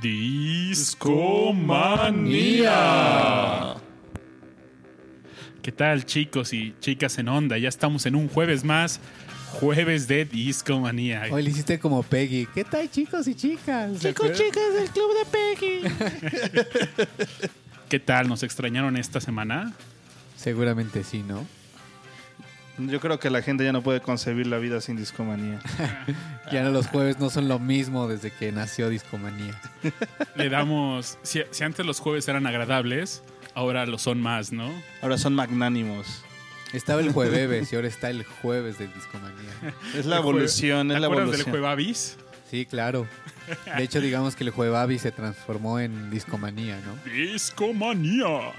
Discomanía. ¿Qué tal chicos y chicas en onda? Ya estamos en un jueves más, jueves de Discomanía. Hoy le hiciste como Peggy. ¿Qué tal chicos y chicas? ¿Se Chicos, chicas del club de Peggy. ¿Qué tal? ¿Nos extrañaron esta semana? Seguramente sí, ¿no? Yo creo que la gente ya no puede concebir la vida sin discomanía. Ya no, los jueves no son lo mismo desde que nació Discomanía. Le damos. Si, si antes los jueves eran agradables, ahora lo son más, ¿no? Ahora son magnánimos. Estaba el jueves y ahora está el jueves de Discomanía. Es la evolución, ¿Te es la acuerdas del evolución. juevavis? Sí, claro. De hecho, digamos que el Juevavi se transformó en Discomanía, ¿no? Discomanía.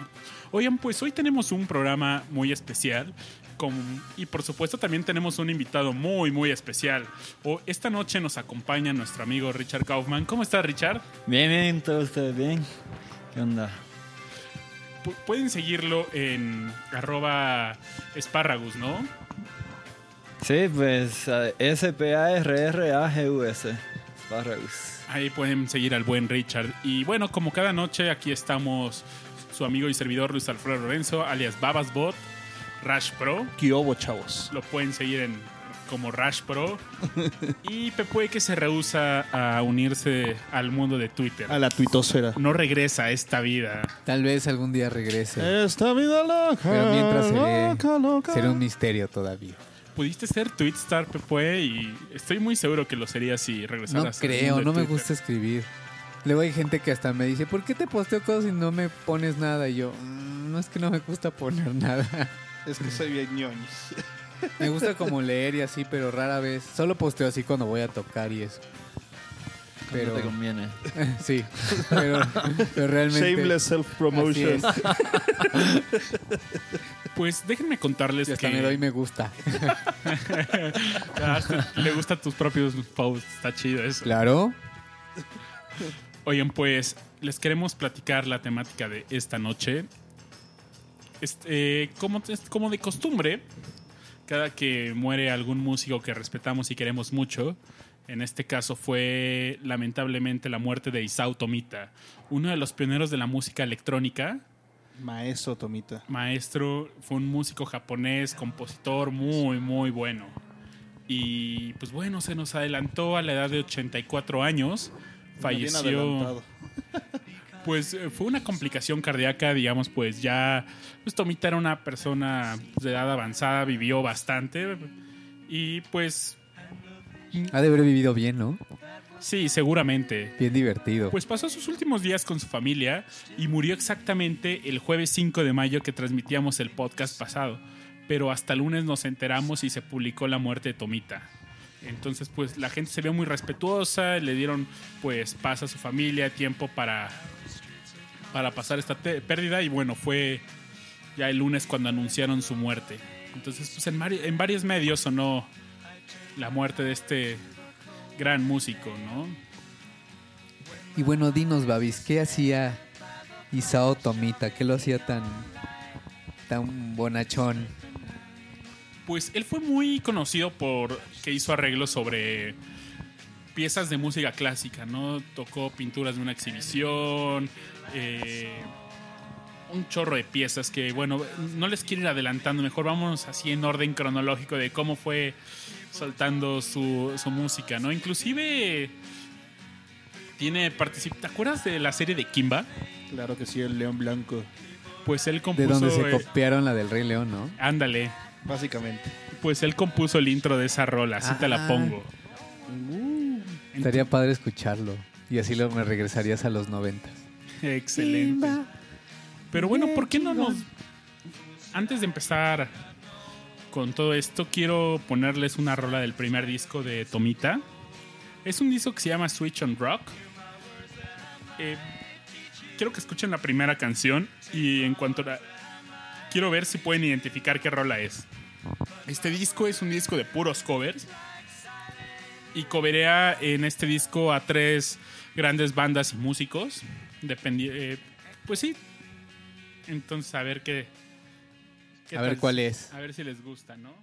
Oigan, pues hoy tenemos un programa muy especial. Con- y por supuesto también tenemos un invitado muy, muy especial. Esta noche nos acompaña nuestro amigo Richard Kaufman. ¿Cómo está Richard? Bien, bien, todos ustedes bien. ¿Qué onda? Pu- pueden seguirlo en arroba espárragus, ¿no? Sí, pues S-P-A-R-R-A-G-U-S. Sparrows. Ahí pueden seguir al buen Richard. Y bueno, como cada noche, aquí estamos su amigo y servidor Luis Alfredo Lorenzo, alias Babasbot, Rash Pro. ¿Qué hubo, chavos? Lo pueden seguir en como Rash Pro. y Pepue que se rehúsa a unirse al mundo de Twitter. A la tuitosfera. No regresa a esta vida. Tal vez algún día regrese. Esta vida loca. Pero mientras seré, loca, loca. será un misterio todavía. Pudiste ser Twitstar, Pepue, y estoy muy seguro que lo serías si No regresaras. al creo, no me gusta escribir. Luego hay gente que hasta me dice, ¿por qué te posteo cosas y no me pones nada? Y yo, "Mm, no es que no me gusta poner nada. Es que soy bien ñoñis. Me gusta como leer y así, pero rara vez. Solo posteo así cuando voy a tocar y eso. Pero Pero te conviene. sí, pero, pero realmente Shameless self-promotion. es. Pues déjenme contarles Y hasta que me doy me gusta. Ah, le gustan tus propios posts. Está chido eso. Claro. Oigan, pues les queremos platicar la temática de esta noche. Este, como, como de costumbre, cada que muere algún músico que respetamos y queremos mucho, en este caso fue lamentablemente la muerte de Isao Tomita, uno de los pioneros de la música electrónica. Maestro Tomita. Maestro, fue un músico japonés, compositor muy, muy bueno. Y pues bueno, se nos adelantó a la edad de 84 años. Falleció. Pues eh, fue una complicación cardíaca, digamos, pues ya. Pues Tomita era una persona de edad avanzada, vivió bastante. Y pues Ha de haber vivido bien, ¿no? sí, seguramente. Bien divertido. Pues pasó sus últimos días con su familia y murió exactamente el jueves 5 de mayo que transmitíamos el podcast pasado. Pero hasta el lunes nos enteramos y se publicó la muerte de Tomita. Entonces, pues la gente se vio muy respetuosa, le dieron pues paz a su familia, tiempo para, para pasar esta pérdida y bueno, fue ya el lunes cuando anunciaron su muerte. Entonces, pues en, en varios medios sonó la muerte de este gran músico, ¿no? Y bueno, dinos, Babis, ¿qué hacía Isao Tomita? ¿Qué lo hacía tan, tan bonachón? Pues él fue muy conocido por que hizo arreglos sobre piezas de música clásica, ¿no? Tocó pinturas de una exhibición, eh, un chorro de piezas que, bueno, no les quiero ir adelantando, mejor vámonos así en orden cronológico de cómo fue soltando su, su música, ¿no? Inclusive tiene particip ¿Te acuerdas de la serie de Kimba? Claro que sí, el león blanco. Pues él De compuso... donde se eh, copiaron la del Rey León, ¿no? ándale, Básicamente. pues él compuso el intro de esa rola, así te la Ah. pongo. Estaría padre escucharlo. Y así lo, me regresarías a los noventas. Excelente. Pero bueno, ¿por qué no nos... Antes de empezar con todo esto, quiero ponerles una rola del primer disco de Tomita. Es un disco que se llama Switch on Rock. Eh, quiero que escuchen la primera canción y en cuanto a. Quiero ver si pueden identificar qué rola es. Este disco es un disco de puros covers. Y coverea en este disco a tres grandes bandas y músicos. Dependi eh, pues sí. Entonces, a ver qué. qué A ver cuál es. A ver si les gusta, ¿no?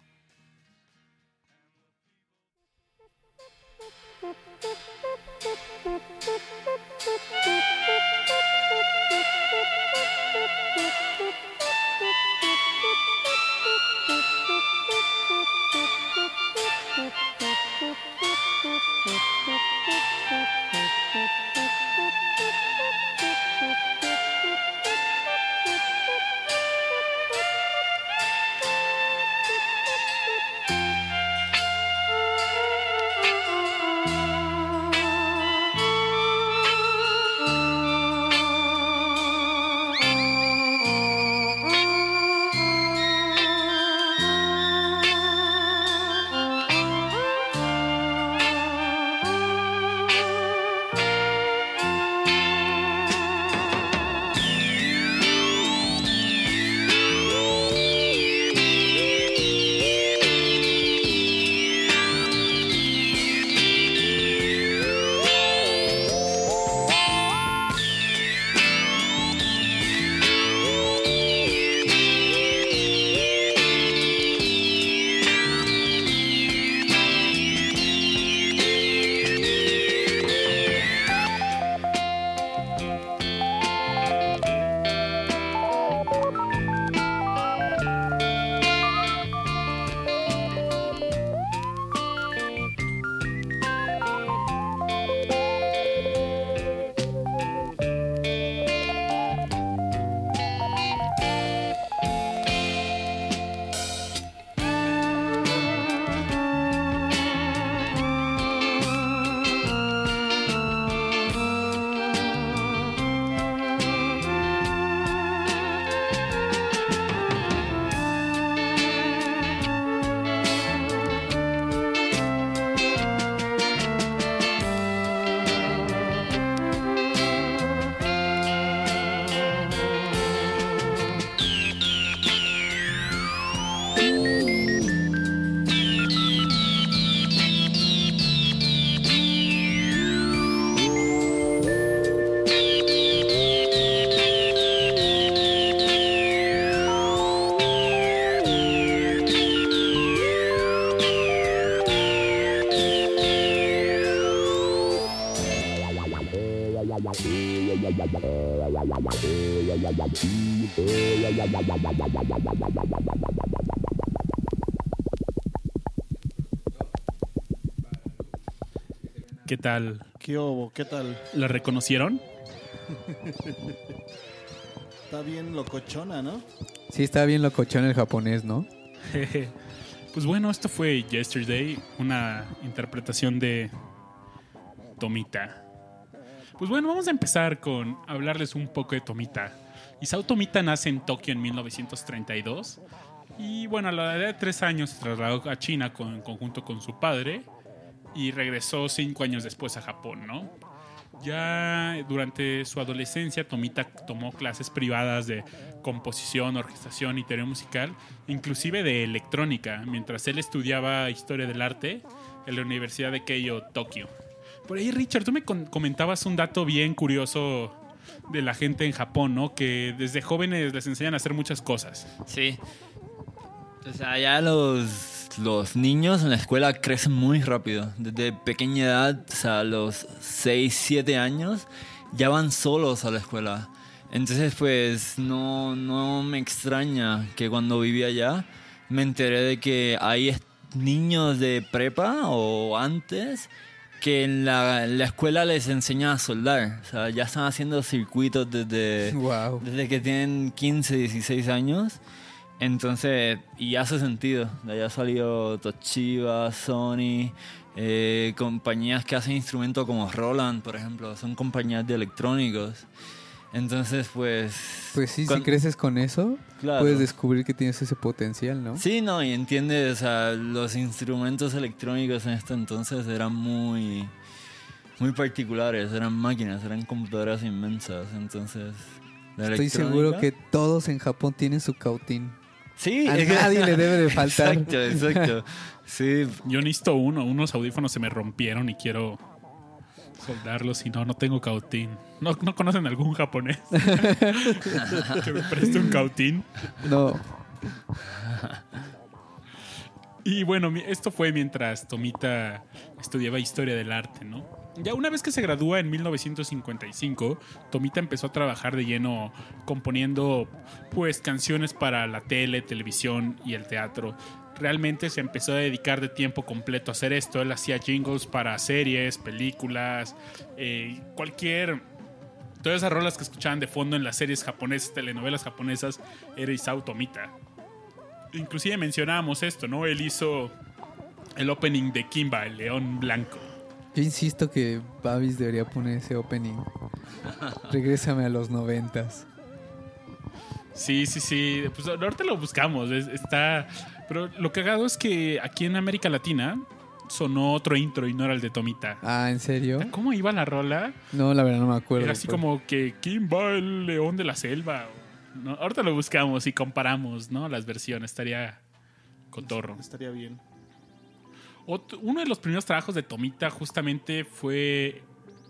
¿Qué tal? ¿Qué hubo? ¿Qué tal? ¿La reconocieron? Está bien locochona, ¿no? Sí, está bien locochón el japonés, ¿no? Pues bueno, esto fue Yesterday, una interpretación de Tomita. Pues bueno, vamos a empezar con hablarles un poco de Tomita. Isao Tomita nace en Tokio en 1932 y bueno, a la edad de tres años se trasladó a China con- en conjunto con su padre y regresó cinco años después a Japón, ¿no? Ya durante su adolescencia, Tomita tomó clases privadas de composición, orquestación y teoría musical, inclusive de electrónica, mientras él estudiaba historia del arte en la Universidad de Keio, Tokio. Por ahí, Richard, tú me comentabas un dato bien curioso de la gente en Japón, ¿no? Que desde jóvenes les enseñan a hacer muchas cosas. Sí. O sea, ya los, los niños en la escuela crecen muy rápido. Desde pequeña edad, o sea, los 6, 7 años, ya van solos a la escuela. Entonces, pues, no, no me extraña que cuando vivía allá me enteré de que hay niños de prepa o antes que en la, en la escuela les enseñan a soldar. O sea, ya están haciendo circuitos desde Wow. desde que tienen 15, 16 años. Entonces, y hace sentido. De allá salió Toshiba, Sony, eh, compañías que hacen instrumentos como Roland, por ejemplo. Son compañías de electrónicos. Entonces, pues... Pues sí, si creces con eso, Claro. puedes descubrir que tienes ese potencial, ¿no? Sí, no, y entiendes, o sea, los instrumentos electrónicos en este entonces eran muy, muy particulares, eran máquinas, eran computadoras inmensas, entonces... Estoy seguro que todos en Japón tienen su cautín. Sí, A nadie le debe de faltar. Exacto, exacto. Sí, Yo necesito uno, unos audífonos se me rompieron y quiero soldarlos y no, no tengo cautín. ¿No, no conocen algún japonés que me preste un cautín? No, Y bueno, esto fue mientras Tomita estudiaba historia del arte, ¿no? Ya una vez que se gradúa en 1955, Tomita empezó a trabajar de lleno componiendo pues canciones para la tele, televisión y el teatro. Realmente se empezó a dedicar de tiempo completo a hacer esto. Él hacía jingles para series, películas, eh, cualquier todas esas rolas que escuchaban de fondo en las series japonesas, telenovelas japonesas, era Isao Tomita. Inclusive mencionábamos esto, ¿no? Él hizo el opening de Kimba, el león blanco. yo insisto que Babis debería poner ese opening. Regrésame a los noventas. Sí, sí, sí. Pues ahorita lo buscamos. es- está. Pero lo cagado es que aquí en América Latina sonó otro intro y no era el de Tomita. Ah, ¿en serio? ¿Cómo iba la rola? No, la verdad no me acuerdo. Era así pero- como que Kimba, el león de la selva. ¿no? Ahorita lo buscamos y comparamos, ¿no? Las versiones. Estaría cotorro. Estaría bien. Ot- uno de los primeros trabajos de Tomita justamente fue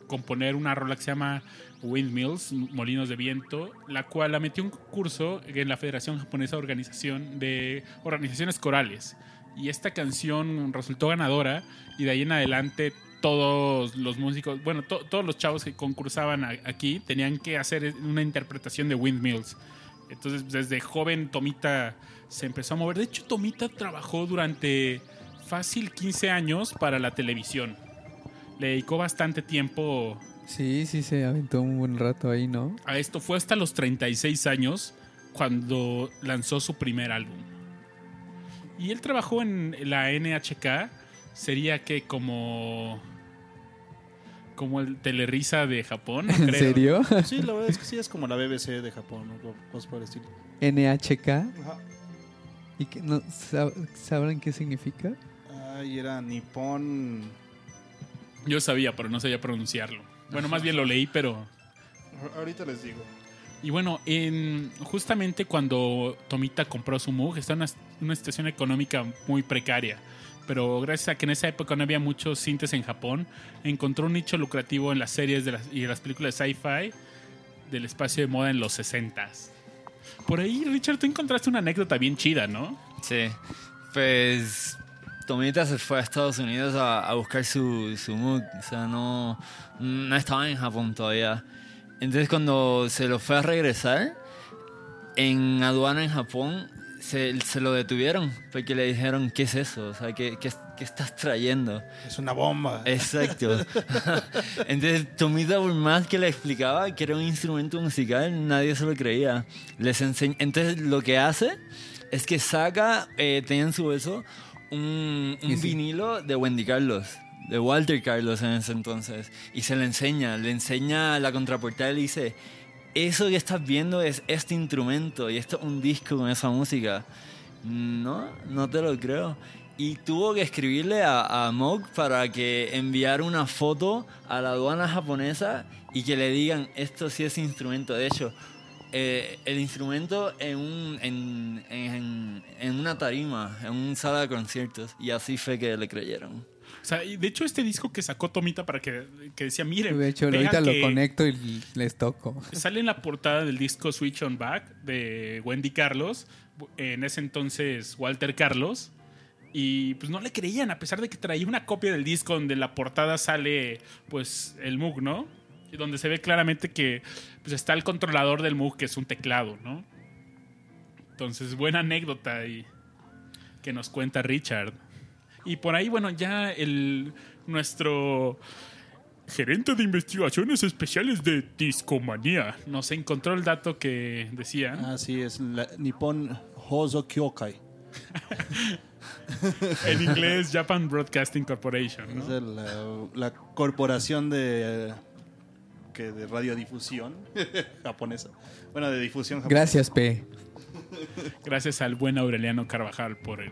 componer una rola que se llama Windmills, Molinos de Viento, la cual la metió un concurso en la Federación Japonesa de Organización de Organizaciones Corales. Y esta canción resultó ganadora y de ahí en adelante todos los músicos, bueno, to- todos los chavos que concursaban aquí tenían que hacer una interpretación de Windmills. Entonces, desde joven Tomita se empezó a mover. De hecho, Tomita trabajó durante fácil 15 años para la televisión. Le dedicó bastante tiempo Sí, sí, se aventó un buen rato ahí, ¿no? a esto. Fue hasta los 36 años cuando lanzó su primer álbum. Y él trabajó en la NHK. Sería que como. Como el Telerisa de Japón. no ¿En creo. serio? Sí, la verdad es que sí, es como la BBC de Japón, ¿no? Cosas por el estilo. NHK. Ajá. ¿Y qué, no, sab- sabrán qué significa? Ay, era Nippon. Yo sabía, pero no sabía pronunciarlo. Bueno, más bien lo leí, pero Ahorita les digo. Y bueno, en, justamente cuando Tomita compró su Moog, está en una, una situación económica muy precaria. Pero gracias a que en esa época no había muchos cintes en Japón, encontró un nicho lucrativo en las series de las, y en las películas de sci-fi del espacio de moda en los 60s. Por ahí, Richard, tú encontraste una anécdota bien chida, ¿no? Sí, pues Tomita se fue a Estados Unidos a, a buscar su, su Moog, o sea, no, no estaba en Japón todavía. Entonces cuando se lo fue a regresar, en aduana en Japón se, se lo detuvieron porque le dijeron, ¿qué es eso? O sea, ¿qué, qué, qué estás trayendo? Es una bomba. Exacto. Entonces, Tomita, por más que le explicaba que era un instrumento musical, nadie se lo creía. Les enseñ- Entonces, lo que hace es que saca, eh, tenía en su bolso un, un Y sí. vinilo de Wendy Carlos, de Walter Carlos en ese entonces, y se le enseña, le enseña la contraportada y le dice, eso que estás viendo es este instrumento y esto es un disco con esa música. No, no te lo creo. Y tuvo que escribirle a, a Moog para que enviara una foto a la aduana japonesa y que le digan, esto sí es instrumento. De hecho, eh, el instrumento en, un, en, en, en una tarima, en una sala de conciertos. Y así fue que le creyeron. O sea, y de hecho este disco que sacó Tomita para que, que decía, miren, De hecho, ahorita que lo conecto y les toco. Sale en la portada del disco Switch on Back de Wendy Carlos, en ese entonces Walter Carlos, y pues no le creían, a pesar de que traía una copia del disco donde en la portada sale pues el Moog, ¿no? Y donde se ve claramente que pues está el controlador del Moog, que es un teclado, ¿no? Entonces, buena anécdota y que nos cuenta Richard. Y por ahí, bueno, ya el nuestro gerente de investigaciones especiales de Discomanía nos encontró el dato que decía. Así es, la Nippon Hoso Kyokai. En inglés, Japan Broadcasting Corporation. ¿no? la, la corporación de, que de radiodifusión japonesa. Bueno, de difusión japonesa. Gracias, P. Gracias al buen Aureliano Carvajal por el,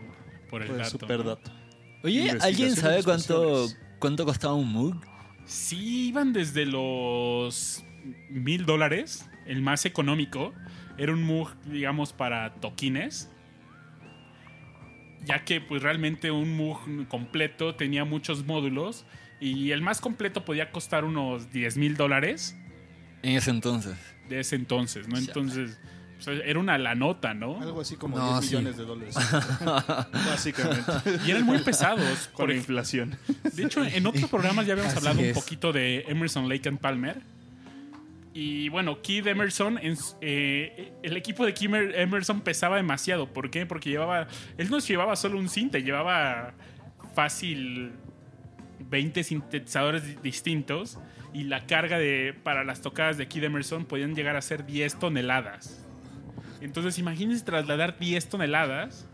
por el Por el dato. super ¿no? dato. Oye, ¿alguien sabe cuánto, cuánto costaba un Moog? Sí, iban desde los mil dólares. El más económico era un Moog, digamos, para toquines. Ya que, pues realmente un Moog completo tenía muchos módulos. Y el más completo podía costar unos 10 mil dólares En ese entonces. de ese entonces, ¿no? Entonces, o sea, era una la nota, ¿no? Algo así como No, 10 sí. millones de dólares. Básicamente. Y eran muy pesados. Con Por inflación. De hecho, en otros programas ya habíamos Así hablado es. un poquito de Emerson, Lake and Palmer. Y bueno, Kid Emerson, eh, el equipo de Kid Emerson pesaba demasiado. ¿Por qué? Porque llevaba. Él no llevaba solo un cinte, llevaba fácil 20 sintetizadores di- distintos. Y la carga de, para las tocadas de Kid Emerson podían llegar a ser 10 toneladas. Entonces, imagínense trasladar 10 toneladas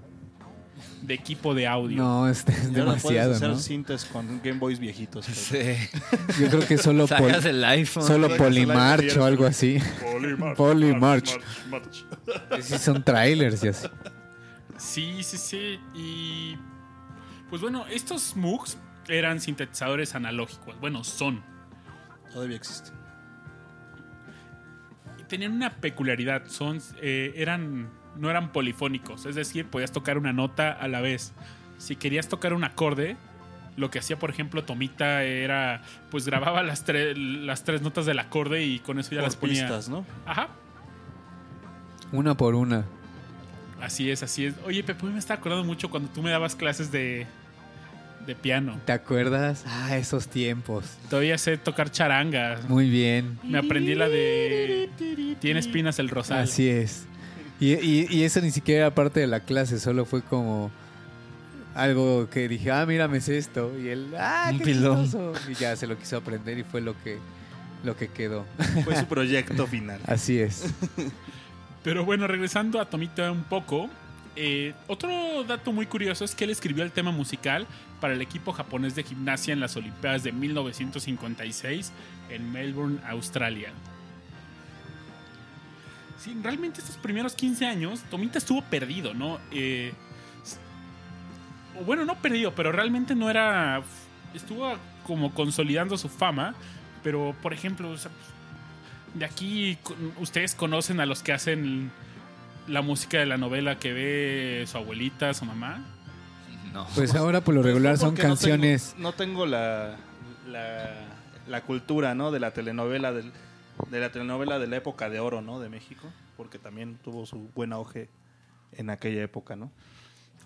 de equipo de audio. No, este es Y ahora puedes demasiado, hacer ¿no? cintas con Game Boys viejitos. pero- Sí. Yo creo que solo, pol- Sacas el iPhone. solo Sacas el Polymarch iPhone o algo así. Polymarch. Polymarch. March. Sí, son trailers y así. Sí, sí, sí. Y pues bueno, estos MOOCs eran sintetizadores analógicos. Bueno, son. Todavía existe. Y tenían una peculiaridad. Son, eh, eran, no eran polifónicos. Es decir, podías tocar una nota a la vez. Si querías tocar un acorde, lo que hacía, por ejemplo, Tomita era, pues grababa las, tre- las tres notas del acorde y con eso ya las Por ponía. pistas, ¿no? Ajá. Una por una. Así es, así es. Oye, Pepe, me está acordando mucho cuando tú me dabas clases de, de piano. ¿Te acuerdas? Ah, esos tiempos. Todavía sé tocar charanga. Muy bien. Me aprendí la de Tiene espinas el rosal. Así es. Y, y- y eso ni siquiera era parte de la clase, solo fue como algo que dije, ah, mira, me sé esto. Y él, ah, Un qué chistoso. Y ya se lo quiso aprender y fue lo que, lo que quedó. Fue su proyecto final. Así es. Pero bueno, regresando a Tomita un poco. Eh, otro dato muy curioso es que él escribió el tema musical para el equipo japonés de gimnasia en las Olimpiadas de 1956 en Melbourne, Australia. Sí, realmente estos primeros 15 años, Tomita estuvo perdido, ¿no? Eh, bueno, no perdido, pero realmente no era. Estuvo como consolidando su fama. Pero, por ejemplo, de aquí ustedes conocen a los que hacen la música de la novela que ve su abuelita, su mamá. No. Pues ahora por lo regular son Porque no tengo- canciones. No tengo, la, la, la cultura, ¿no? De la telenovela del, de la telenovela de la época de oro, ¿no? De México, porque también tuvo su buen auge en aquella época, ¿no?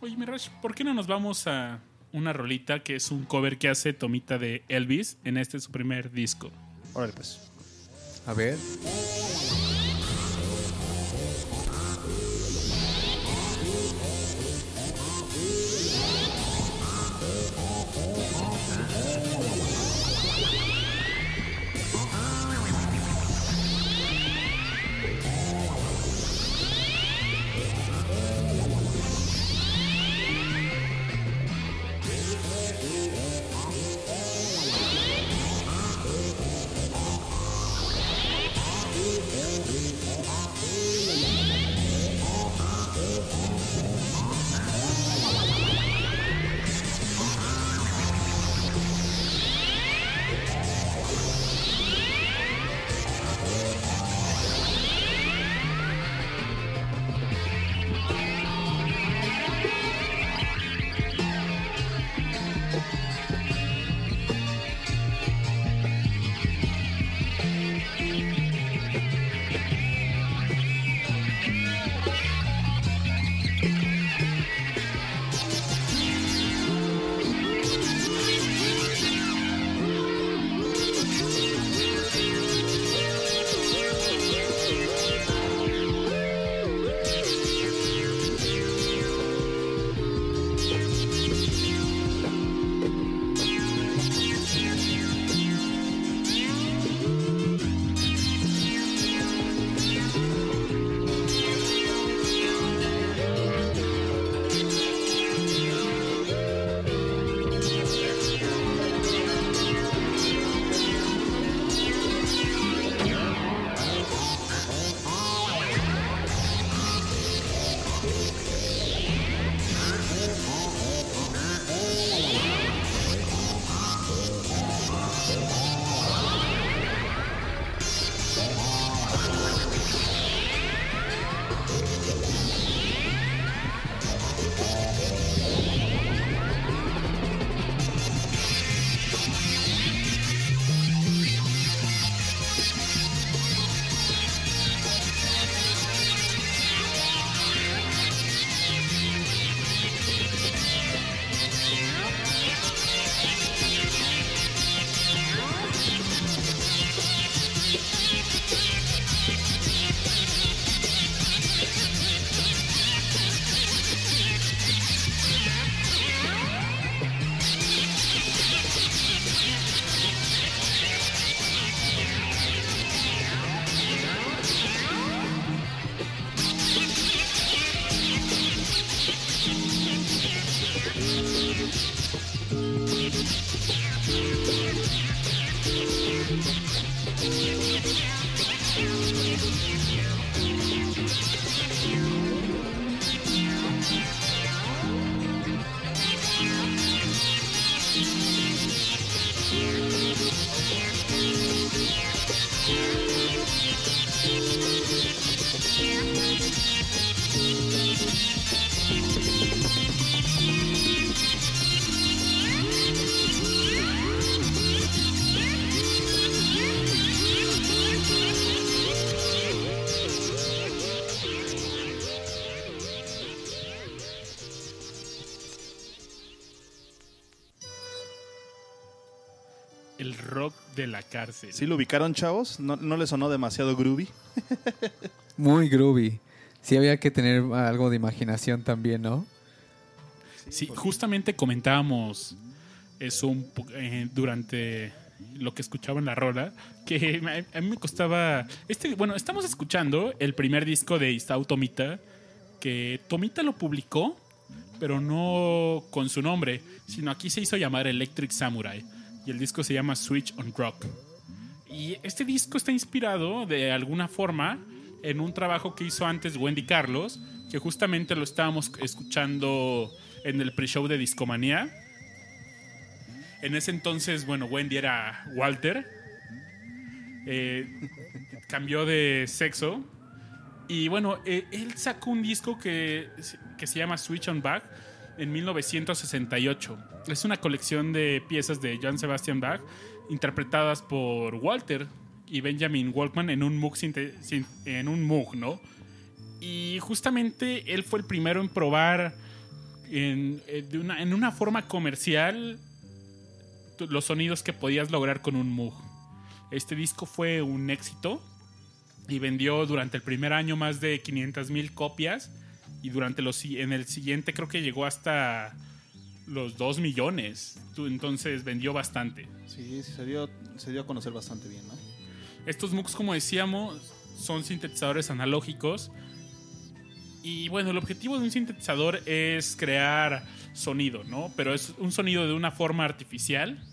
Oye, Mirash, ¿por qué no nos vamos a una rolita que es un cover que hace Tomita de Elvis en este su primer disco? Órale, pues. A ver. De la cárcel. ¿Sí lo ubicaron, chavos? ¿No, no les sonó demasiado groovy? Muy groovy. Sí había que tener algo de imaginación también, ¿no? Sí, justamente comentábamos eso un eh, durante lo que escuchaba en la rola, que a, a mí me costaba... Este, bueno, estamos escuchando el primer disco de Isao Tomita, que Tomita lo publicó, pero no con su nombre, sino aquí se hizo llamar Electric Samurai, y el disco se llama Switch on Rock. Y este disco está inspirado de alguna forma en un trabajo que hizo antes Wendy Carlos, que justamente lo estábamos escuchando en el pre-show de Discomanía. En ese entonces, bueno, Wendy era Walter. Eh, cambió de sexo. Y bueno, eh, él sacó un disco que, que se llama Switch on Back en 1968. Es una colección de piezas de Johann Sebastian Bach interpretadas por Walter y Benjamin Walkman en un Moog, en un ¿no? Y justamente él fue el primero en probar en, eh, una, en una forma comercial los sonidos que podías lograr con un Moog. Este disco fue un éxito y vendió durante el primer año más de 500 mil copias y durante los en el siguiente creo que llegó hasta los 2 millones. Entonces vendió bastante. Sí, sí, se dio, se dio a conocer bastante bien, ¿no? Estos MOOCs, como decíamos, son sintetizadores analógicos. Y bueno, el objetivo de un sintetizador es crear sonido, ¿no? Pero es un sonido de una forma artificial.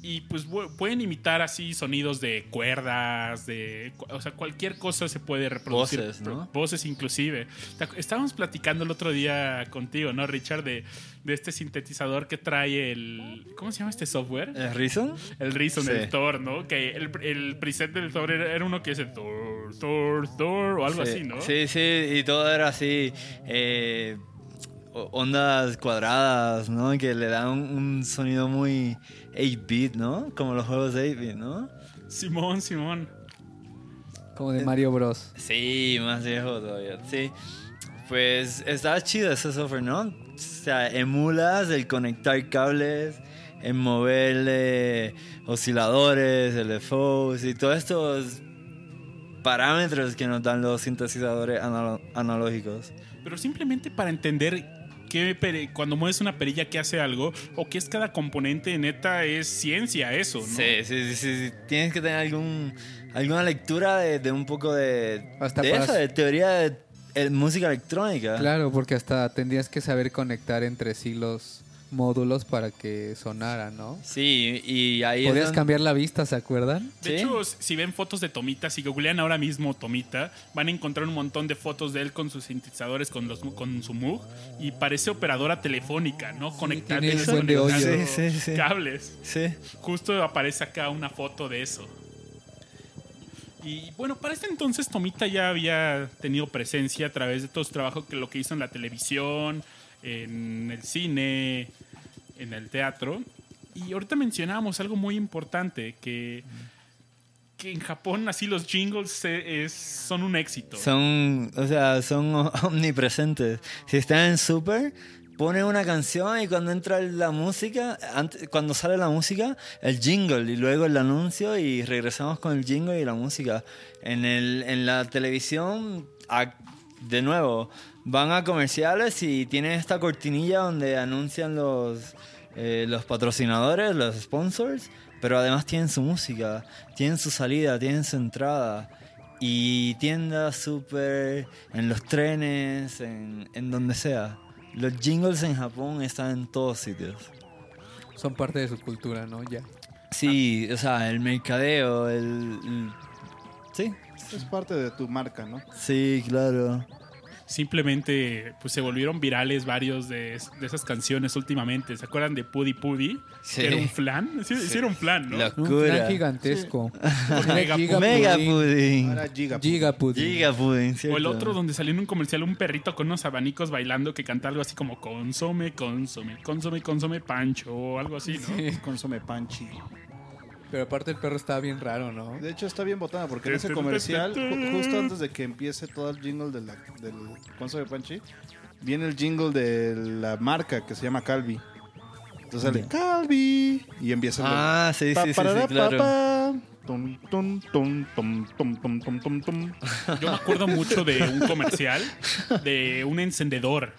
Y pues pueden imitar así sonidos de cuerdas, de... O sea, cualquier cosa se puede reproducir. Voces, ¿no? Voces inclusive. Estábamos platicando el otro día contigo, ¿no, Richard? De, de este sintetizador que trae el... ¿Cómo se llama este software? ¿Es Reason? El Reason, Sí. el Thor, ¿no? Que el, el preset del Thor era, era uno que dice Thor, Thor, Thor o algo sí. así, ¿no? Sí, sí, y todo era así. eh, ondas cuadradas, ¿no? Que le dan un, un sonido muy 8-bit, ¿no? Como los juegos de 8-bit, ¿no? Simón, Simón. Como de Mario Bros. Sí, más viejo todavía. Sí. Pues está chido ese software, ¿no? O sea, emulas el conectar cables, en mover eh, osciladores, LFOs y todos estos parámetros que nos dan los sintetizadores analógicos. Pero simplemente para entender qué pere- cuando mueves una perilla que hace algo o qué es cada componente, neta, es ciencia eso, ¿no? Sí, sí, sí, sí, sí. Tienes que tener algún, alguna lectura de, de un poco de, Hasta de eso, de teoría de eh, música electrónica. Claro, porque hasta tendrías que saber conectar entre sí los módulos para que sonara, ¿no? Sí, y ahí Podías donde- cambiar la vista, ¿se acuerdan? De ¿Sí? hecho, si ven fotos de Tomita, si googlean ahora mismo Tomita, van a encontrar un montón de fotos de él con sus sintetizadores, con, los, con su Moog, y parece operadora telefónica, ¿no? Sí. cables. Sí. Justo aparece acá una foto de eso. Y bueno, para este entonces Tomita ya había tenido presencia a través de todo su trabajo que lo que hizo en la televisión, en el cine, en el teatro. Y ahorita mencionábamos algo muy importante, que, que en Japón así los jingles se- es- son un éxito. Son, o sea, son omnipresentes. Si están en Super, pone una canción y cuando entra la música, ante- cuando sale la música, el jingle y luego el anuncio y regresamos con el jingle y la música. En, el, en la televisión, a- de nuevo, van a comerciales y tienen esta cortinilla donde anuncian los, eh, los patrocinadores, los sponsors, pero además tienen su música, tienen su salida, tienen su entrada. Y tiendas súper, en los trenes, en, en donde sea. Los jingles en Japón están en todos sitios. Son parte de su cultura, ¿no? Ya. Sí, o sea, el mercadeo, el... el- Sí, Es parte de tu marca, ¿no? sí, claro. Simplemente pues se volvieron virales varios de, de esas canciones últimamente. ¿Se acuerdan de Pudi Pudi? Sí. Era un flan. Sí, sí era un flan, ¿no? La- Un Locura. plan gigantesco. Mega Mega pudding. pudding. Ahora Giga. Giga pudding. Giga pudding, O el otro donde salió en un comercial un perrito con unos abanicos bailando que canta algo así como consome, consome, consome, consome pancho o algo así, ¿no? Consome Panchi. Pero aparte el perro estaba bien raro, ¿no? De hecho, está bien botada porque en ese comercial, ju- justo antes de que empiece todo el jingle de la, del Consome Panchi, viene el jingle de la marca que se llama Calvi. Entonces sale Calvi y empieza el- Ah, sí, sí, sí, sí, claro. pa, pa. Tum, tum, tum, tum, tum, tum, tum, tum, tum. Yo me acuerdo mucho de un comercial de un encendedor.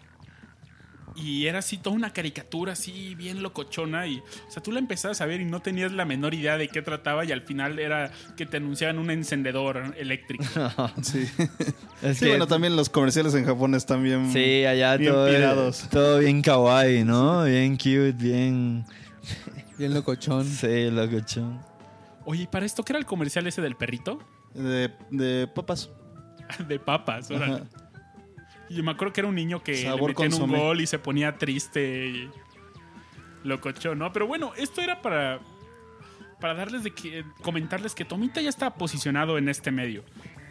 Y era así toda una caricatura así bien locochona y o sea, tú la empezabas a ver y no tenías la menor idea de qué trataba y al final era que te anunciaban un encendedor eléctrico. Sí. Es Sí, que- bueno, también los comerciales en Japón están bien. Sí, allá bien todo, pirados. todo bien kawaii, ¿no? Bien cute, bien... Bien locochón. Sí, locochón. Oye, ¿y para esto qué era el comercial ese del perrito? De, de papas. De papas, órale. Ajá. Y yo me acuerdo que era un niño que Sabor le metían un gol y se ponía triste y locochón, ¿no? Pero bueno, esto era para para darles de que comentarles que Tomita ya estaba posicionado en este medio.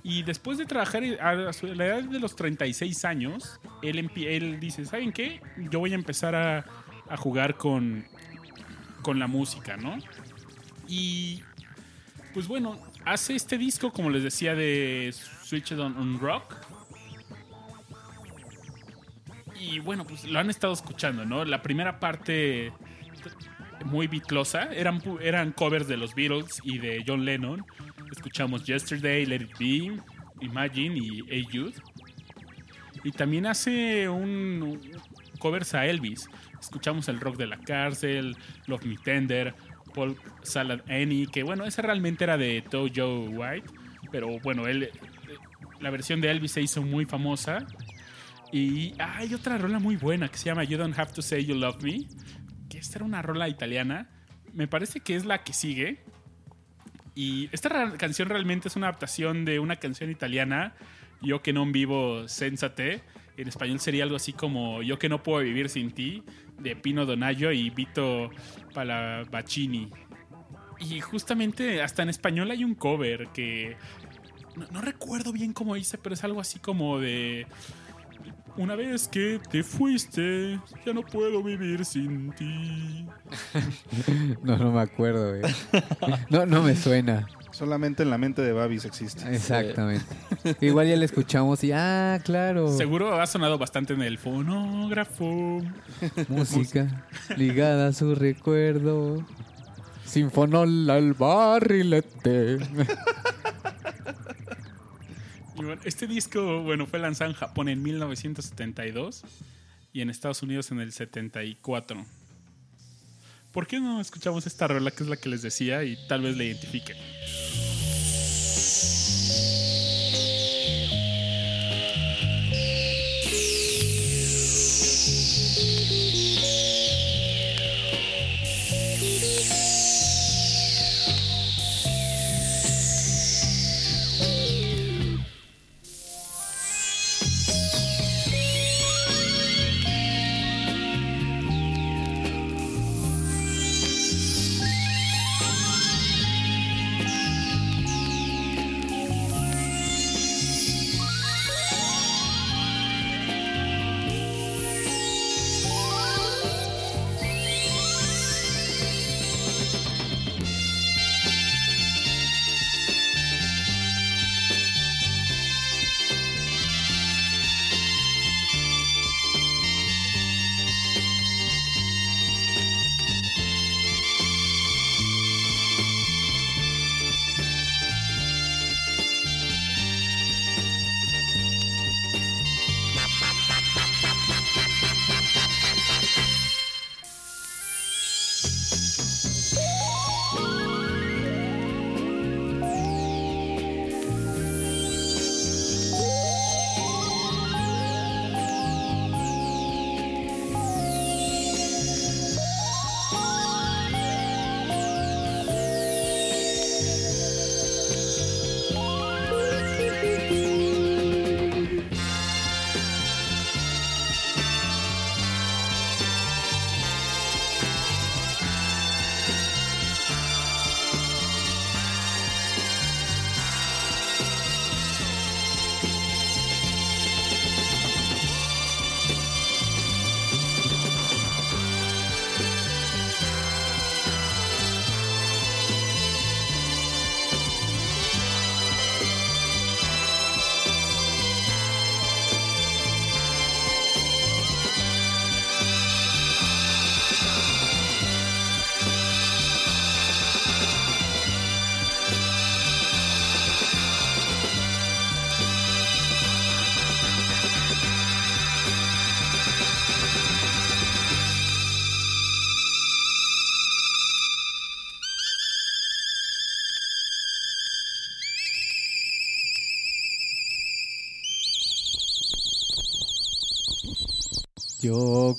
Y después de trabajar a la edad de los 36 años, él, él dice, ¿saben qué? Yo voy a empezar a, a jugar con, con la música, ¿no? Y pues bueno, hace este disco, como les decía, de Switch on, on Rock. Y bueno, pues lo han estado escuchando, ¿no? La primera parte muy bitlosa. Eran, eran covers de los Beatles y de John Lennon. Escuchamos Yesterday, Let It Be, Imagine y Hey Jude. Y también hace un, covers a Elvis. Escuchamos el rock de la cárcel, Love Me Tender, Paul Salad Annie, que bueno, esa realmente era de Joe White, pero bueno, él, eh, la versión de Elvis se hizo muy famosa. Y hay otra rola muy buena que se llama You Don't Have to Say You Love Me, que esta era una rola italiana. Me parece que es la que sigue. Y esta canción realmente es una adaptación de una canción italiana, Yo que no vivo sensate. En español sería algo así como Yo que no puedo vivir sin ti, de Pino Donaggio y Vito Palabacini. Y justamente hasta en español hay un cover que no, no recuerdo bien cómo dice, pero es algo así como de una vez que te fuiste, ya no puedo vivir sin ti. No, no me acuerdo, güey. No, no me suena. Solamente en la mente de Babis existe. Exactamente. Igual ya la escuchamos y, ah, claro. Seguro ha sonado bastante en el fonógrafo. Música ligada a su recuerdo. Sinfonol al barrilete. Este disco, bueno, fue lanzado en Japón en 1972 y en Estados Unidos en el 74. ¿Por qué no escuchamos esta rola que es la que les decía y tal vez la identifiquen?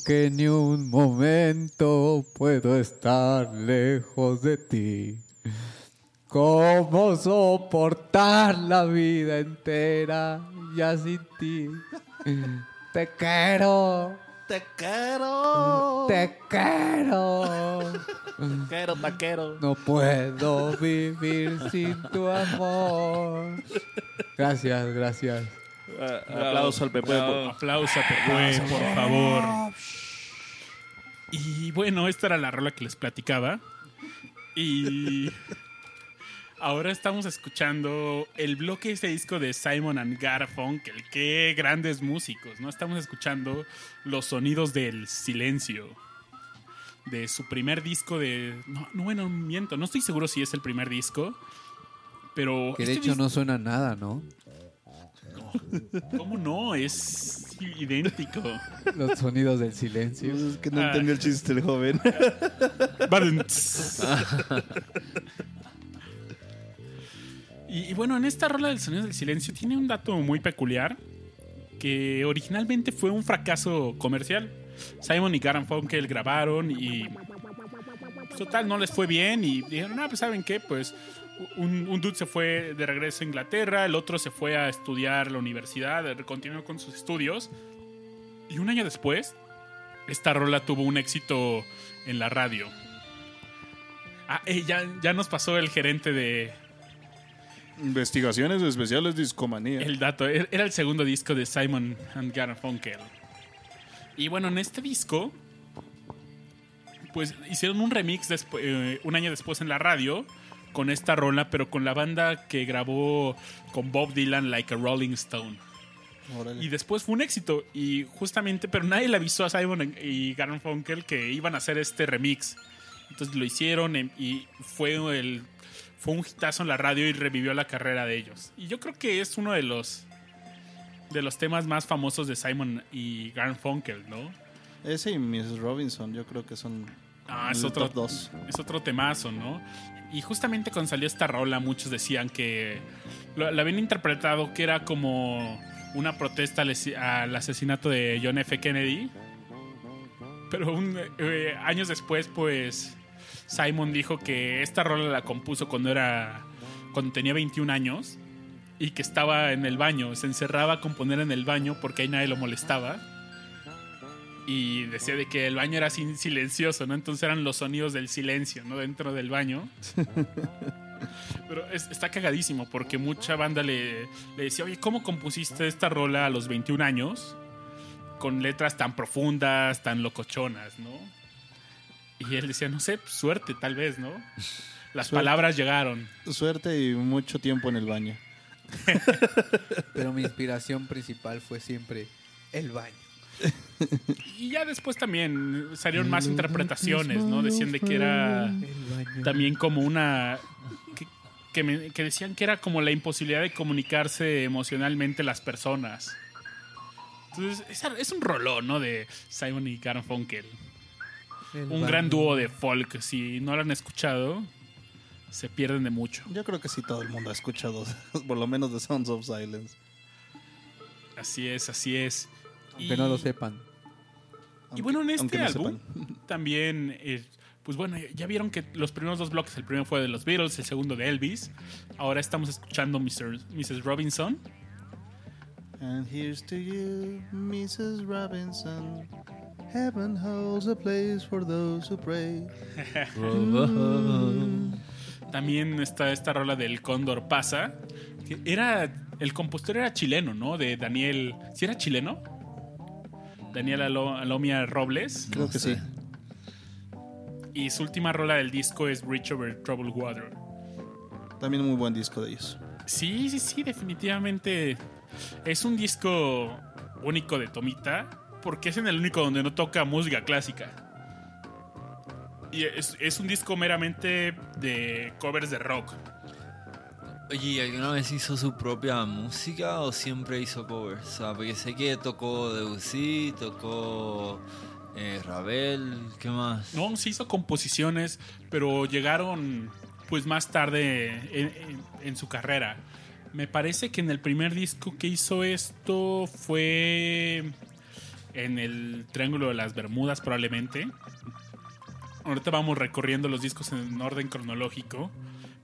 Que ni un momento puedo estar lejos de ti. ¿Cómo soportar la vida entera ya sin ti? Te quiero, Te quiero. te quiero. quiero, taquero. No puedo vivir sin tu amor. Gracias, gracias. Aplauso al Pepe. Bravo. Aplauso a Pepe, por favor. Y bueno, esta era la rola que les platicaba. Y ahora estamos escuchando el bloque de este disco de Simon and Garfunkel. Qué grandes músicos, ¿no? Estamos escuchando los sonidos del silencio. de su primer disco de... No, no, bueno, miento, no estoy seguro si es el primer disco, pero... Que de este hecho no suena nada, ¿no? ¿Cómo no? Es idéntico. Los sonidos del silencio. Pues es que no Ah. entendió el chiste el joven. Y, y bueno, en esta rola del sonido del silencio tiene un dato muy peculiar que originalmente fue un fracaso comercial. Simon y Garfunkel grabaron y pues, total no les fue bien y dijeron, ah, pues saben qué, pues un, un dude se fue de regreso a Inglaterra, el otro se fue a estudiar la universidad, continuó con sus estudios y un año después esta rola tuvo un éxito en la radio. Ah, eh, ya, ya nos pasó el gerente de Investigaciones especiales discomanía. el dato. Er- Era el segundo disco de Simon and Garfunkel. Y bueno, en este disco, pues hicieron un remix eh, un año después en la radio con esta rola, pero con la banda que grabó con Bob Dylan, Like a Rolling Stone. Órale. Y después fue un éxito. Y justamente, pero nadie le avisó a Simon y Garfunkel que iban a hacer este remix. Entonces lo hicieron em- y fue el fue un hitazo en la radio y revivió la carrera de ellos. Y yo creo que es uno de los de los temas más famosos de Simon y Garfunkel, ¿no? Ese y Mrs. Robinson, yo creo que son Ah, es otro, dos. es otro temazo, ¿no? Y justamente cuando salió esta rola, muchos decían que lo- la habían interpretado que era como una protesta al, esi- al asesinato de John F. Kennedy. Pero un- eh, años después, pues Simon dijo que esta rola la compuso cuando era cuando tenía 21 años y que estaba en el baño, se encerraba a componer en el baño porque ahí nadie lo molestaba. Y decía de que el baño era silencioso, ¿no? Entonces eran los sonidos del silencio, ¿no? Dentro del baño. Pero es- está cagadísimo porque mucha banda le, le decía, oye, ¿cómo compusiste esta rola a los 21 años? Con letras tan profundas, tan locochonas, ¿no? Y él decía, no sé, suerte tal vez, ¿no? Las Suerte. palabras llegaron. Suerte y mucho tiempo en el baño. Pero mi inspiración principal fue siempre el baño. Y ya después también salieron más interpretaciones, ¿no? Decían de que era también como una... Que, que me- que decían que era como la imposibilidad de comunicarse emocionalmente las personas. Entonces, es, es un rolón, ¿no? De Simon y Garfunkel. El Un baño. gran dúo de folk. Si no lo han escuchado, se pierden de mucho. Yo creo que sí todo el mundo ha escuchado, por lo menos The Sounds of Silence. Así es, así es. Aunque no lo sepan. Y bueno, en este no álbum también, eh, pues bueno, ya vieron que los primeros dos bloques, el primero fue de los Beatles, el segundo de Elvis. Ahora estamos escuchando Mr. Mrs. Robinson. And here's to you, Mrs. Robinson. Heaven holds a place for those who pray. También está esta rola del Cóndor Pasa. Que era, el compositor era chileno, ¿no? De Daniel, ¿sí era chileno? Daniel Alo- Alomia Robles. Creo No que sé. sí. Y su última rola del disco es Reach Over Troubled Water. También un muy buen disco de ellos. Sí, sí, sí, definitivamente. Es un disco único de Tomita, porque es en el único donde no toca música clásica. Y es, es un disco meramente de covers de rock. Oye, ¿alguna vez hizo su propia música o siempre hizo covers? O sea, porque sé que tocó Debussy, tocó eh, Ravel, ¿qué más? No, se hizo composiciones, pero llegaron pues más tarde en su carrera. Me parece que en el primer disco que hizo esto fue en el Triángulo de las Bermudas probablemente. Ahorita vamos recorriendo los discos en orden cronológico.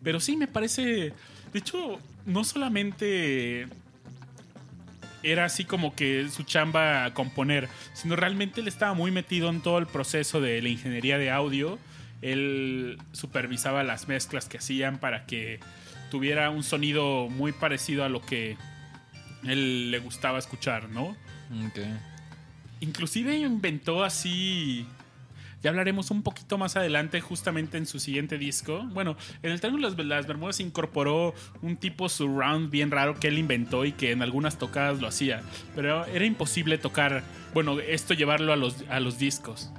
Pero sí, me parece... De hecho, no solamente era así como que su chamba a componer, sino realmente él estaba muy metido en todo el proceso de la ingeniería de audio. Él supervisaba las mezclas que hacían para que tuviera un sonido muy parecido a lo que él le gustaba escuchar, ¿no? Ok. Inclusive inventó así. Ya hablaremos un poquito más adelante, justamente en su siguiente disco. Bueno, en el Triángulo de las- Bermudas incorporó un tipo surround bien raro que él inventó y que en algunas tocadas lo hacía. Pero era imposible tocar, bueno, esto llevarlo a los, a los discos.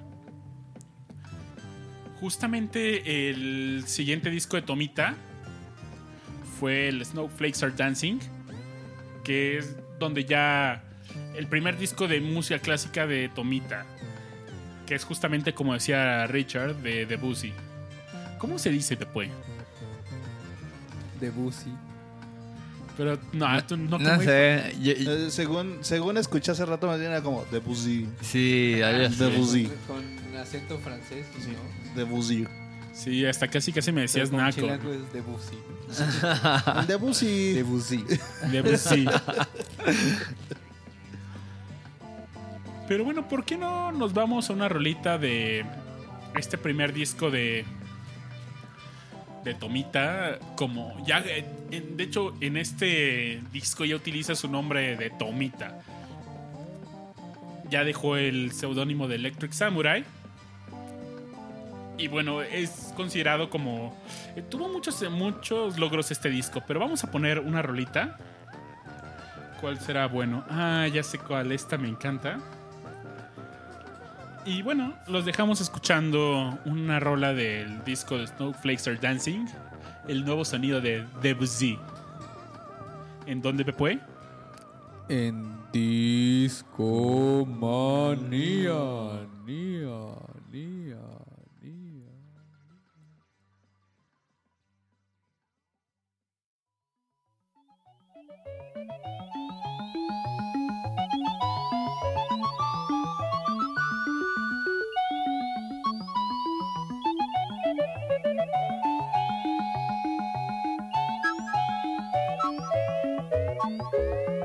Justamente el siguiente disco de Tomita fue el Snowflakes Are Dancing, que es donde ya el primer disco de música clásica de Tomita, que es justamente como decía Richard de Debussy. ¿Cómo se dice después? Debussy. Pero no, tú no, No ¿cómo sé. yo- Eh, según, según escuché hace rato, más bien era como Debussy. sí, así. Debussy. Con acento francés, Sí, ¿no? Debussy. Sí, hasta casi casi me decías Pero con naco. es Debussy. El Debussy. Debussy. Debussy. Pero bueno, ¿por qué no nos vamos a una rolita de este primer disco de de Tomita? Como ya, eh, de hecho, en este disco ya utiliza su nombre de Tomita. Ya dejó el seudónimo de Electric Samurai. Y bueno, es considerado como. eh, tuvo muchos, muchos logros este disco, pero vamos a poner una rolita. ¿Cuál será bueno? Ah, ya sé cuál. Esta me encanta. Y bueno, los dejamos escuchando una rola del disco de Snowflakes Are Dancing. El nuevo sonido de Debussy. ¿En dónde, Pepe? En Disco Manía. Nia, nia, nia. Yo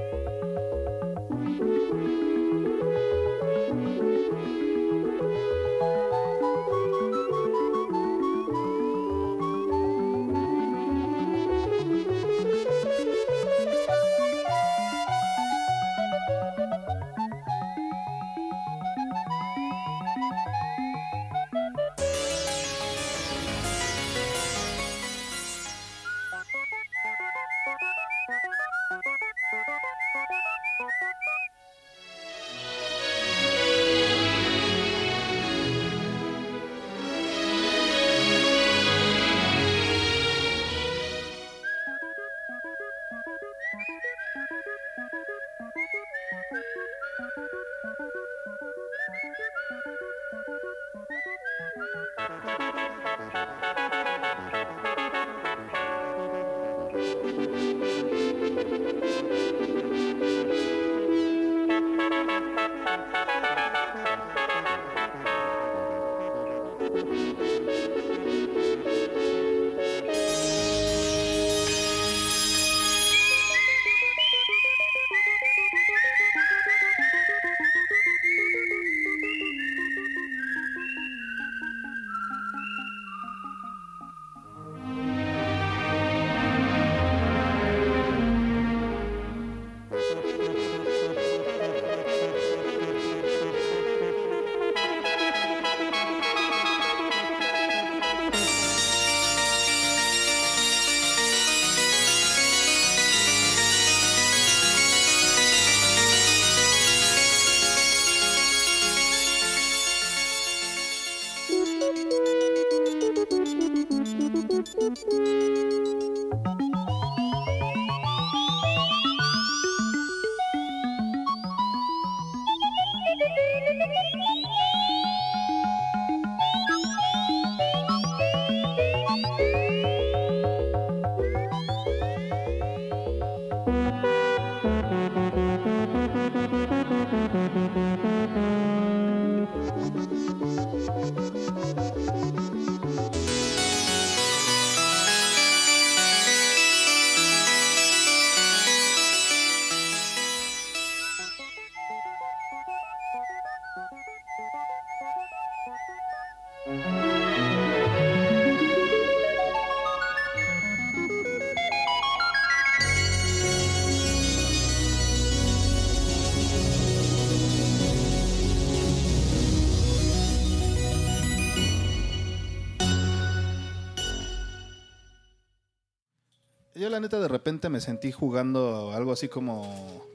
la neta de repente me sentí jugando algo así como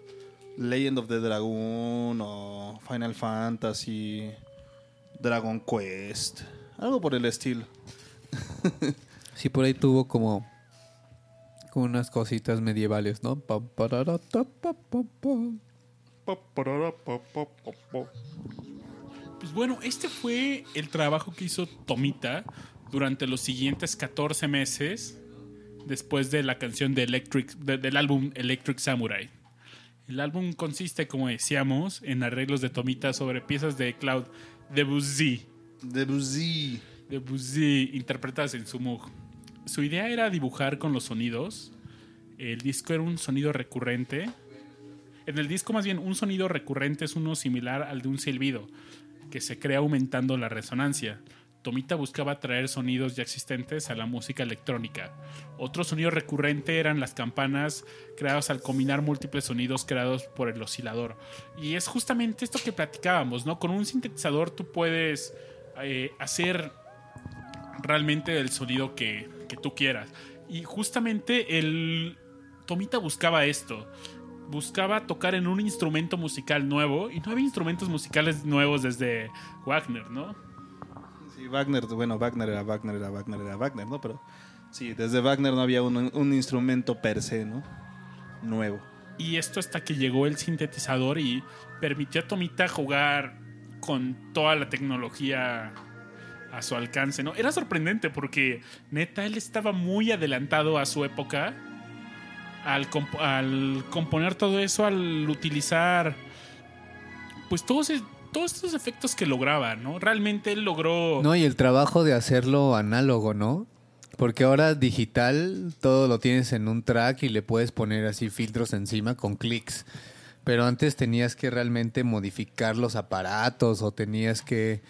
Legend of the Dragon o Final Fantasy, Dragon Quest, Algo por el estilo. Sí, por ahí tuvo como, como unas cositas medievales, ¿no? Pues bueno, este fue el trabajo que hizo Tomita durante los siguientes 14 meses después de la canción de Electric, de- del álbum Electric Samurai. El álbum consiste, como decíamos, en arreglos de Tomita sobre piezas de Claude Debussy. Debussy. Debussy interpretadas en su Moog. Su idea era dibujar con los sonidos. El disco era un sonido recurrente. En el disco, más bien, un sonido recurrente es uno similar al de un silbido, que se crea aumentando la resonancia. Tomita buscaba traer sonidos ya existentes a la música electrónica. Otro sonido recurrente eran las campanas creadas al combinar múltiples sonidos creados por el oscilador. Y es justamente esto que platicábamos, ¿no? Con un sintetizador tú puedes eh, hacer realmente el sonido que, que tú quieras. Y justamente el Tomita buscaba esto. Buscaba tocar en un instrumento musical nuevo. Y no había instrumentos musicales nuevos desde Wagner, ¿no? Wagner, bueno, Wagner era Wagner, era Wagner, era Wagner, ¿no? Pero sí, desde Wagner no había un, instrumento per se, ¿no? Nuevo. Y esto hasta que llegó el sintetizador y permitió a Tomita jugar con toda la tecnología a su alcance, ¿no? Era sorprendente porque neta él estaba muy adelantado a su época al, al componer todo eso, al utilizar pues todos, todos estos efectos que lograba, ¿no? Realmente él logró... No, y el trabajo de hacerlo análogo, ¿no? Porque ahora digital todo lo tienes en un track y le puedes poner así filtros encima con clics. Pero antes tenías que realmente modificar los aparatos o tenías que,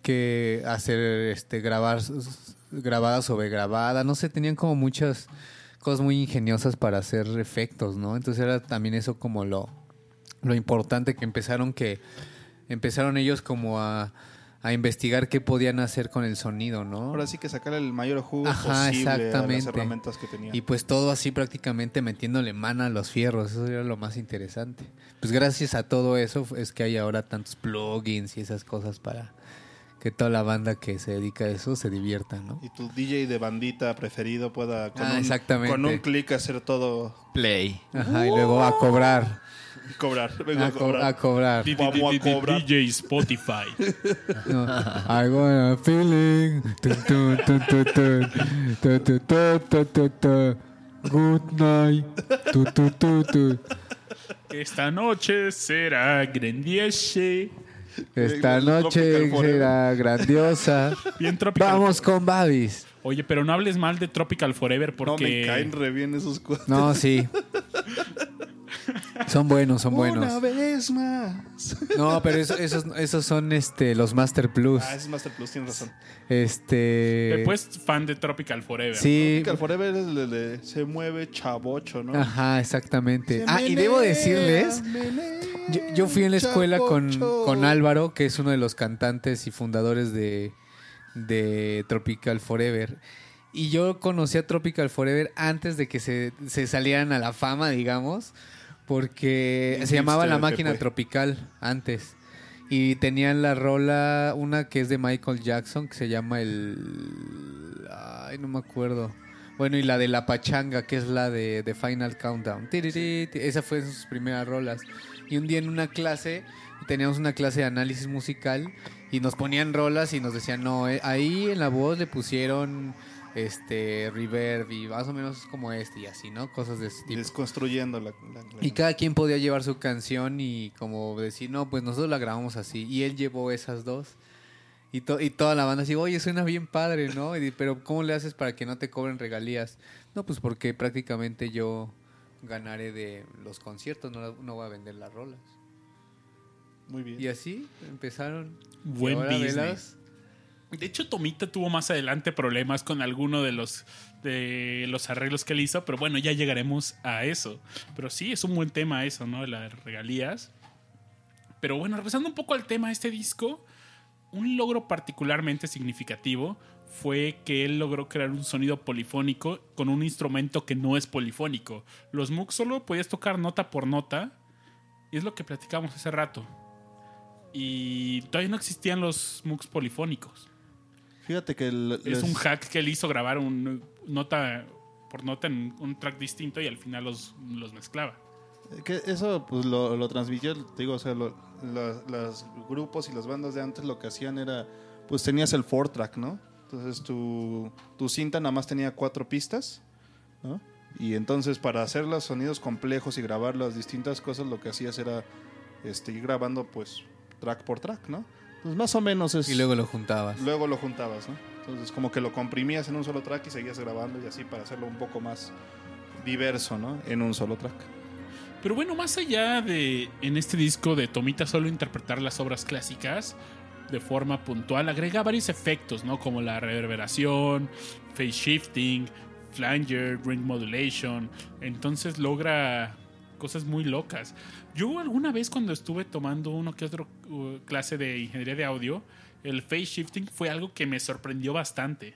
que hacer este grabar grabada sobre grabada, no sé, tenían como muchas cosas muy ingeniosas para hacer efectos, ¿no? Entonces era también eso como lo lo importante que empezaron que empezaron ellos como a, a investigar qué podían hacer con el sonido, ¿no? Ahora sí que sacarle el mayor jugo Ajá, posible a las exactamente. herramientas que tenía. Y pues todo así prácticamente metiéndole mano a los fierros, eso era lo más interesante. Pues gracias a todo eso es que hay ahora tantos plugins y esas cosas para que toda la banda que se dedica a eso se divierta, ¿no? Y tu DJ de bandita preferido pueda con, Ah, un, exactamente. con un clic hacer todo Play. Ajá, y luego a cobrar, cobrar. Vengo a, a co- cobrar. a cobrar. Vamos a cobrar. DJ Spotify. No, I got a feeling. Good night. Tu, tu, tu, tu. Esta noche será grandiosa. Esta noche será grandiosa. Bien Tropical Vamos con Babis. Oye, pero no hables mal de Tropical Forever No porque... me caen re bien esos cuadros. No, sí. Son buenos, son Una buenos. vez más. No, pero eso- esos, esos son este los Master Plus. Ah, es Master Plus, tienes razón. Este. Después fan de Tropical Forever. Sí. Tropical Forever es el de se mueve chavocho, ¿no? Ajá, exactamente. Se Ah, y debo decirles. menea, Yo, yo fui en la escuela con, con Álvaro, que es uno de los cantantes y fundadores de, de Tropical Forever. Y yo conocí a Tropical Forever antes de que se, se salieran a la fama, digamos, porque se llamaba La Máquina. Tropical antes. Y tenían la rola, una que es de Michael Jackson, que se llama el... Ay, no me acuerdo. Bueno, y la de La Pachanga, que es la de, de Final Countdown. Esa fue sus primeras rolas. Y un día en una clase, teníamos una clase de análisis musical y nos ponían rolas y nos decían, no, eh, ahí en la voz le pusieron este reverb y más o menos como este y así, ¿no? Cosas de ese tipo. Desconstruyendo la, la- la- Y cada quien podía llevar su canción y como decir, no, pues nosotros la grabamos así. Y él llevó esas dos. Y, to- y toda la banda así, oye, suena bien padre, ¿no? Y pero ¿cómo le haces para que no te cobren regalías? No, pues porque prácticamente yo ganaré de los conciertos, no, no voy a vender las rolas. Muy bien. Y así empezaron. Buen Y ahora business. velas. De hecho, Tomita tuvo más adelante problemas con alguno de los de los arreglos que él hizo, pero bueno, ya llegaremos a eso. Pero sí, es un buen tema eso, ¿no? De las regalías. Pero bueno, regresando un poco al tema de este disco, un logro particularmente significativo fue que él logró crear un sonido polifónico con un instrumento que no es polifónico. Los Moog solo podías tocar nota por nota, y es lo que platicamos hace rato. Y todavía no existían los Moogs polifónicos. Fíjate que el- Es les- un hack que él hizo grabar un nota por nota en un track distinto y al final los, los mezclaba. que eso pues lo, lo transmitió, te digo, o sea, lo- grupos y las bandas de antes lo que hacían era, pues tenías el four track, ¿no? Entonces tu, tu cinta nada más tenía cuatro pistas, ¿no? Y entonces para hacer los sonidos complejos y grabar las distintas cosas lo que hacías era este, ir grabando pues track por track, ¿no? Pues más o menos es... Y luego lo juntabas. luego lo juntabas, ¿no? Entonces como que lo comprimías en un solo track y seguías grabando y así para hacerlo un poco más diverso, ¿no? En un solo track. Pero bueno, más allá de en este disco de Tomita solo interpretar las obras clásicas de forma puntual, agrega varios efectos, ¿no? Como la reverberación, phase shifting, flanger, ring modulation. Entonces logra cosas muy locas. Yo alguna vez cuando estuve tomando uno que otro uh, clase de ingeniería de audio, el phase shifting fue algo que me sorprendió bastante.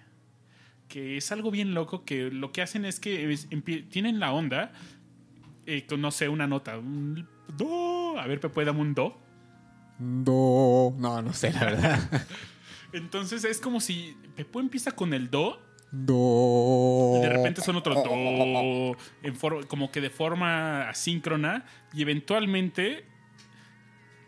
Que es algo bien loco que lo que hacen es que es- tienen la onda eh, con, no sé, una nota. Un do. A ver, Pepe, dame un do. Do. No, no sé, la verdad. Entonces es como si Pepe empieza con el do Do. y de repente suena otro do. En for- como que de forma asíncrona y eventualmente.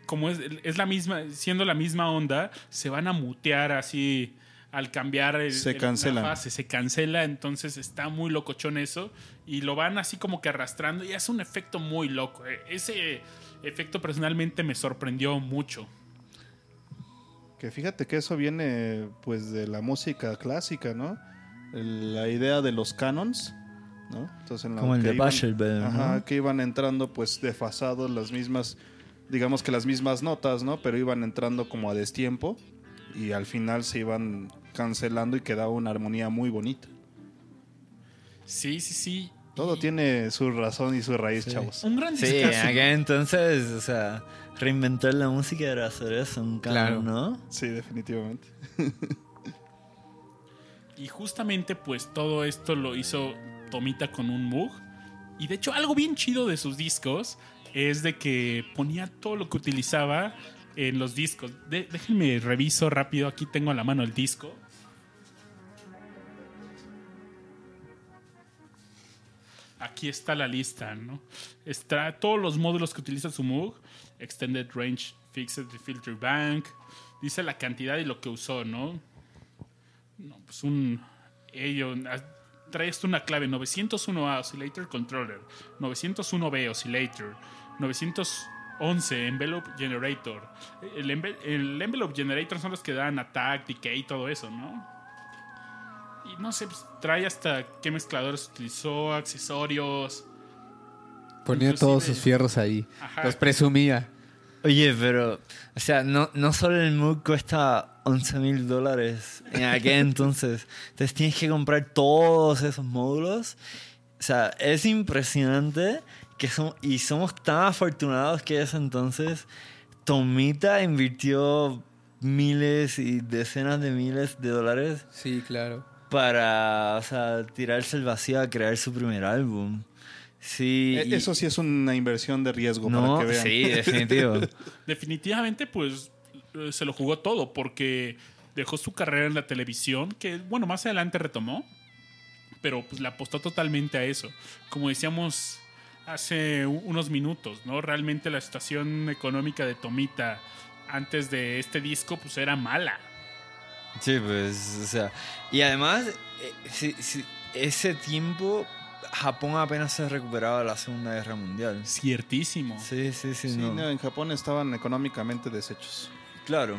Como es, es la misma, siendo la misma onda, se van a mutear así al cambiar el, Se el- cancelan. la fase, se cancela, entonces está muy locochón eso y lo van así como que arrastrando y hace un efecto muy loco. Eh, Ese efecto personalmente me sorprendió mucho. Que fíjate que eso viene pues de la música clásica, ¿no? El- la idea de los canons, ¿no? Entonces, en la Como el que de iban- Pachelbel, Ajá, ¿no? que iban entrando pues desfasados las mismas, digamos que las mismas notas, ¿no? Pero iban entrando como a destiempo y al final se iban cancelando y quedaba una armonía muy bonita. Sí, sí, sí. Todo Y tiene su razón y su raíz, chavos. un gran Sí, aquel entonces, o sea, reinventar la música era hacer eso, un Claro. canon, ¿no? Sí, definitivamente. Y justamente pues todo esto lo hizo Tomita con un Moog. Y de hecho algo bien chido de sus discos es de que ponía todo lo que utilizaba en los discos. Déjenme reviso rápido, aquí tengo a la mano el disco. Aquí está la lista, ¿no? Está todos los módulos que utiliza su Moog. Extended Range Fixed Filter Bank. Dice la cantidad y lo que usó, ¿no? No, pues un. Ello. ah, Trae esto una clave: 901A Oscillator Controller, 901B Oscillator, 911 Envelope Generator. El, enve- el Envelope Generator son los que dan attack, decay y todo eso, ¿no? Y no sé, pues, trae hasta qué mezcladores utilizó, accesorios. Ponía Inclusive- todos sus fierros ahí. Ajá. Los presumía. Oye, pero, o sea, no, no solo el Moog cuesta 11 mil dólares en aquel entonces. Entonces tienes que comprar todos esos módulos. O sea, es impresionante que son, y somos tan afortunados que ese entonces Tomita invirtió miles y decenas de miles de dólares Sí, claro. para, o sea, tirarse el vacío a crear su primer álbum. Sí. Y- Eso sí es una inversión de riesgo no, para que vean. sí, definitivo. definitivamente pues eh, se lo jugó todo porque dejó su carrera en la televisión que bueno más adelante retomó pero pues le apostó totalmente a eso como decíamos hace unos minutos no realmente la situación económica de Tomita antes de este disco pues era mala Sí, pues, o sea, y además, eh, sí- sí, ese tiempo Japón apenas se recuperaba de la Segunda Guerra Mundial. ciertísimo Sí, sí, sí, Sí, no. no, en Japón estaban económicamente deshechos. Claro.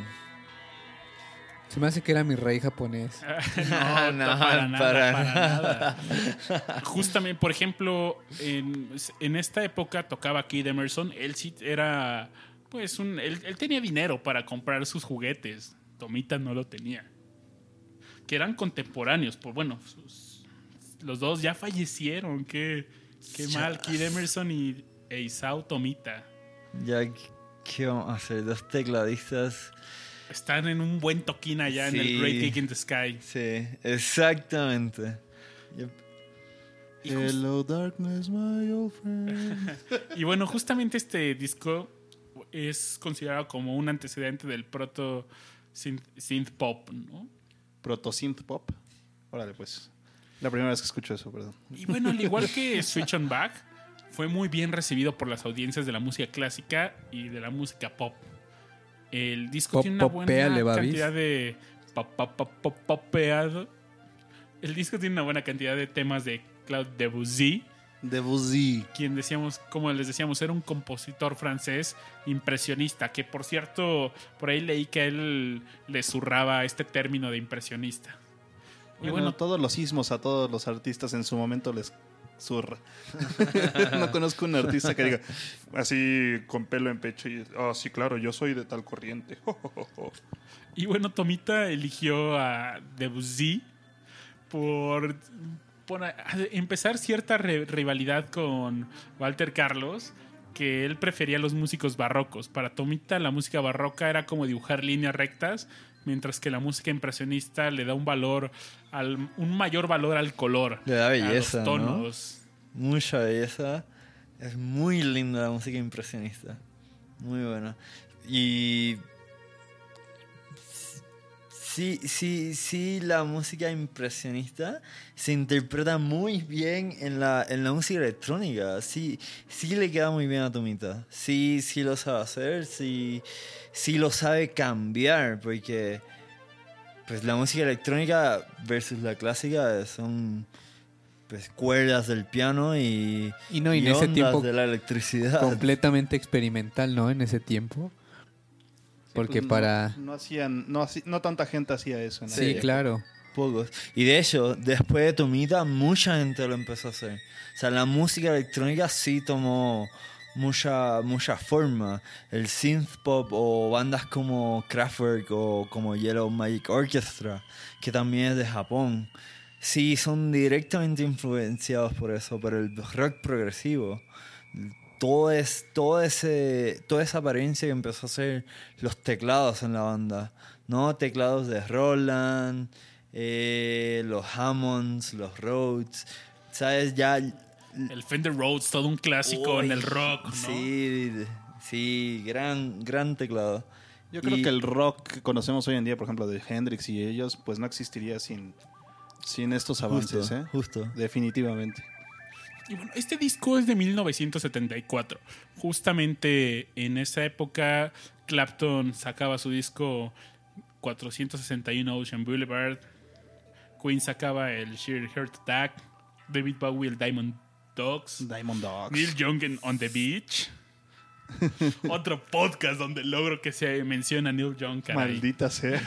Se me hace que era mi rey japonés. no, No, para, nada, para para nada. Justamente, por ejemplo, en, en esta época tocaba Kid Emerson. Él sí era, pues, un, él, él tenía dinero para comprar sus juguetes. Tomita no lo tenía. Que eran contemporáneos. Pues bueno, sus- los dos ya fallecieron. Qué, qué mal. Kid Emerson y e Isao Tomita. Ya, ¿qué vamos a hacer? Dos tecladistas. Están en un buen toquín allá en el. Great Gig in the Sky. Sí, exactamente. Yep. Y just- Hello darkness, my old friend. Y bueno, justamente este disco es considerado como un antecedente del proto synth, synth pop, ¿no? proto synth pop. Órale, pues. La primera vez que escucho eso, perdón. Y bueno, al igual que Switch on Back, fue muy bien recibido por las audiencias de la música clásica y de la música pop. El disco Pop- tiene una buena cantidad de pop, pop, pop, pop- popeado. El disco tiene una buena cantidad de temas de Claude Debussy, Debussy. quien decíamos, como les decíamos, era un compositor francés impresionista, que por cierto, por ahí leí que él le zurraba este término de impresionista. Y Bueno, bueno, todos los sismos a todos los artistas en su momento les zurra. no conozco un artista que diga así con pelo en pecho y, ah, sí, claro, yo soy de tal corriente. Y bueno, Tomita eligió a Debussy por, empezar cierta re- rivalidad con Walter Carlos, que él prefería los músicos barrocos. Para Tomita la música barroca era como dibujar líneas rectas, mientras que la música impresionista le da un valor, al, un mayor valor al color. Le da a belleza, los ¿no? tonos. Mucha belleza. Es muy linda la música impresionista. Muy buena. Y. Sí, sí, sí, la música impresionista se interpreta muy bien en la, en la música electrónica. Sí, sí le queda muy bien a Tomita. Sí, sí lo sabe hacer, sí, sí lo sabe cambiar, porque pues la música electrónica versus la clásica son pues cuerdas del piano y, Y no, y en ese ondas tiempo de la electricidad. completamente experimental, ¿no? En ese tiempo. Porque Pues no- para... No, hacían, no, no tanta gente hacía eso. Sí, claro. Pocos. Y de hecho, después de Tomita, mucha gente lo empezó a hacer. O sea, la música electrónica sí tomó mucha, mucha forma. El synth pop o bandas como Kraftwerk o como Yellow Magic Orchestra, que también es de Japón, sí son directamente influenciados por eso, por el rock progresivo. Todo es, todo ese, toda esa apariencia que empezó a hacer los teclados en la banda, ¿no? Teclados de Roland, eh, los Hammonds, los Rhodes, ¿sabes? Ya... El Fender Rhodes, todo un clásico Uy, en el rock, ¿no? Sí, sí, gran, gran teclado. Yo creo Y- que el rock que conocemos hoy en día, por ejemplo, de Hendrix y ellos, pues no existiría sin, sin estos avances, Justo, ¿eh? justo. Definitivamente. Y bueno, este disco es de 1974. Justamente en esa época, Clapton sacaba su disco 461 Ocean Boulevard. Queen sacaba el Sheer Heart Attack. David Bowie el Diamond Dogs. Diamond Dogs. Neil Young en On the Beach. Otro podcast donde logro que se menciona a Neil Young. caray. Maldita sea.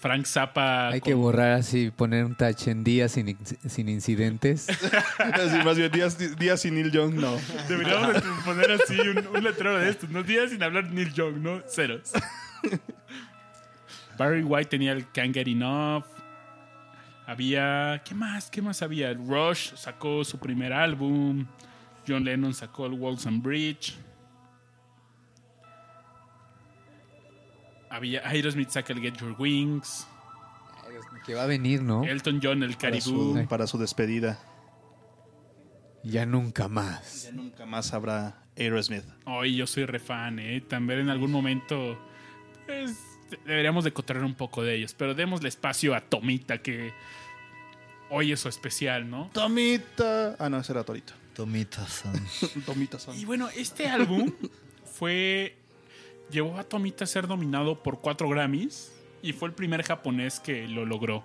Frank Zappa. Hay con- que borrar así, poner un touch en días sin, sin incidentes. Así, más bien, días, días sin Neil Young, no. Deberíamos de poner así un, un letrero de estos. No días sin hablar Neil Young, ¿no? Ceros. Barry White tenía el Can't Get Enough. Había. ¿Qué más? ¿Qué más había? Rush sacó su primer álbum. John Lennon sacó el Walls and Bridge. Había Aerosmith saca el Get Your Wings. que va a venir, ¿no? Elton John el Para Caribou. su, para su despedida. Ya nunca más. Ya nunca más habrá Aerosmith. Hoy yo soy refan, ¿eh? También en algún momento pues, deberíamos de cotorrear un poco de ellos. Pero démosle espacio a Tomita, que hoy es su especial, ¿no? Tomita. Ah, no, ese era Torito. Tomita-san. Tomita son. Y bueno, este álbum fue... Llevó a Tomita a ser nominado por cuatro Grammys y fue el primer japonés que lo logró.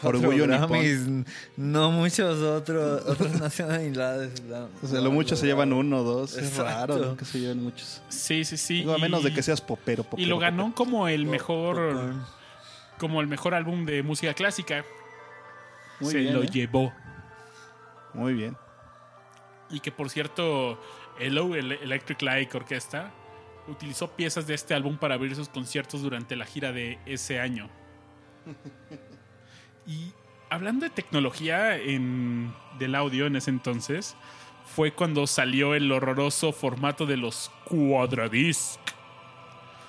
Cuatro Orgullo Grammys, No muchos otros, otras nacionalidades. la- O sea, lo mucho se llevan uno o dos. Es Exacto. raro ¿no? que se lleven muchos. Sí, sí, sí. Digo, a menos de que seas popero, popero. Y lo ganó popero. como el mejor... popcorn. Como el mejor álbum de música clásica. Muy Se bien, lo ¿eh? llevó. Muy bien. Y que por cierto, Hello el Electric Light Orchestra utilizó piezas de este álbum para abrir sus conciertos durante la gira de ese año. Y hablando de tecnología en, del audio en ese entonces, fue cuando salió el horroroso formato de los cuadradisc.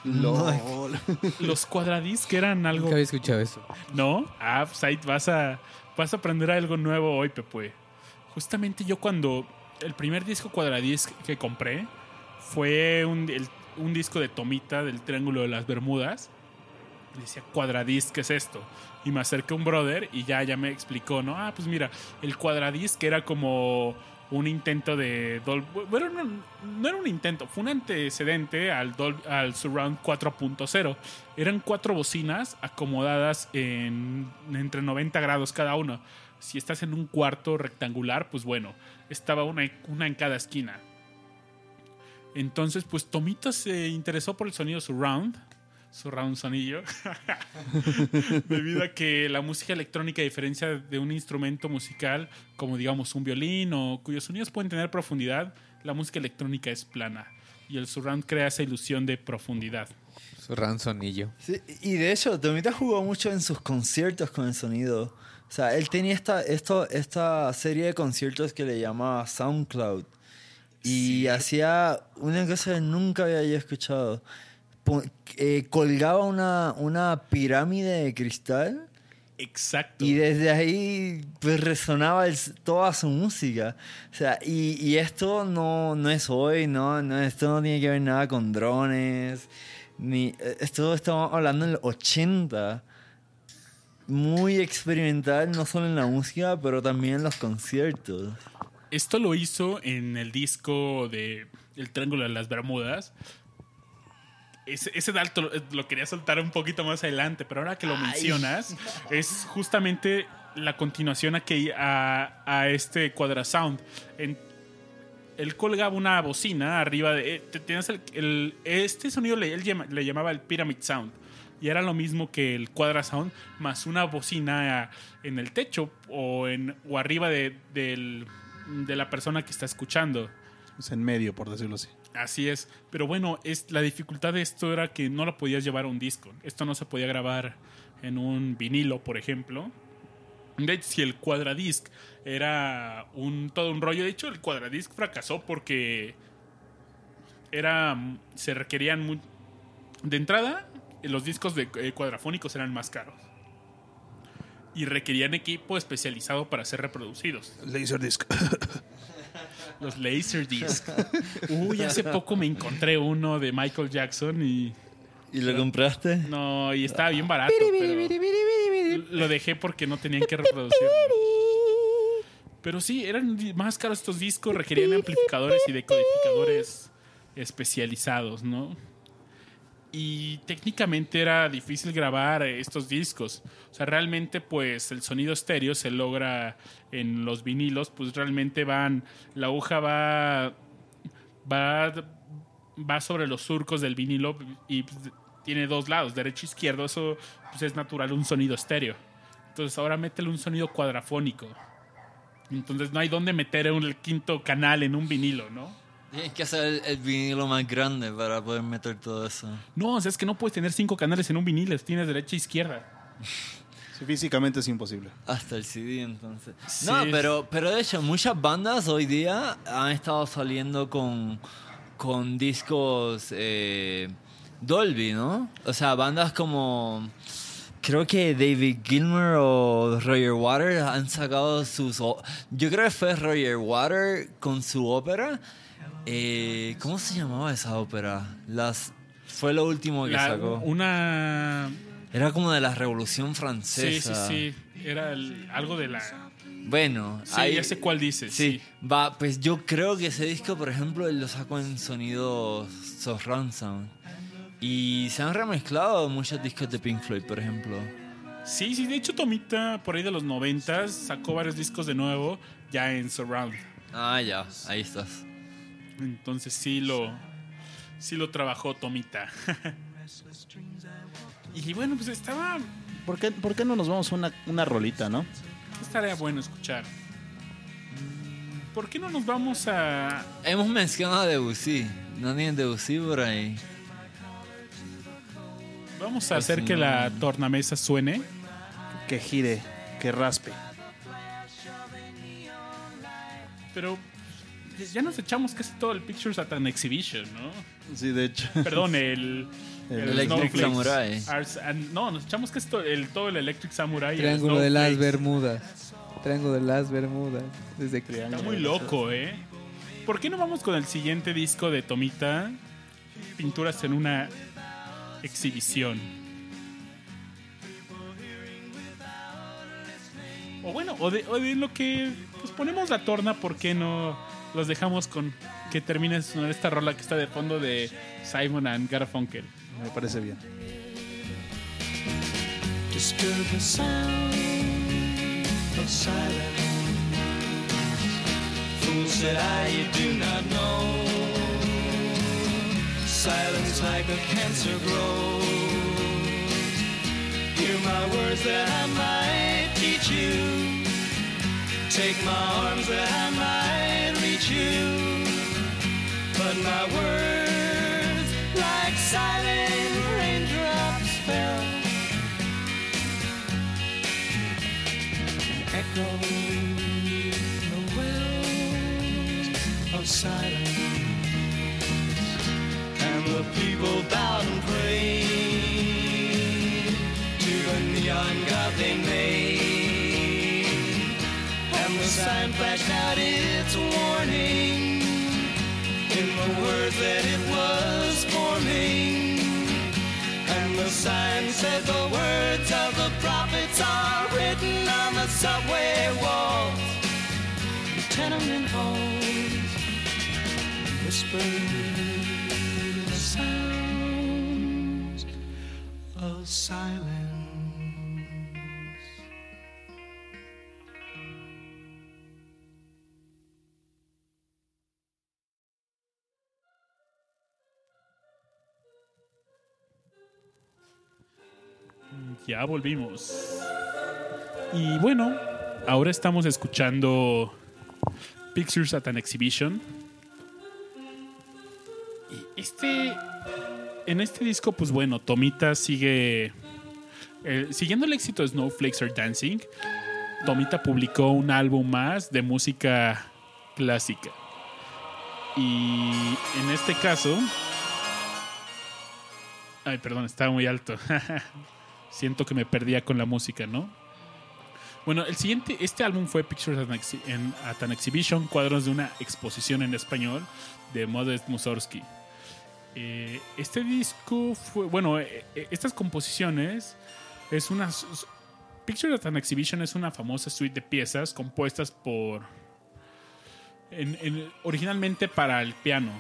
LOL. Los cuadradisc eran algo Nunca había escuchado eso. ¿No? Ah, pues ahí vas a, vas a aprender algo nuevo hoy, Pepe. Justamente yo cuando el primer disco cuadradisc que compré fue un, un disco de Tomita del Triángulo de las Bermudas. Decía, cuadradisc, ¿qué es esto? Y me acerqué a un brother y ya, ya me explicó, ¿no? Ah, pues mira, el cuadradisc era como un intento de Dolby. Bueno, no, no, era un intento, fue un antecedente al, Dolby, al Surround 4.0. Eran cuatro bocinas acomodadas en, entre 90 grados cada una. Si estás en un cuarto rectangular, pues bueno, estaba una, una en cada esquina. Entonces, pues Tomita se interesó por el sonido surround. Surround sonillo. Debido a que la música electrónica, a diferencia de un instrumento musical, como digamos un violín o cuyos sonidos pueden tener profundidad, la música electrónica es plana. Y el surround crea esa ilusión de profundidad. Surround sonillo. Sí, y de hecho, Tomita jugó mucho en sus conciertos con el sonido. O sea, él tenía esta, esto, esta serie de conciertos que le llamaba SoundCloud. Y sí. hacía una cosa que nunca había yo escuchado. Eh, colgaba una, una pirámide de cristal. Exacto. Y desde ahí pues resonaba el, toda su música. O sea, y, y esto no, no es hoy, ¿no? no esto no tiene que ver nada con drones. Ni, esto estamos hablando en el 80 muy experimental, no solo en la música, pero también en los conciertos. Esto lo hizo en el disco de El Triángulo de las Bermudas. Ese, ese dato lo, lo, quería soltar un poquito más adelante, pero ahora que lo Ay. mencionas, es justamente la continuación a, que, a, a este Quadrasound. En, él colgaba una bocina arriba de. Eh, Tienes el, el, este sonido le, él llama, le llamaba el Pyramid Sound y era lo mismo que el Quadra Sound más una bocina en el techo o, en, o arriba de, de, de la persona que está escuchando. Es en medio, por decirlo así. Así es. Pero bueno, es, la dificultad de esto era que no lo podías llevar a un disco. Esto no se podía grabar en un vinilo, por ejemplo. De hecho, si el cuadradisc era un, todo un rollo, de hecho, el cuadradisc fracasó porque era, se requerían muy, de entrada, los discos de eh, cuadrafónicos eran más caros. Y requerían equipo especializado para ser reproducidos. Laserdisc. Los Laserdisc. Uy, hace poco me encontré uno de Michael Jackson y. ¿Y lo compraste? No, y estaba bien barato. Pero lo dejé porque no tenían que reproducirlo. Pero sí, eran más caros estos discos, requerían amplificadores y decodificadores especializados, ¿no? Y técnicamente era difícil grabar estos discos. O sea, realmente pues el sonido estéreo se logra en los vinilos, pues realmente van, la aguja va, va, va sobre los surcos del vinilo y tiene dos lados, derecho e izquierdo, eso pues es natural un sonido estéreo. Entonces ahora métele un sonido cuadrafónico. Entonces no hay dónde meter un, quinto canal en un vinilo, ¿no? Tienes que hacer el, el, vinilo más grande para poder meter todo eso. No, o sea, es que no puedes tener cinco canales en un vinilo, tienes derecha e izquierda. Sí, físicamente es imposible. Hasta el CD, entonces. Sí. No, pero, pero de hecho, muchas bandas hoy día han estado saliendo con, con discos eh, Dolby, ¿no? O sea, bandas como creo que David Gilmer o Roger Water han sacado sus. Yo creo que fue Roger Water con su ópera. Eh, ¿Cómo se llamaba esa ópera? Las fue lo último que La, sacó. Una. Era como de la Revolución Francesa. Sí, sí, sí. Era el, algo de la. Bueno, sí, ahí, ya sé cuál dices. Sí, sí, va, pues yo creo que ese disco, por ejemplo, él lo sacó en sonido surround sound. Y se han remezclado muchos discos de Pink Floyd, por ejemplo. Sí, sí, de hecho Tomita por ahí de los 90 sacó varios discos de nuevo ya en surround. Ah, ya, ahí estás. Entonces sí lo, sí lo trabajó Tomita. y bueno, pues estaba... ¿Por qué, por qué no nos vamos a una, una rolita, no? Estaría bueno escuchar. ¿Por qué no nos vamos a...? Hemos mencionado a Debussy. ¿No tienen Debussy por ahí? Vamos a pues hacer no. que la tornamesa suene. Que gire, que raspe. Pero ya nos echamos casi todo el Pictures at an Exhibition, ¿no? Sí, de hecho. Perdón, el. El, el Electric Samurai. Arts, and, no, nos echamos casi todo el, todo el Electric Samurai. Triángulo de las Bermudas. Triángulo de las Bermudas. Desde que Está muy loco, ¿eh? ¿Por qué no vamos con el siguiente disco de Tomita? pinturas en una exhibición. O bueno, o de, o de lo que pues ponemos la torna, ¿por qué no los dejamos con que termine sonar esta rola que está de fondo de Simon and Garfunkel? Me parece bien. disturb the sound of silence. Fools that I you do not know. Silence like a cancer grows. Hear my words that I might teach you. Take my arms that I might reach you. But my words, like silent raindrops, fell. echo the wells of silence, and the people bowed and prayed to the neon god they made, flashed out its warning in the words that it was forming. And the sign said the words of the prophets are written on the subway walls, tenement halls, whispered the sounds of silence. Ya volvimos. Y bueno, ahora estamos escuchando Pictures at an Exhibition. Y este. En este disco, pues bueno, Tomita sigue. eh, siguiendo el éxito de Snowflakes Are Dancing, Tomita publicó un álbum más de música clásica. Y en este caso. Ay, perdón, estaba muy alto. Siento que me perdía con la música, ¿no? Bueno, el siguiente, este álbum fue Pictures at an, Exhi- at an Exhibition, cuadros de una exposición en español de Modest Mussorgsky. Eh, este disco fue, bueno, eh, eh, estas composiciones es una... Pictures at an Exhibition es una famosa suite de piezas compuestas por... en- en- originalmente para el piano,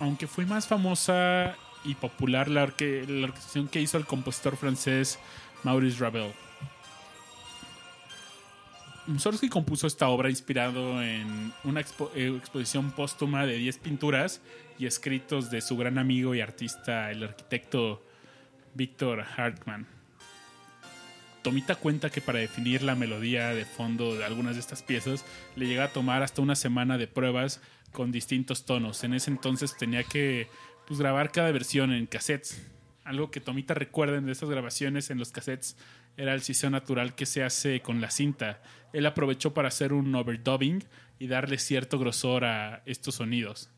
aunque fue más famosa y popular la, orque- la orquestación que hizo el compositor francés Maurice Ravel. Mussorgsky compuso esta obra inspirado en una eh, exposición póstuma de 10 pinturas y escritos de su gran amigo y artista, el arquitecto Víctor Hartmann. Tomita cuenta que para definir la melodía de fondo de algunas de estas piezas le llega a tomar hasta una semana de pruebas con distintos tonos. En ese entonces tenía que pues, grabar cada versión en cassettes. Algo que Tomita recuerden de estas grabaciones en los cassettes era el siseo natural que se hace con la cinta. Él aprovechó para hacer un overdubbing y darle cierto grosor a estos sonidos.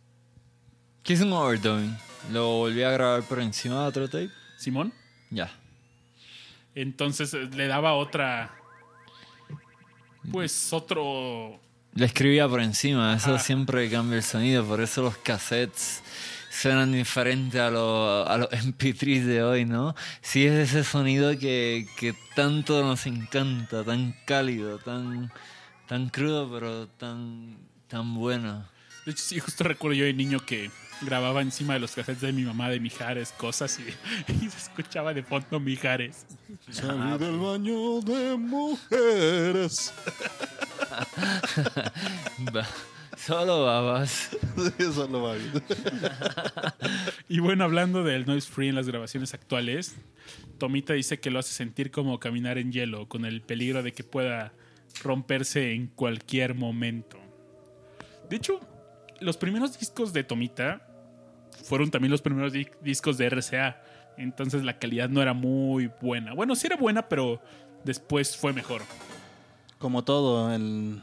¿Qué es un overdubbing? ¿Lo volví a grabar por encima de otro tape? Simón, Ya. entonces eh, le daba otra. Pues otro. Le escribía por encima, eso Ah. siempre cambia el sonido, por eso los cassettes suenan diferente a los a los MP3 de hoy, ¿no? Sí es ese sonido que, que tanto nos encanta, tan cálido, tan, tan crudo, pero tan, tan bueno. De hecho, sí, justo recuerdo yo de niño que grababa encima de los cassettes de mi mamá de Mijares cosas y, y se escuchaba de fondo Mijares. Salí del baño de mujeres. Solo babas. Eso lo va bien. Y bueno, hablando del noise free en las grabaciones actuales, Tomita dice que lo hace sentir como caminar en hielo, con el peligro de que pueda romperse en cualquier momento. De hecho, los primeros discos de Tomita fueron también los primeros di- discos de RCA. Entonces la calidad no era muy buena. Bueno, sí era buena, pero después fue mejor. Como todo en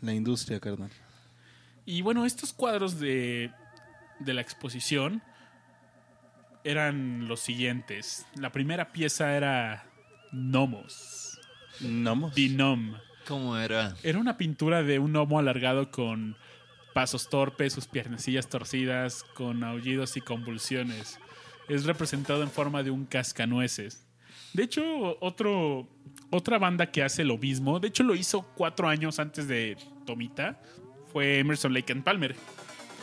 la industria, carnal. Y bueno, estos cuadros de, de la exposición eran los siguientes. La primera pieza era Nomos, ¿Nomos? Dinom. ¿Cómo era? Era una pintura de un gnomo alargado con pasos torpes, sus piernecillas torcidas, con aullidos y convulsiones. Es representado en forma de un cascanueces. De hecho, otro, otra banda que hace lo mismo, de hecho lo hizo cuatro años antes de Tomita, fue Emerson Lake and Palmer,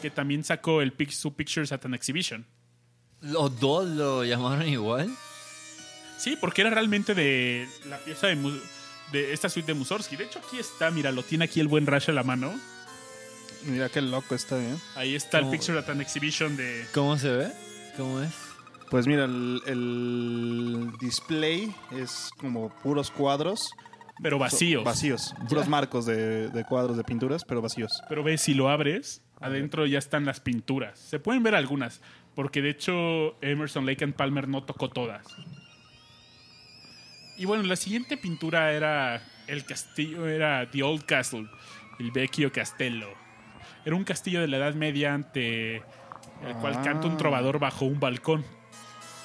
que también sacó el Pic- su Pictures at an Exhibition. ¿Los dos lo llamaron igual? Sí, porque era realmente de la pieza de, esta suite de Mussorgsky. De hecho, aquí está, mira, lo tiene aquí el buen Rush a la mano. Mira qué loco está bien. Ahí está el. Picture at an Exhibition de... ¿Cómo se ve? ¿Cómo es? Pues mira, el, el display es como puros cuadros. Pero vacíos. Vacíos. Puros marcos de, de cuadros de pinturas, pero vacíos. Pero ves, si lo abres, adentro ya están las pinturas. Se pueden ver algunas, porque de hecho Emerson Lake and Palmer no tocó todas. Y bueno, la siguiente pintura era el castillo, era The Old Castle, el Vecchio Castello. Era un castillo de la Edad Media ante el cual Ah. canta un trovador bajo un balcón.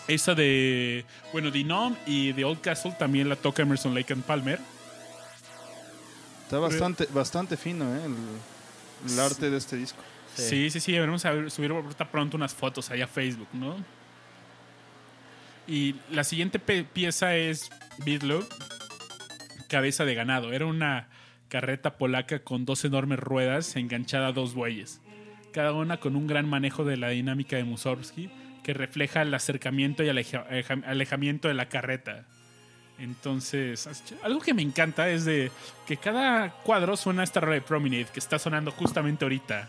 Esa de, bueno, The Gnome y The Old Castle también la toca Emerson Lake and Palmer. Está bastante, bastante fino, ¿eh? El, el arte de este disco. Sí, sí, sí, deberemos saber- subir ahorita pronto unas fotos ahí a Facebook, ¿no? Y la siguiente pieza es Beatlo, cabeza de ganado. Era una carreta polaca con dos enormes ruedas enganchada a dos bueyes, cada una con un gran manejo de la dinámica de Mussorgsky que refleja el acercamiento y aleja- alejamiento de la carreta. Entonces, algo que me encanta es de que cada cuadro suena esta rola de que está sonando justamente ahorita.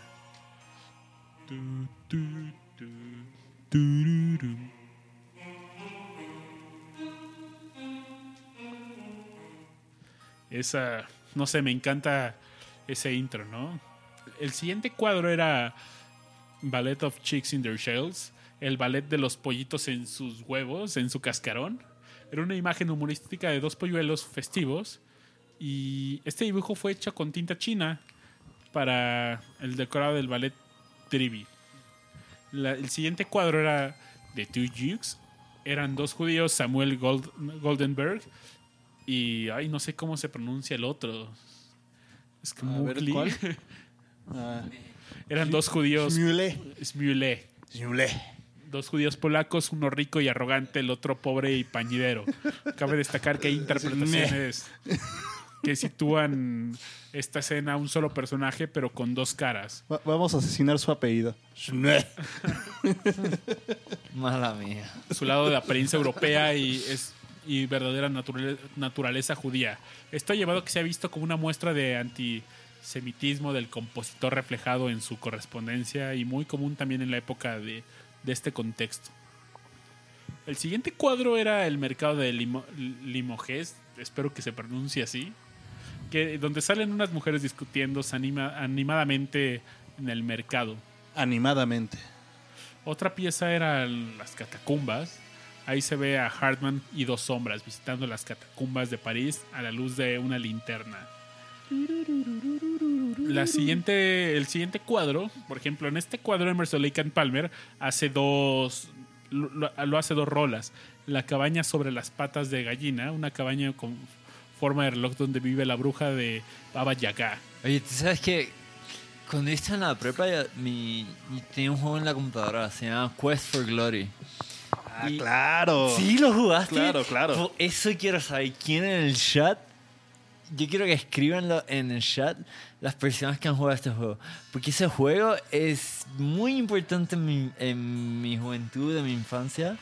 Esa, no sé, me encanta ese intro, ¿no? El siguiente cuadro era Ballet of Chicks in Their Shells, el ballet de los pollitos en sus huevos, en su cascarón. Era una imagen humorística de dos polluelos festivos y este dibujo fue hecho con tinta china para el decorado del ballet Trivi. El siguiente cuadro era de Two Jukes. Eran dos judíos, Samuel Gold- Goldenberg y, ay, no sé cómo se pronuncia el otro. Es que. Ah, Eran dos judíos. Smule. Smule. Smule. Dos judíos polacos, uno rico y arrogante, el otro pobre y pañidero. Cabe destacar que hay interpretaciones que sitúan esta escena a un solo personaje, pero con dos caras. Va- vamos a asesinar su apellido. Mala mía. Su lado de la apariencia europea y, es, y verdadera naturale- naturaleza judía. Esto ha llevado a que se ha visto como una muestra de antisemitismo del compositor reflejado en su correspondencia y muy común también en la época de, de este contexto. El siguiente cuadro era el mercado de Limo, Limoges, espero que se pronuncie así, que, donde salen unas mujeres discutiendo anima- animadamente en el mercado. Animadamente. Otra pieza era las catacumbas. Ahí se ve a Hartman y dos sombras visitando las catacumbas de París a la luz de una linterna. La siguiente, el siguiente cuadro, por ejemplo, en este cuadro Emerson Lake and Palmer hace dos, lo, hace dos rolas. La cabaña sobre las patas de gallina, una cabaña con forma de reloj donde vive la bruja de Baba Yaga. Oye, ¿tú sabes que cuando estaba en la prepa, mi, tenía un juego en la computadora, se llama Quest for Glory. Ah, Y- claro. ¿Sí lo jugaste? Claro, claro. Eso quiero saber quién en el chat. Yo quiero que escriban en el chat las personas que han jugado este juego. Porque ese juego es muy importante en mi, en mi juventud, en mi infancia.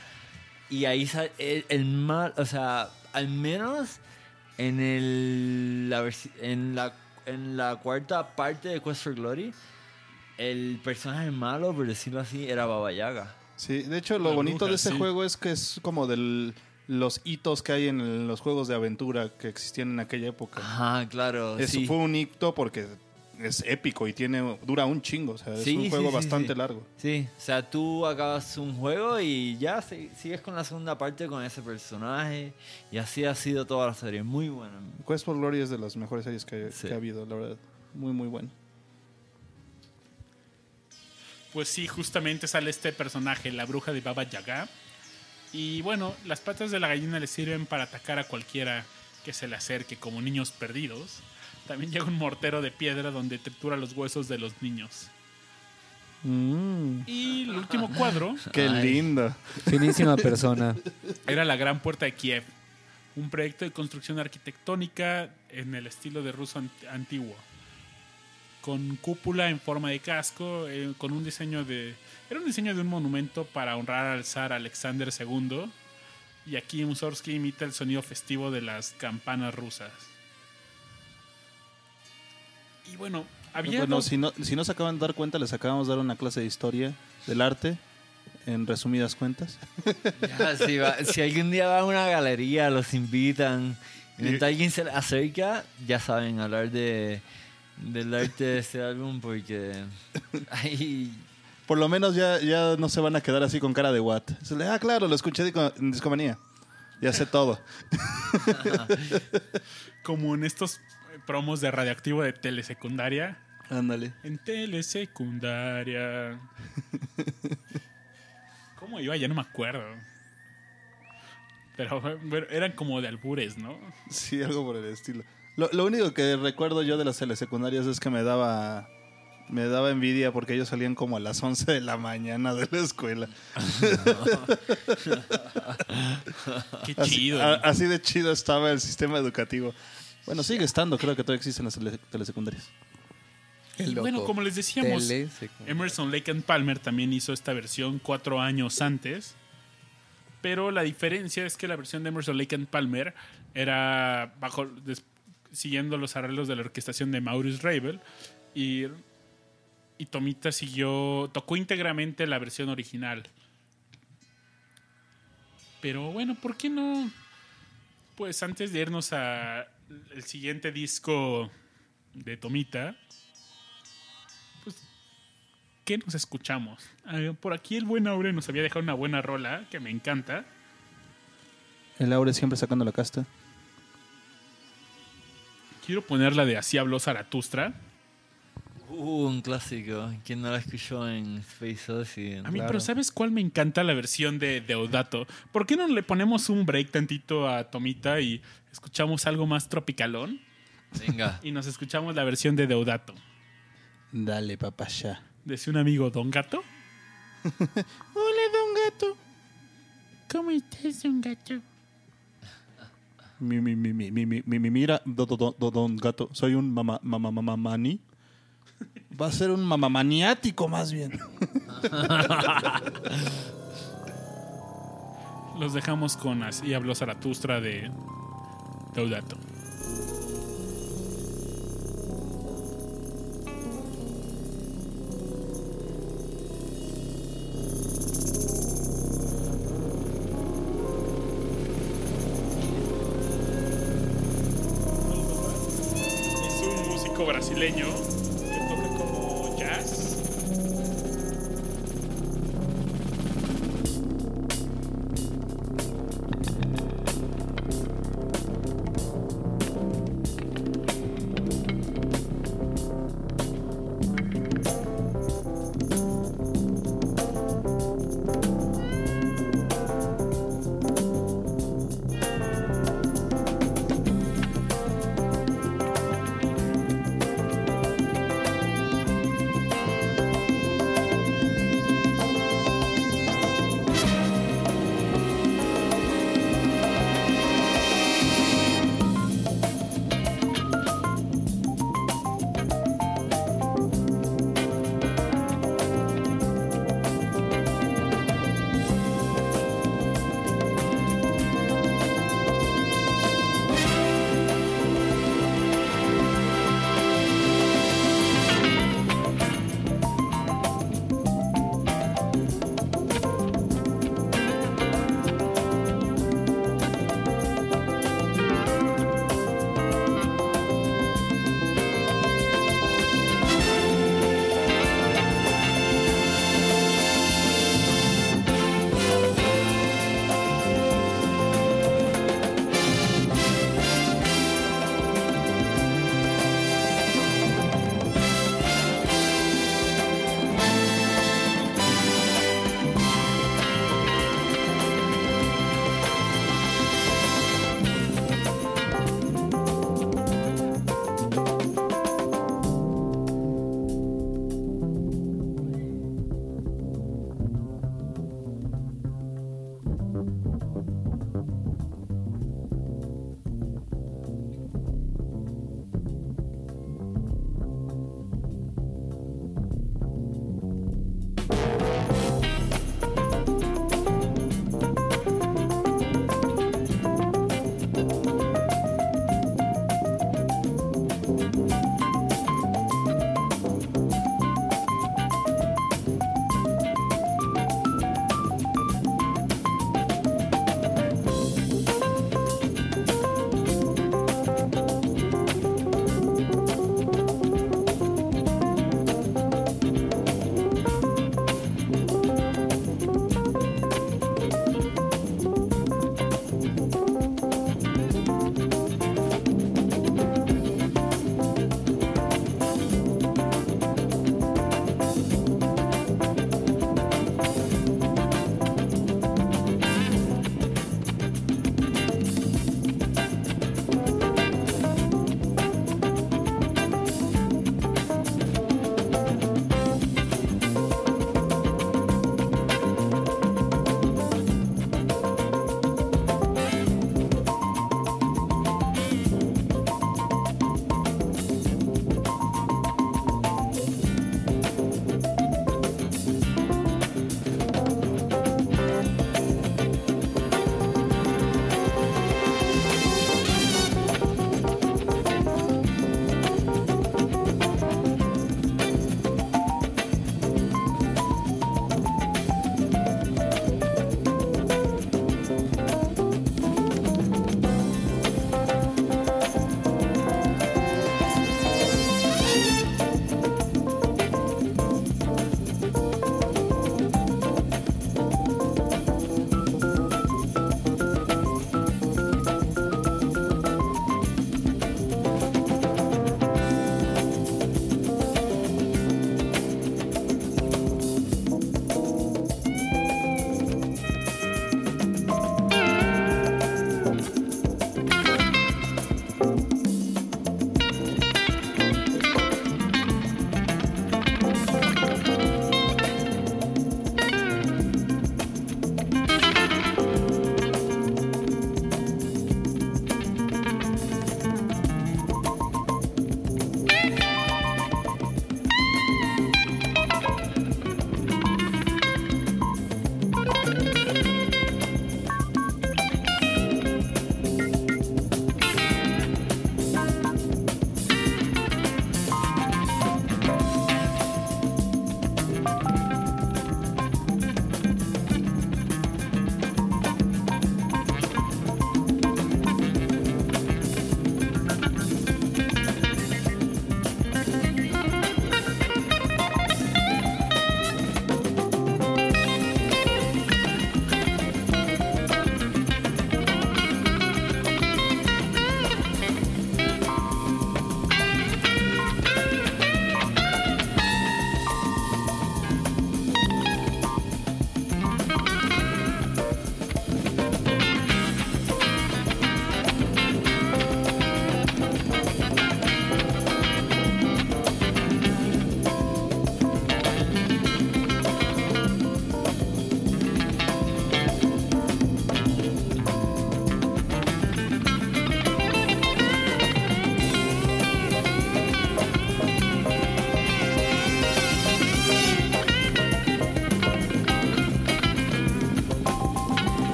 Y ahí sale el, el mal, o sea, al menos en, el, la, en, la, en la cuarta parte de Quest for Glory, el personaje malo, por decirlo así, era Baba Yaga. Sí, de hecho, lo La bonito bruja, de este sí. juego es que es como de los hitos que hay en el- los juegos de aventura que existían en aquella época. Ajá, claro. Eso sí. fue un hito porque es épico y tiene dura un chingo. O sea, es Sí, un sí, juego sí, bastante sí. largo. Sí, o sea, tú acabas un juego y ya si- sigues con la segunda parte con ese personaje y así ha sido toda la serie. Muy buena. Quest for Glory es de las mejores series que, Sí. que ha habido, la verdad. Muy, muy bueno. Pues sí, justamente sale este personaje, la bruja de Baba Yaga. Y bueno, las patas de la gallina le sirven para atacar a cualquiera que se le acerque, como niños perdidos. También llega un mortero de piedra donde tritura los huesos de los niños. Mm, Y el último cuadro qué lindo. Finísima persona. era la Gran Puerta de Kiev, un proyecto de construcción arquitectónica en el estilo de ruso ant- antiguo, con cúpula en forma de casco, eh, con un diseño de... Era un diseño de un monumento para honrar al zar Alexander II, y aquí Mussorgsky imita el sonido festivo de las campanas rusas. Y bueno, había... Bueno, dos- si no, si no se acaban de dar cuenta, les acabamos de dar una clase de historia del arte, en resumidas cuentas. Ya, si, va- si algún día va a una galería, los invitan, y mientras alguien se le acerca, ya saben hablar de del arte de este álbum porque ahí Por lo menos ya, ya no se van a quedar así con cara de what. Se le- Ah, claro, lo escuché en Discomanía. Ya sé todo. como en estos promos de radioactivo de telesecundaria. Ándale. En telesecundaria. ¿Cómo iba? Ya no me acuerdo. Pero bueno, eran como de albures, ¿no? Sí, algo por el estilo. Lo, lo único que recuerdo yo de las telesecundarias es que me daba me daba envidia porque ellos salían como a las 11 de la mañana de la escuela. Qué Así, chido. a- así de chido estaba el sistema educativo. Bueno, sigue estando, creo que todavía existen las tele- telesecundarias. y bueno, como les decíamos. Emerson Lake and Palmer también hizo esta versión cuatro años antes. Pero la diferencia es que la versión de Emerson Lake and Palmer era bajo siguiendo los arreglos de la orquestación de Maurice Ravel y, Tomita siguió tocó íntegramente la versión original. Pero bueno, ¿por qué no? Pues antes de irnos a el siguiente disco de Tomita, ¿qué nos escuchamos? Ah, por aquí el buen Aure nos había dejado una buena rola que me encanta. El Aure siempre sacando la casta. Quiero ponerla de Así habló Zaratustra. uh, un clásico. ¿Quién no la escuchó en Space Odyssey? A mí, Claro. pero ¿sabes cuál me encanta la versión de Deodato? ¿Por qué no le ponemos un break tantito a Tomita y escuchamos algo más tropicalón? Venga. Y nos escuchamos la versión de Deodato. Dale, papaya. Decía un amigo, Don Gato. Hola, Don Gato. ¿Cómo estás, Don Gato? Mi, mi, mi, mi, mi, mi, mi- mi- mira, do- do- do- gato, soy un mamá, mamá, mamá, mani. Va a ser un mamamaniático más bien. Los dejamos con Así habló Zaratustra de Deodato.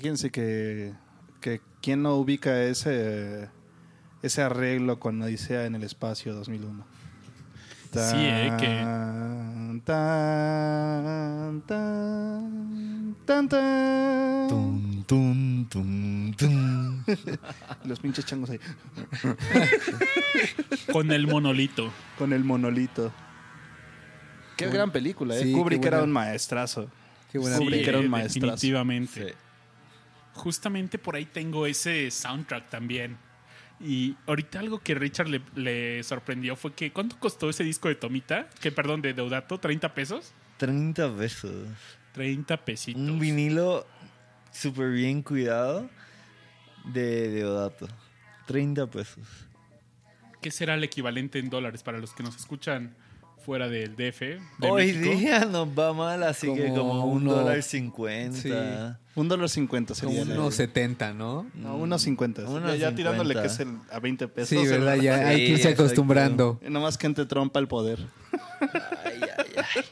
Fíjense que, que quién no ubica ese ese arreglo con Odisea en el espacio 2001. Sí, eh, que- Tan, tan, tan, tan, tan. Tum, tum, tum, tum. Los pinches changos ahí. Con el monolito. Con el monolito. Qué gran película, ¿eh? Sí, Kubrick era un maestrazo. Qué buena Sí, Kubrick era un eh, maestrazo. definitivamente. Sí. Justamente por ahí tengo ese soundtrack también. Y ahorita algo que Richard le, le sorprendió fue que ¿cuánto costó ese disco de Tomita? Que perdón, de Deodato, ¿30 pesos? 30 pesos. 30 pesitos. Un vinilo súper bien cuidado de Deodato. 30 pesos. ¿Qué será el equivalente en dólares para los que nos escuchan fuera del DF? De Hoy México? día nos va mal, así que Como como un uno- dólar cincuenta. Un dólar cincuenta Como sería. la- unos 70, ¿no? No, unos cincuenta. Ya, ya tirándole 50. que es el, a 20 pesos. Sí, ¿verdad? Ya hay que irse acostumbrando. Nomás que entre trompa el poder. Ay, ay, ay.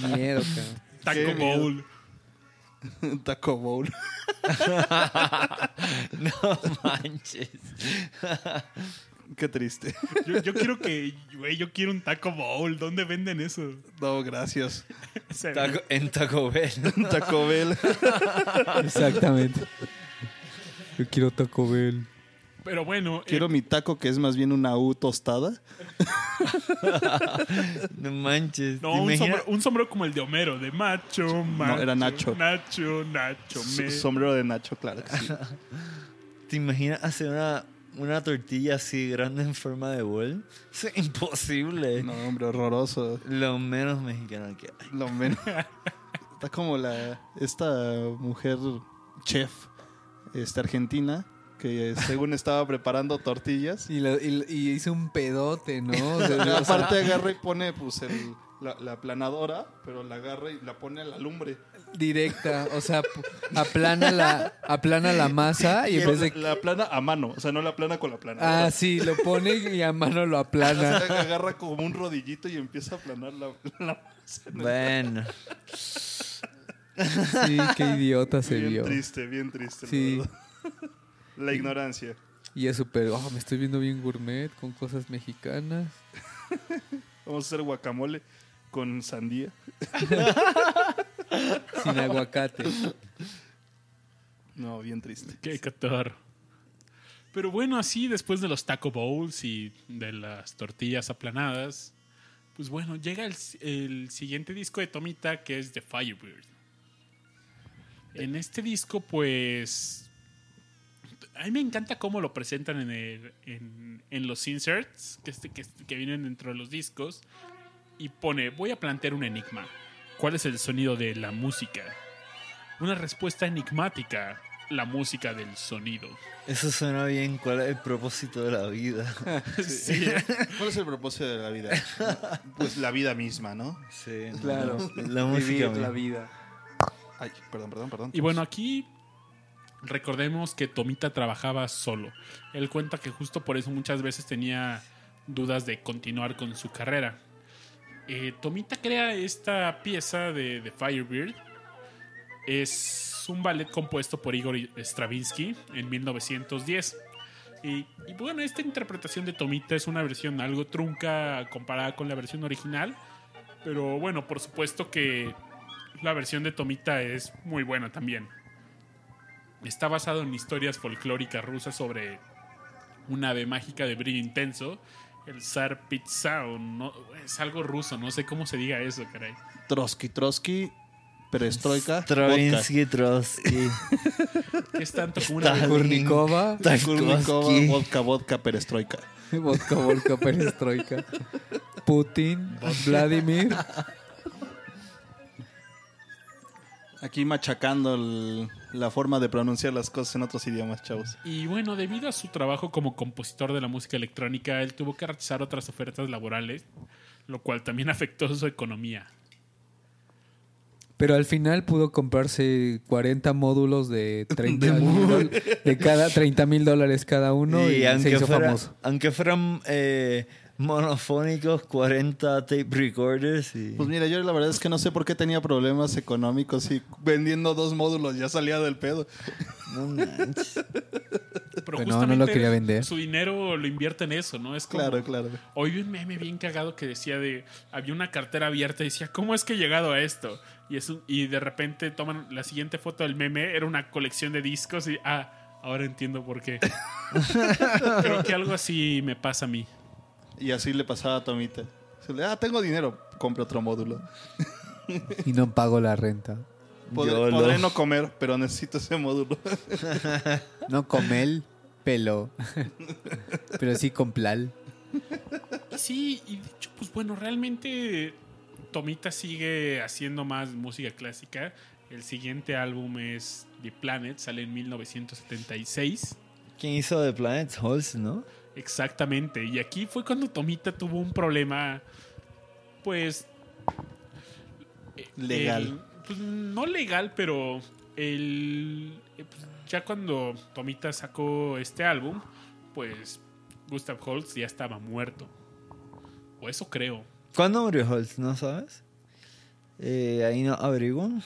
Qué miedo, cabrón. Taco Qué miedo. Bowl. Taco Bowl. No manches. Qué triste. Yo, yo quiero que, güey, yo quiero un Taco Bowl. ¿Dónde venden eso? No, gracias. Taco- en Taco Bell. Taco Bell. Exactamente. Yo quiero Taco Bell. Pero bueno, eh, Quiero mi taco que es más bien una U tostada. No manches. no, ¿Te un sombrero, un sombrero como el de Homero, de macho, macho. era Nacho. Nacho, Nacho, me. Sombrero de Nacho, claro que sí. ¿Te imaginas hacer una, una tortilla así grande en forma de bol? Es imposible. No, hombre, horroroso. Lo menos mexicano que hay. Lo menos. Está como la esta mujer chef este, argentina que según estaba preparando tortillas. Y, lo- y- y hizo un pedote, ¿no? O sea, Aparte agarra y pone pues el- la, la aplanadora, pero la agarra y la pone a la lumbre. Directa. O sea, aplana la, aplana la masa y en Pero vez de... la, la aplana a mano, o sea, no la aplana con la planadora. Ah, sí, lo pone y a mano lo O aplana. sea, agarra como un rodillito y empieza a aplanar la, la masa. en el- Bueno. Sí, qué idiota se bien vio. triste, bien triste. la Sí. La ignorancia. Y es súper, oh, me estoy viendo bien gourmet con cosas mexicanas. Vamos a hacer guacamole con sandía. Sin aguacate. No, bien triste. Qué cator. Pero bueno, así después de los taco bowls y de las tortillas aplanadas, pues bueno, llega el, el siguiente disco de Tomita que es The Firebird. En este disco, pues. A mí me encanta cómo lo presentan en, el- en, en los inserts que, este- que, que vienen dentro de los discos. Y pone: Voy a plantear un enigma. ¿Cuál es el sonido de la música? Una respuesta enigmática. La música del sonido. Eso suena bien. ¿Cuál es el propósito de la vida? Sí. ¿Cuál es el propósito de la vida? Pues la vida misma, ¿no? Sí, Claro. La música. Vivir la vida. Ay, perdón, perdón, perdón. Y bueno, aquí recordemos que Tomita trabajaba solo. Él cuenta que justo por eso muchas veces tenía dudas de continuar con su carrera. Eh, Tomita crea esta pieza de, de Firebird. Es un ballet compuesto por Igor Stravinsky en 1910. Y, bueno, esta interpretación de Tomita es una versión algo trunca comparada con la versión original. Pero bueno, por supuesto que la versión de Tomita es muy buena también. Está basado en historias folclóricas rusas sobre una ave mágica de brillo intenso, el Zar Pizzao. No, es algo ruso, no sé cómo se diga eso, caray. Trotsky, Trotsky, perestroika, vodka. Stravinsky, Trotsky. Que es tanto como una. Kurnikova, vodka, vodka, perestroika. vodka, vodka, perestroika. Putin, Vladimir. Aquí machacando el- la forma de pronunciar las cosas en otros idiomas, chavos. Y bueno, debido a su trabajo como compositor de la música electrónica, él tuvo que rechazar otras ofertas laborales, lo cual también afectó su economía. Pero al final pudo comprarse 40 módulos de 30 mil dol- de cada 30 mil dólares cada uno y, y se aunque, hizo fuera- famoso. aunque fueran eh, monofónicos, 40 tape recorders y... Pues mira, yo la verdad es que no sé por qué tenía problemas económicos y vendiendo dos módulos ya salía del pedo. No manches. Pero Pues no, no justamente lo quería vender. Su dinero lo invierte en eso, ¿no? Es como, Claro, claro. Hoy vi un meme bien cagado que decía de. Había una cartera abierta y decía, ¿cómo es que he llegado a esto? Y, es un- y de repente toman la siguiente foto del meme, era una colección de discos y. Ah, ahora entiendo por qué. Creo que algo así me pasa a mí. Y así le pasaba a Tomita. Se le, ah, tengo dinero, compro otro módulo. Y no pago la renta. Podré, no comer, pero necesito ese módulo. No comel, pelo. Pero sí con plal. Sí, y de hecho, pues bueno, realmente Tomita sigue haciendo más música clásica. El siguiente álbum es The Planet, sale en 1976. ¿Quién hizo The Planet Halls, no? Exactamente. Y aquí fue cuando Tomita tuvo un problema, pues... Legal. el- pues no legal, pero el, pues, ya cuando Tomita sacó este álbum, pues Gustav Holst ya estaba muerto. O eso creo. ¿Cuándo murió Halls, no sabes? Eh, ahí no averiguan.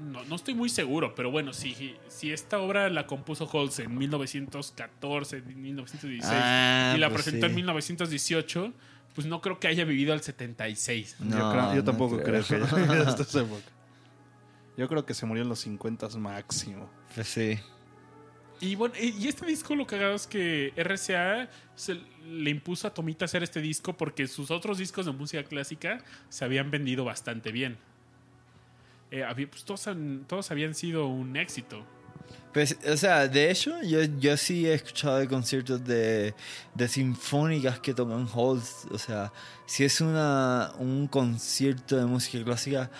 No, no estoy muy seguro, pero bueno, si, si esta obra la compuso Holst en 1914, en 1916 Ah, y la pues presentó en sí. 1918, pues no creo que haya vivido al 76. yo, No, creo- yo no tampoco creo, creo. que haya vivido hasta esa época. Yo creo que se murió en los 50 máximo. Pues sí. Y bueno, y y este disco lo cagado es que RCA se le impuso a Tomita hacer este disco porque sus otros discos de música clásica se habían vendido bastante bien. Eh, había- pues todos, han- todos habían sido un éxito. Pues, o sea, de hecho, yo, yo sí he escuchado de conciertos de, de sinfónicas que tocan halls. O sea, si es una, un concierto de música clásica,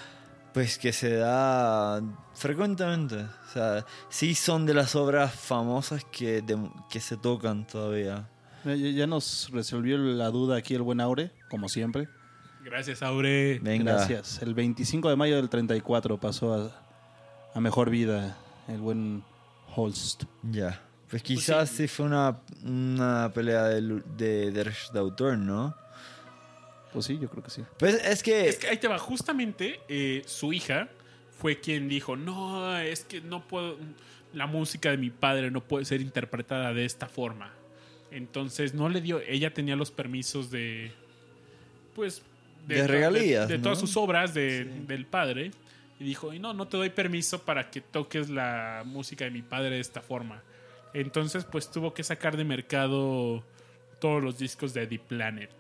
pues que se da frecuentemente. O sea, sí son de las obras famosas que, de- que se tocan todavía. Ya, ya nos resolvió la duda aquí el buen Aure, como siempre. Gracias, Aure. Venga. Gracias. El 25 de mayo del 34 pasó a, a mejor vida el buen Holst. Ya. Pues quizás sí. sí. fue una, una pelea de, de derechos de autor, ¿no? Pues sí, yo creo que sí. Pues es que... Es que ahí te va, justamente eh, su hija fue quien dijo, no, es que no puedo, la música de mi padre no puede ser interpretada de esta forma. Entonces no le dio, ella tenía los permisos de, pues, De regalías, de, ¿no? todas sus obras de- del padre. Y dijo, y no, no te doy permiso para que toques la música de mi padre de esta forma. Entonces, pues tuvo que sacar de mercado todos los discos de The Planet.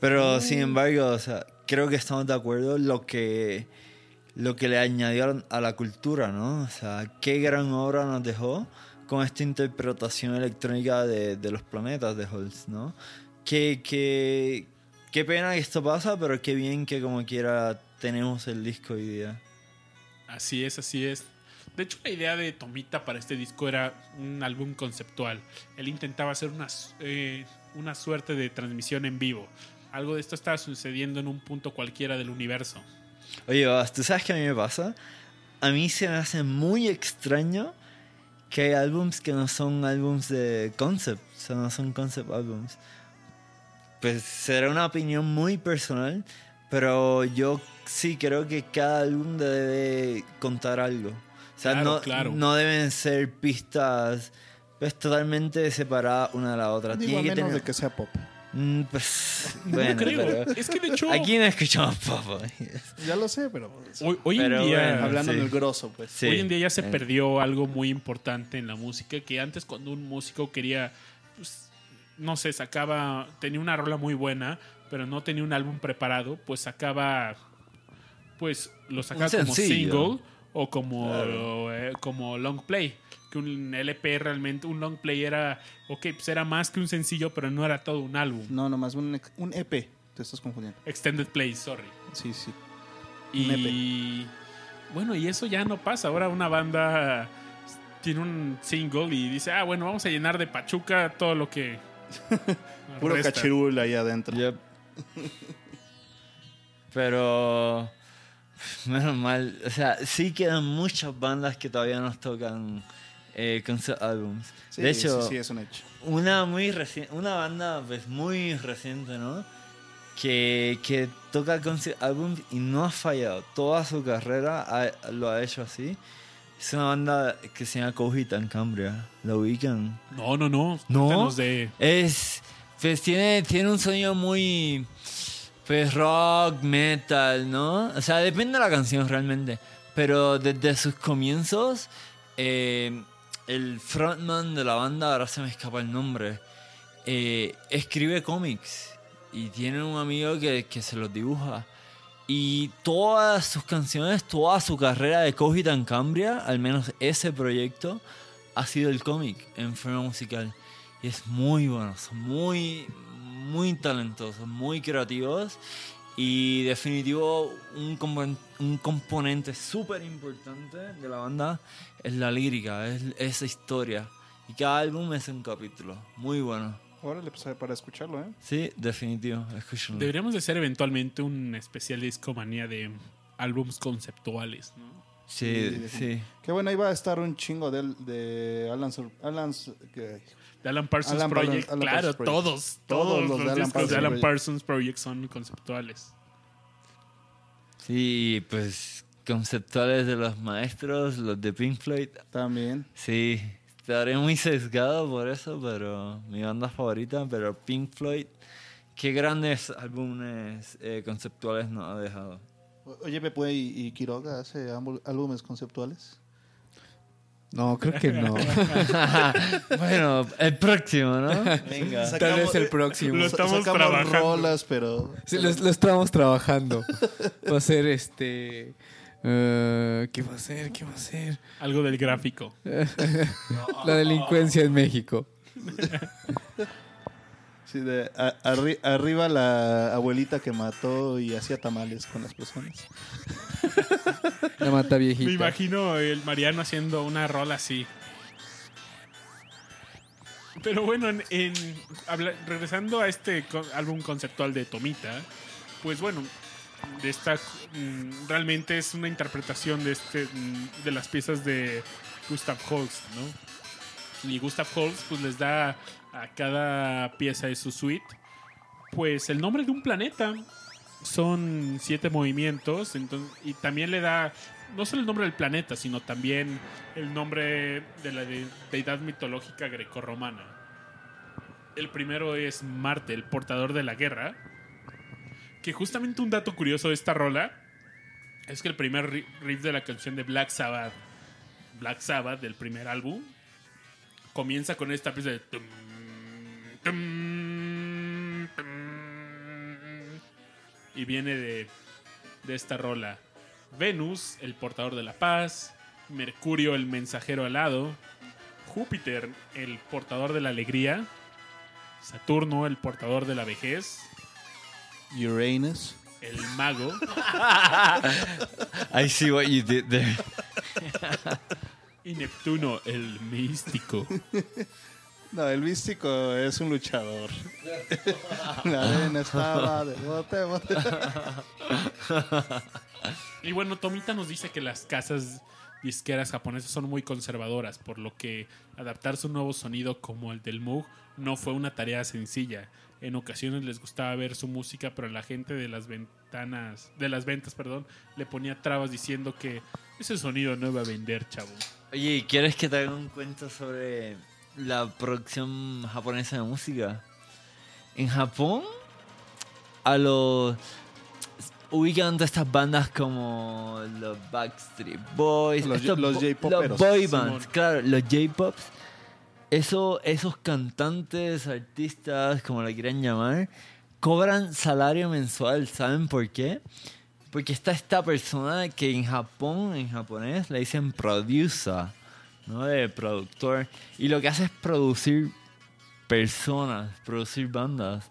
Pero sin embargo, o sea, creo que estamos de acuerdo lo que lo que le añadieron a la cultura, ¿no? O sea, qué gran obra nos dejó con esta interpretación electrónica de, de los planetas de Holst, ¿no? Qué, qué, qué pena que esto pasa, pero qué bien que como quiera tenemos el disco hoy día. Así es, así es. De hecho, la idea de Tomita para este disco era un álbum conceptual. Él intentaba hacer una, eh, una suerte de transmisión en vivo. Algo de esto estaba sucediendo en un punto cualquiera del universo. Oye, ¿tú sabes qué a mí me pasa? A mí se me hace muy extraño que hay álbums que no son álbums de concept, o sea, no son concept albums. Pues será una opinión muy personal, pero yo sí creo que cada álbum debe contar algo. O sea, Claro, no, claro. no deben ser pistas pues, totalmente separadas una de la otra. Digo, a Tiene que menos tener... de que sea pop. Mm, pues, No bueno, creo. pero- Es que de hecho, Aquí no escuchamos pop. Ya lo sé, pero hoy, hoy Pero en día, bueno, hablando sí. en el grosso, pues. Sí. hoy en día ya se Eh. perdió algo muy importante en la música. Que antes, cuando un músico quería, pues, no sé, sacaba, tenía una rola muy buena, pero no tenía un álbum preparado, pues sacaba, pues lo sacaba como single o como, Claro. eh, como long play. Que un LP realmente, un long play era, ok, pues era más que un sencillo, pero no era todo un álbum. No, nomás un, un EP. Te estás confundiendo. Extended play, sorry. Sí, sí. Y bueno, y eso ya no pasa. Ahora una banda tiene un single y dice, ah, bueno, vamos a llenar de pachuca todo lo que... Puro resta". cachirul ahí adentro. Yep. Pero menos mal, o sea, sí quedan muchas bandas que todavía nos tocan eh, concept albums. Sí, de hecho, sí, sí, es un hecho. una muy una banda pues muy reciente, ¿no? Que, que toca concept albums y no ha fallado. Toda su carrera ha- lo ha hecho así. Es una banda que se llama Cogita en Cambria. ¿La ubican? No, no, no. ¿No? De. Es. Pues tiene, tiene un sonido muy. Pues rock, metal, ¿no? O sea, depende de la canción realmente. Pero desde sus comienzos, eh, el frontman de la banda, ahora se me escapa el nombre, eh, escribe cómics. Y tiene un amigo que, que se los dibuja. Y todas sus canciones, toda su carrera de Cogita en Cambria, al menos ese proyecto, ha sido el cómic en forma musical. Y es muy bueno, son muy, muy talentosos, muy creativos. Y definitivo, un, compon- un componente súper importante de la banda es la lírica, es esa historia. Y cada álbum es un capítulo, muy bueno. Órale, pues para escucharlo, ¿eh? Sí, definitivo, escúchenlo. Deberíamos de hacer eventualmente un especial discomanía de álbums conceptuales, ¿no? Sí, sí. Qué bueno, ahí va a estar un chingo de, de Alan, Sur- Alan Sur- que- De Alan Parsons Alan Project, Alan claro, Project. todos, Todos todos, los los, de Alan discos de Parsons Alan Project. Parsons Project son conceptuales. Sí, pues conceptuales de los maestros, los de Pink Floyd. también. Sí, estaré muy sesgado por eso, pero mi banda favorita, pero Pink Floyd, qué grandes álbumes eh, conceptuales nos ha dejado. Oye, Pepe y, y Quiroga hace álbumes conceptuales. No, creo que no. bueno, el próximo, ¿no? Venga. Tal vez el próximo. Lo estamos sacamos trabajando. rolas, pero... Sí, lo, lo estamos trabajando. Va a ser este. Eh, ¿Qué va a ser? ¿Qué va a ser? Algo del gráfico. La delincuencia en México. Sí, de a- arri- arriba la abuelita que mató y hacía tamales con las personas. La mata Me viejita. imagino el Mariano haciendo una rola así. Pero bueno, en, en- habla- regresando a este co- álbum conceptual de Tomita, pues bueno, de esta mm, realmente es una interpretación de este mm, de las piezas de Gustav Holst, ¿no? Y Gustav Holst pues les da a cada pieza de su suite pues el nombre de un planeta. Son siete movimientos entonces, y también le da no solo el nombre del planeta, sino también el nombre de la de- deidad mitológica grecorromana. El primero es Marte, el portador de la guerra. Que justamente un dato curioso de esta rola es que el primer ri- riff de la canción de Black Sabbath, Black Sabbath del primer álbum, comienza con esta pieza de y viene de, de esta rola. Venus, el portador de la paz, Mercurio, el mensajero alado, Júpiter, el portador de la alegría, Saturno, el portador de la vejez, Uranus. el mago, I see what you did there. y Neptuno, el místico. No, el místico es un luchador. La arena estaba de bote, bote. Y bueno, Tomita nos dice que las casas disqueras japonesas son muy conservadoras, por lo que adaptarse a un nuevo sonido como el del Moog no fue una tarea sencilla. En ocasiones les gustaba ver su música, pero la gente de las ventanas, de las ventas, perdón, le ponía trabas diciendo que ese sonido no iba a vender, chavo. Oye, ¿quieres que te haga un cuento sobre la producción japonesa de música? En Japón, a los. ubican todas estas bandas como los Backstreet Boys, Los- estos los J-poperos. los boy bands, Simón. claro, los J-pops. Eso, esos cantantes, artistas, como le quieran llamar, cobran salario mensual. ¿Saben por qué? Porque está esta persona que en Japón, en japonés, le dicen producer, ¿no? De productor. Y lo que hace es producir personas, producir bandas.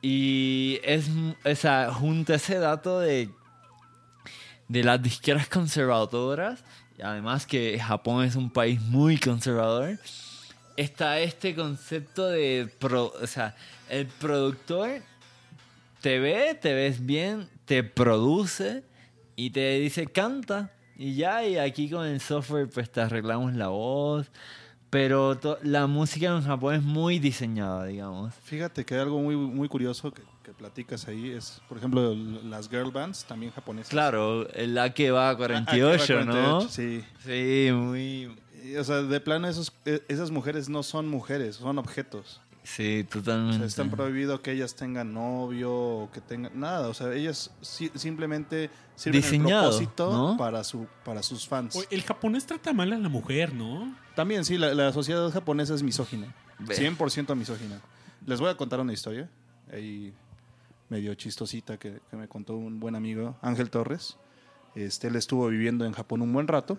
Y es, o sea, junto a ese dato de, de las disqueras conservadoras, y además que Japón es un país muy conservador, está este concepto de, pro- o sea, el productor te ve, te ves bien, te produce y te dice canta Y ya, y aquí con el software pues te arreglamos la voz. Pero la música en Japón es muy diseñada, digamos. Fíjate que hay algo muy, muy curioso que, que platicas ahí es, por ejemplo, las girl bands también japonesas. Claro, la que va a Ah, 48, que va ¿no? 48, Sí. Sí, muy... O sea, de plano esos, eh, esas mujeres no son mujeres, son objetos. Sí, O totalmente. sea, están prohibido que ellas tengan novio o que tengan nada. O sea, ellas si- simplemente sirven el Diseñado, propósito ¿no? para su para sus fans. O- El japonés trata mal a la mujer, ¿no? También sí, la, la sociedad japonesa es misógina. Ve. 100% misógina. Les voy a contar una historia. Ahí medio chistosita que, que me contó un buen amigo, Ángel Torres. Este, él estuvo viviendo en Japón un buen rato.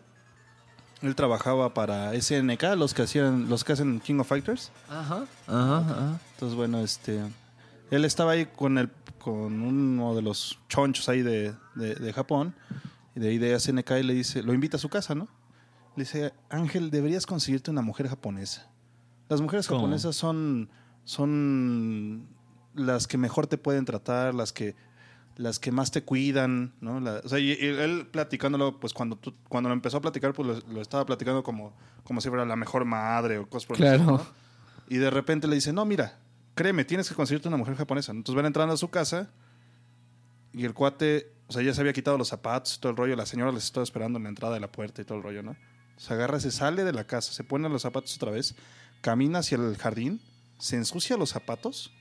Él trabajaba para SNK, los que hacían, los que hacen King of Fighters. Ajá, ajá, ajá. Entonces, bueno, este. Él estaba ahí con el con uno de los chonchos ahí de, de- de Japón. Y de ahí de SNK y le dice, lo invita a su casa, ¿no? Le dice, Ángel, deberías conseguirte una mujer japonesa. Las mujeres ¿Cómo? japonesas son, son las que mejor te pueden tratar, las que, las que más te cuidan, ¿no? La- o sea, y, y él platicándolo, pues cuando, tú- cuando lo empezó a platicar, pues lo, lo estaba platicando como, como si fuera la mejor madre o cosas por el Claro. estilo, ¿no? Y de repente le dice, no, mira, créeme, tienes que conseguirte una mujer japonesa. Entonces van entrando a su casa y el cuate, o sea, ya se había quitado los zapatos y todo el rollo. La señora les estaba esperando en la entrada de la puerta y todo el rollo, ¿no? Se agarra, se sale de la casa, se pone los zapatos otra vez, camina hacia el jardín, se ensucia los zapatos,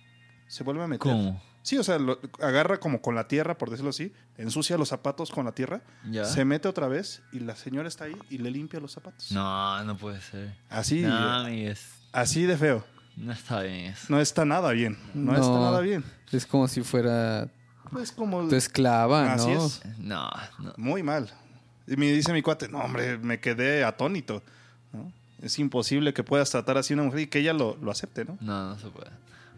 se vuelve a meter. ¿Cómo? Sí, o sea, lo- agarra como con la tierra, por decirlo así, ensucia los zapatos con la tierra, ¿Ya? se mete otra vez y la señora está ahí y le limpia los zapatos. No, no puede ser. Así, No, amigues, así de feo. no está bien eso. No está nada bien. No, No. está nada bien. Es como si fuera Es como. tu esclava, Así ¿no? es. No, no. Muy mal. Y me dice mi cuate, no, hombre, me quedé atónito. ¿no? Es imposible que puedas tratar así a una mujer y que ella lo, lo acepte, ¿no? No, no se puede.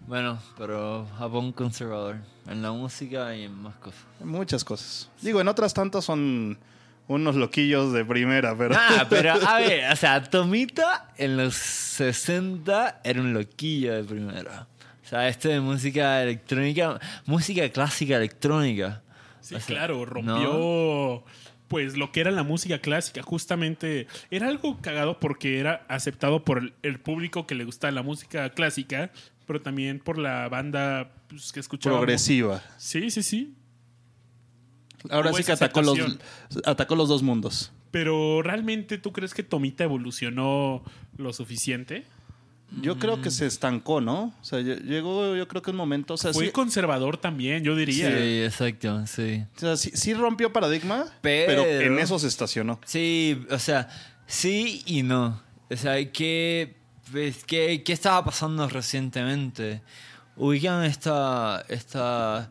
Bueno, pero Japón conservador. En la música y en más cosas. Muchas cosas. Digo, en otras tantas son unos loquillos de primera, pero. Ah, pero a ver, o sea, Tomita en los 60 era un loquillo de primera. O sea, esto de música electrónica, música clásica electrónica. Sí, O sea, claro, rompió pues lo que era la música clásica. Justamente era algo cagado porque era aceptado por el, el público que le gusta la música clásica, pero también por la banda pues, que escuchaba. Progresiva. Sí, sí, sí. Ahora Hubo sí que atacó los, atacó los dos mundos. Pero realmente tú crees que Tomita evolucionó lo suficiente? Yo creo que se estancó, ¿no? O sea, lle- llegó, yo creo que un momento. O sea, Fue sí, conservador también, yo diría. Sí, exacto, sí. o sea, sí- sí rompió paradigma, Pero- pero en eso se estacionó. Sí, o sea, sí y no. O sea, ¿qué, pues, qué, qué estaba pasando recientemente? Ubican esta, esta,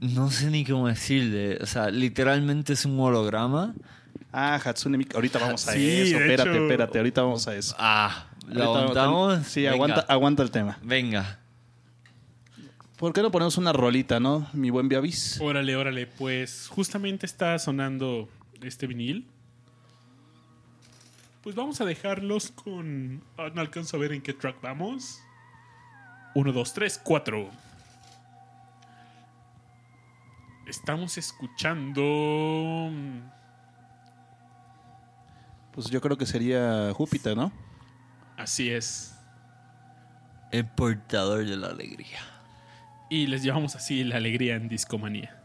no sé ni cómo decirle, o sea, literalmente es un holograma. Ah, Hatsune Miku. Ahorita vamos a Sí, eso. Espérate, hecho. espérate. Ahorita vamos a eso. Ah, ¿lo aguantamos? Sí, Venga, aguanta, aguanta el tema. Venga. ¿Por qué no ponemos una rolita, no? Mi buen Viavis. Órale, órale, pues justamente está sonando este vinil. Pues vamos a dejarlos con... ah, no alcanzo a ver en qué track vamos. Uno, dos, tres, cuatro. Estamos escuchando... Pues yo creo que sería Júpiter, ¿no? Así es. El portador de la alegría. Y les llevamos así la alegría en Discomanía.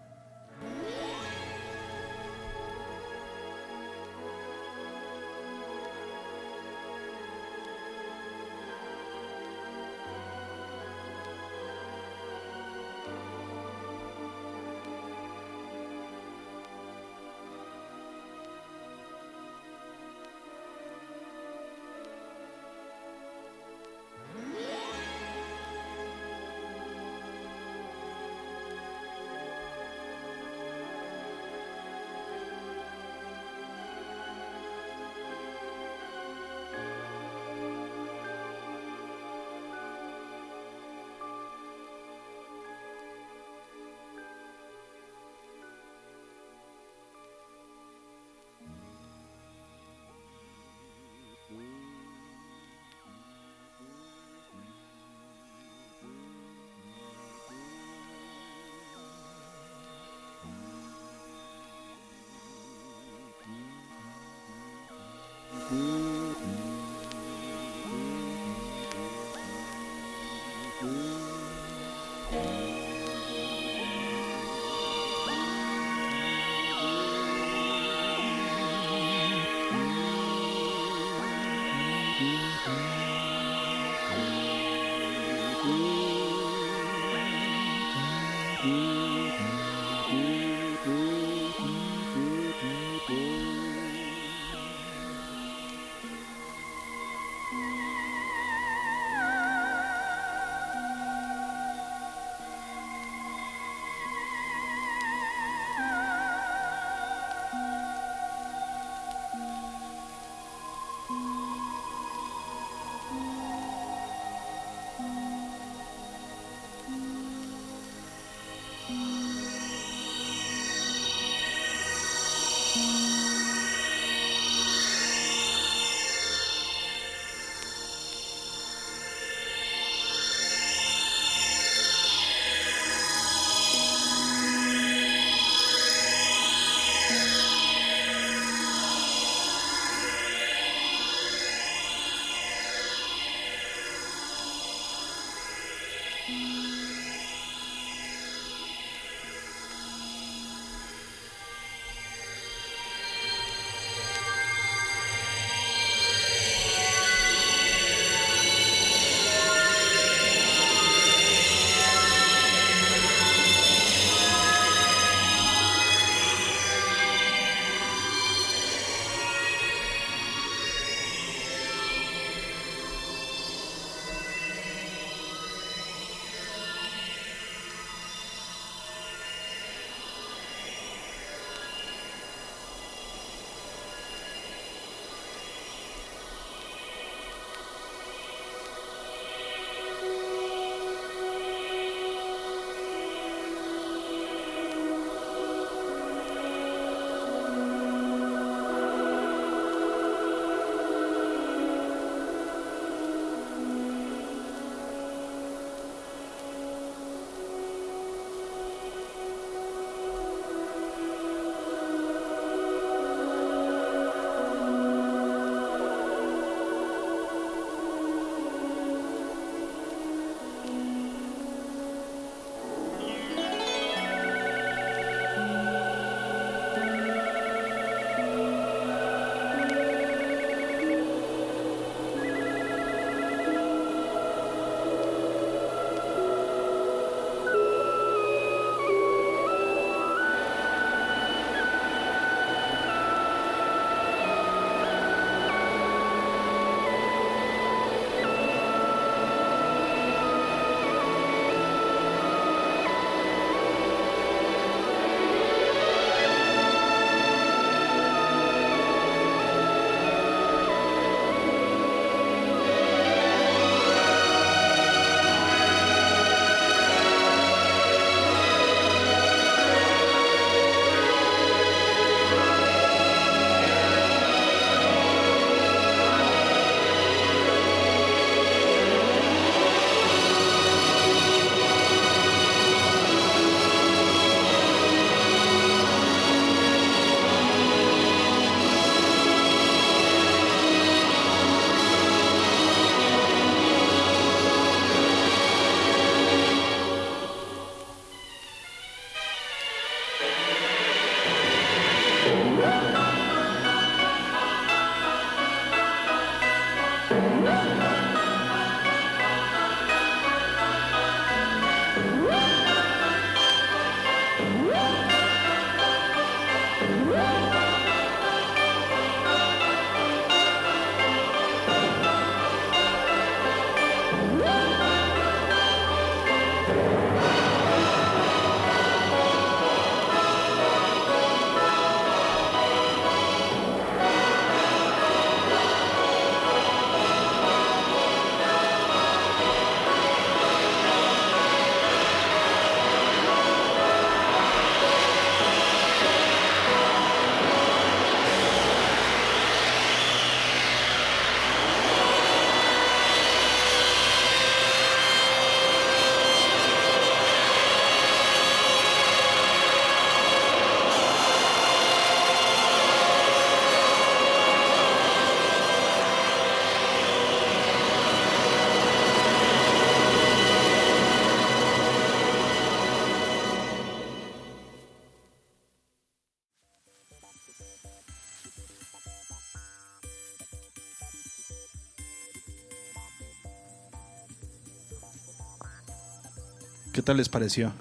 Tal les pareció?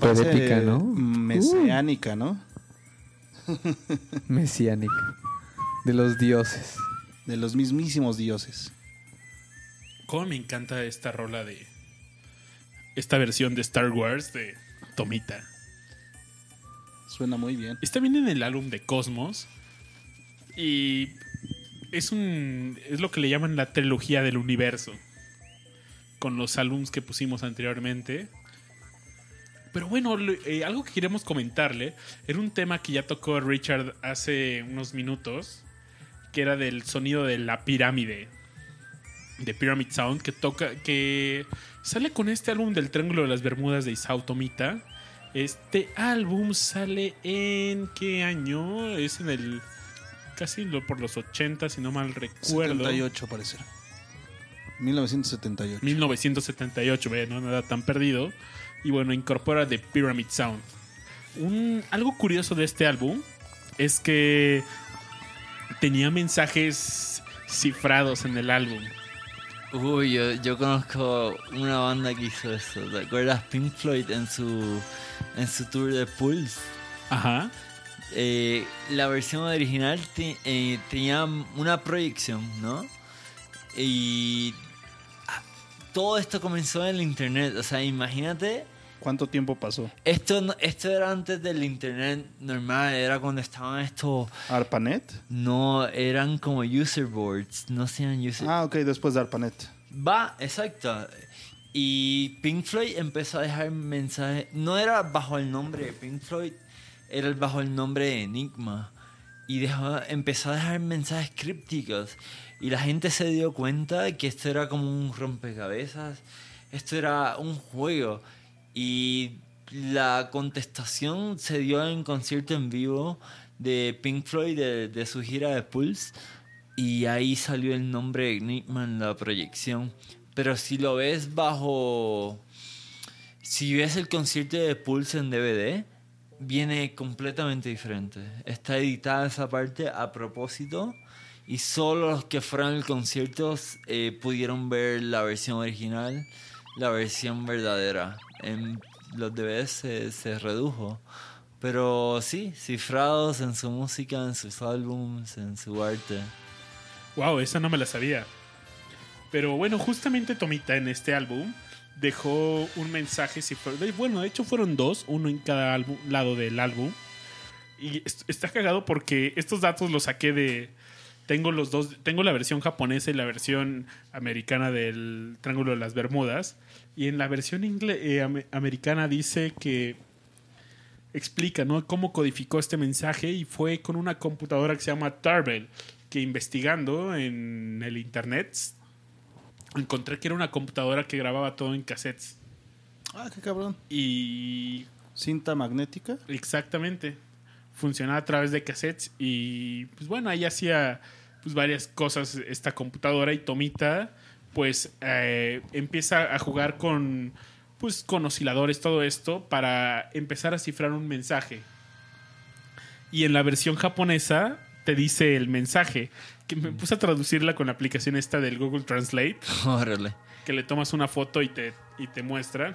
Parece épica, ¿no? Mesiánica, ¿no? Mesiánica. De los dioses. De los mismísimos dioses. Cómo me encanta esta rola de. Esta versión de Star Wars de Tomita. Suena muy bien. Está bien en el álbum de Cosmos. Y es un. es lo que le llaman la trilogía del universo. Con los álbums que pusimos anteriormente. Pero bueno, eh, algo que queremos comentarle era un tema que ya tocó Richard hace unos minutos, que era del sonido de la pirámide, de Pyramid Sound, que toca, que sale con este álbum del Triángulo de las Bermudas de Isao Tomita. Este álbum sale en qué año? Es en el casi por los 80, si no mal recuerdo. 78 parece. 1978. 1978, ve, no nada tan perdido. Y bueno, incorpora The Pyramid Sound. Un, algo curioso de este álbum es que tenía mensajes cifrados en el álbum. Uy, yo, yo conozco una banda que hizo eso. ¿Te acuerdas Pink Floyd en su, en su tour de Pulse? Ajá. Eh, la versión original te- eh, tenía una proyección, ¿no? Y todo esto comenzó en el internet. O sea, imagínate, ¿Cuánto tiempo pasó? esto, esto era antes del internet normal, era cuando estaban estos... ¿ARPANET? No, eran como user boards, no sean user... Ah, ok, después de ARPANET. Va, exacto. Y Pink Floyd empezó a dejar mensajes. No era bajo el nombre de Pink Floyd, era bajo el nombre de Enigma. Y dejó, empezó a dejar mensajes crípticos. Y la gente se dio cuenta que esto era como un rompecabezas. Esto era un juego. Y la contestación se dio en concierto en vivo de Pink Floyd de, de su gira de Pulse. Y ahí salió el nombre de Enigma en la proyección. Pero si lo ves bajo. Si ves el concierto de Pulse en DVD, viene completamente diferente. Está editada esa parte a propósito. Y solo los que fueron al concierto eh, pudieron ver la versión original, la versión verdadera. En los DVDs se, se redujo. Pero sí, cifrados en su música, en sus álbums, en su arte. Wow, esa no me la sabía. Pero bueno, justamente Tomita en este álbum dejó un mensaje cifrado. Bueno, de hecho fueron dos, uno en cada lado del álbum. Y est- está cagado porque estos datos los saqué de. Tengo los dos. Tengo la versión japonesa y la versión americana del Triángulo de las Bermudas. Y en la versión ingle- eh, ame- americana dice que explica ¿no? cómo codificó este mensaje y fue con una computadora que se llama Tarbell, que investigando en el internet encontré que era una computadora que grababa todo en cassettes. Ah, qué cabrón. Y Cinta magnética. exactamente, funcionaba a través de cassettes y pues bueno, ahí hacía pues varias cosas esta computadora y Tomita pues eh, empieza a jugar con pues con osciladores todo esto para empezar a cifrar un mensaje y en la versión japonesa te dice el mensaje que me puse a traducirla con la aplicación esta del Google Translate Órale. que le tomas una foto y te, y te muestra.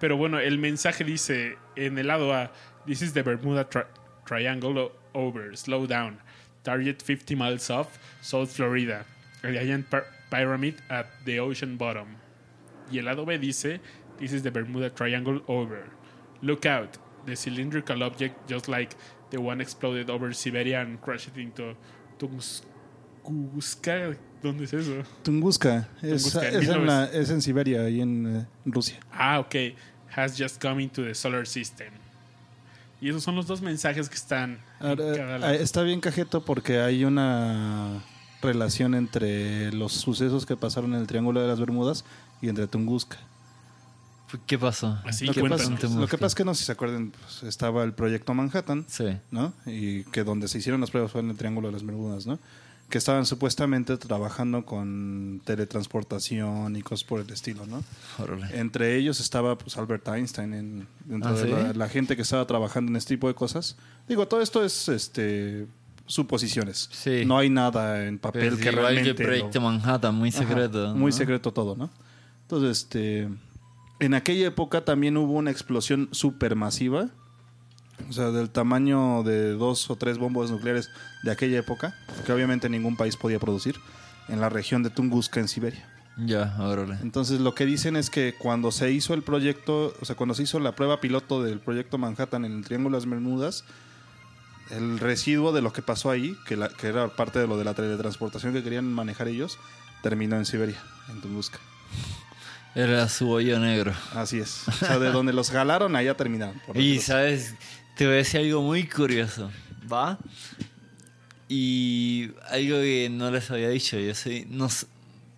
Pero bueno, el mensaje dice en el lado A, This is the Bermuda tri- Triangle over, slow down. Target 50 miles off, South Florida. A giant pyramid at the ocean bottom. Y el lado B dice, This is the Bermuda Triangle over. Look out, the cylindrical object just like the one exploded over Siberia and crashed into Tunguska. ¿Dónde es eso? Tunguska. Es, Tunguska, en es en la- es en Siberia, ahí en eh, Rusia. Ah, ok. Has just come into the solar system. Y esos son los dos mensajes que están Ahora, lado. está bien cajeto porque hay una relación entre los sucesos que pasaron en el Triángulo de las Bermudas y entre Tunguska. ¿Qué pasó? Así lo, que pasa, lo que pasa es que no sé si se acuerdan, pues, estaba el proyecto Manhattan, Sí. ¿no? Y que donde se hicieron las pruebas fue en el Triángulo de las Bermudas, ¿no? Que estaban supuestamente trabajando con teletransportación y cosas por el estilo, ¿no? Órale. Entre ellos estaba pues Albert Einstein en, dentro Ah, de ¿sí? la, la gente que estaba trabajando en este tipo de cosas. Digo, todo esto es este suposiciones. Sí. No hay nada en papel Pues que igual que realmente el proyecto lo- Manhattan, muy Ajá, secreto. muy ¿no? secreto todo, ¿no? Entonces, este en aquella época también hubo una explosión supermasiva. O sea, del tamaño de dos o tres bombas nucleares de aquella época, que obviamente ningún país podía producir, en la región de Tunguska, en Siberia. Ya, órale. Entonces lo que dicen es que cuando se hizo el proyecto, o sea, cuando se hizo la prueba piloto del proyecto Manhattan en el Triángulo de las Bermudas, el residuo de lo que pasó ahí, que, la- que era parte de lo de la teletransportación que querían manejar ellos, terminó en Siberia, en Tunguska. Era su hoyo negro. Así es. O sea, de donde los jalaron, allá terminaron. por Y sabes, te voy a decir algo muy curioso, ¿va? Y algo que no les había dicho, yo soy, no,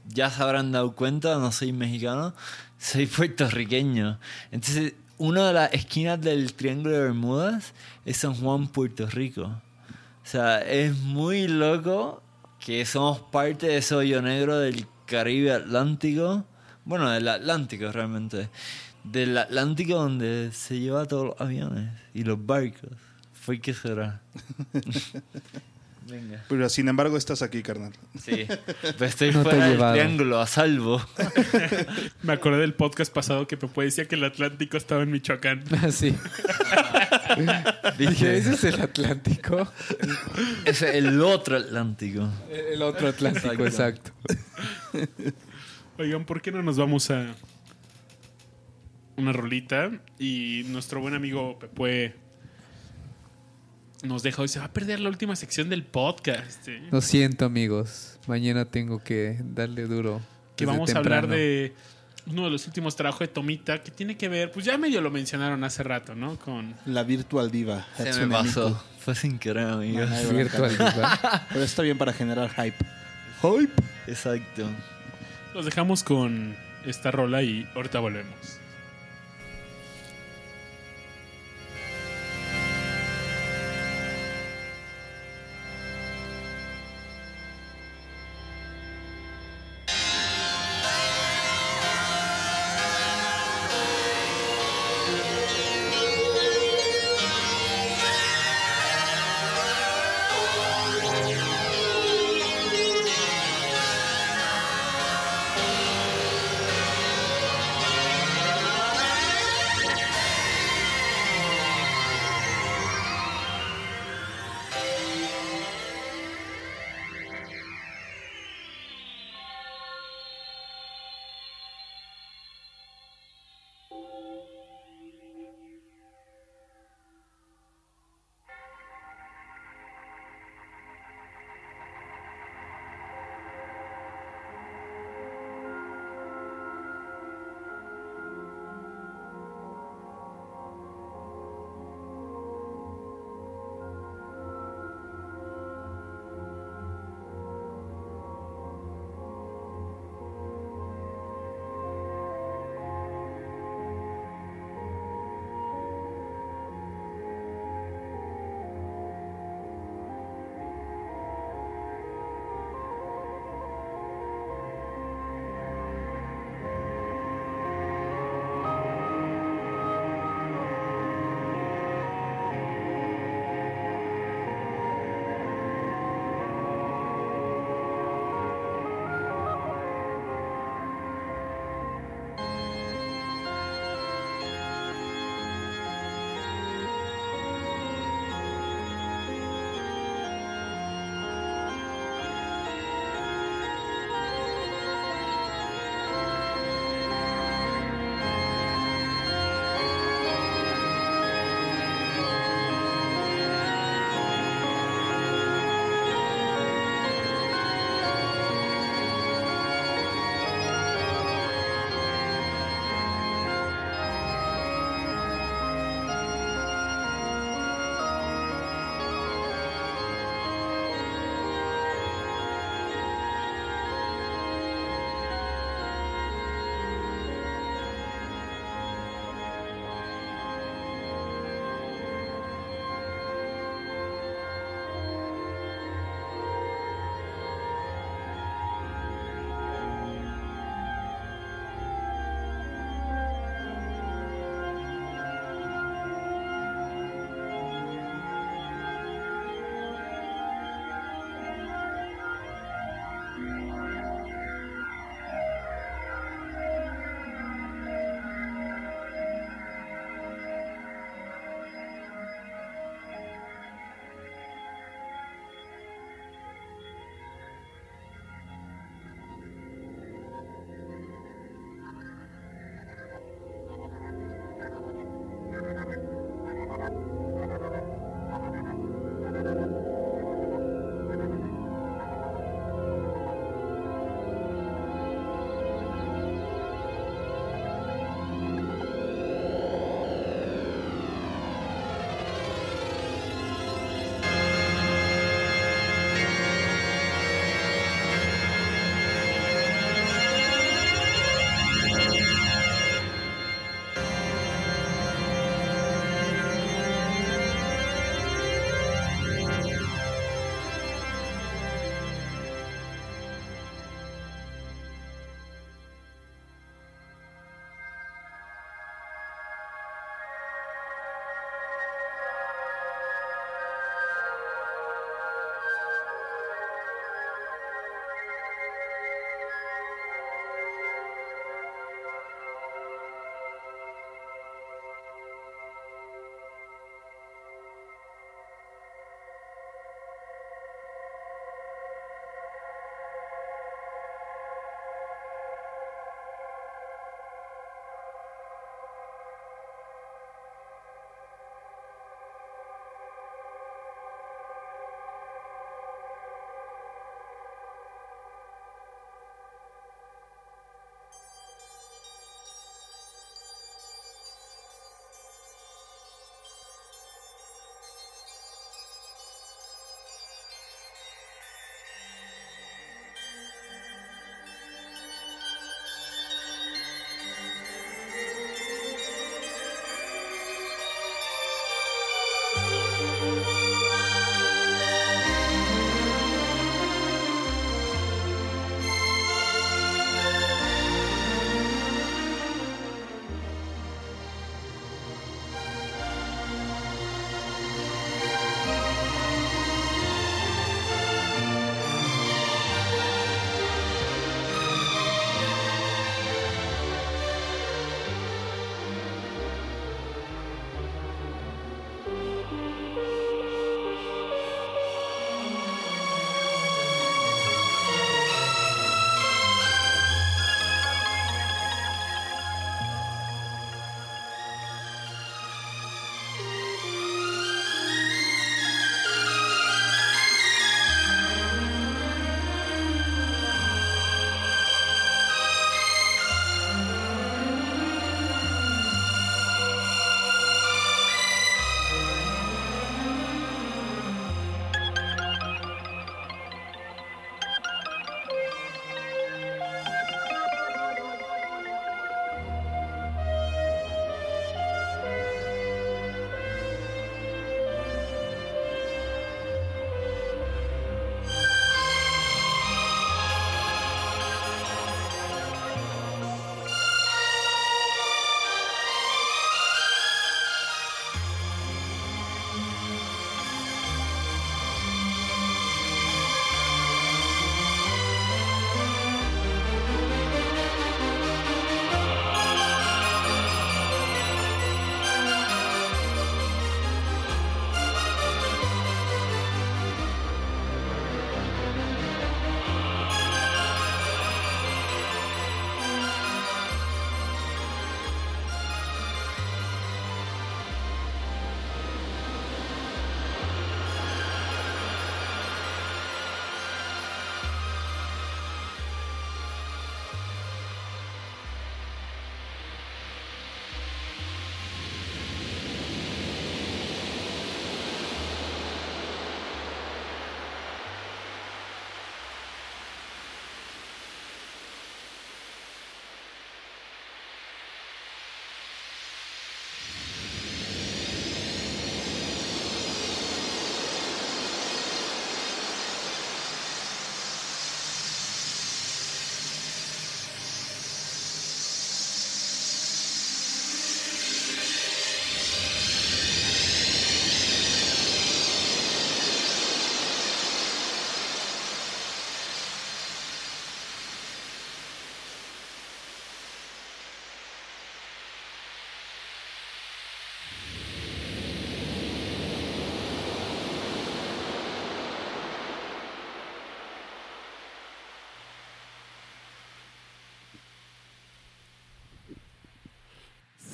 ya se habrán dado cuenta, no soy mexicano, soy puertorriqueño. Entonces, una de las esquinas del Triángulo de Bermudas es San Juan, Puerto Rico. O sea, es muy loco que somos parte de ese hoyo negro del Caribe Atlántico. Bueno, del Atlántico realmente. Del Atlántico donde se lleva todos los aviones y los barcos. ¿Fue qué será? Venga. Pero sin embargo, estás aquí, carnal. Sí. Pues estoy No fuera del triángulo, a salvo. Me acordé del podcast pasado que Pepe decía que el Atlántico estaba en Michoacán. Así. Dije, ese es el Atlántico. Es el otro Atlántico. El otro Atlántico, exacto. Oigan, ¿por qué no nos vamos a una rolita? Y nuestro buen amigo Pepe nos deja hoy. Se va a perder la última sección del podcast. ¿eh? Lo siento, amigos. Mañana tengo que darle duro. que vamos a hablar de uno de los últimos trabajos de Tomita que tiene que ver, pues ya medio lo mencionaron hace rato, ¿no? Con La Virtual Diva. Se me Hatsune pasó. Miku. Fue sin querer, amigos. Virtual Diva. Pero está bien para generar hype. Hype. Exacto. los dejamos con esta rola y ahorita volvemos.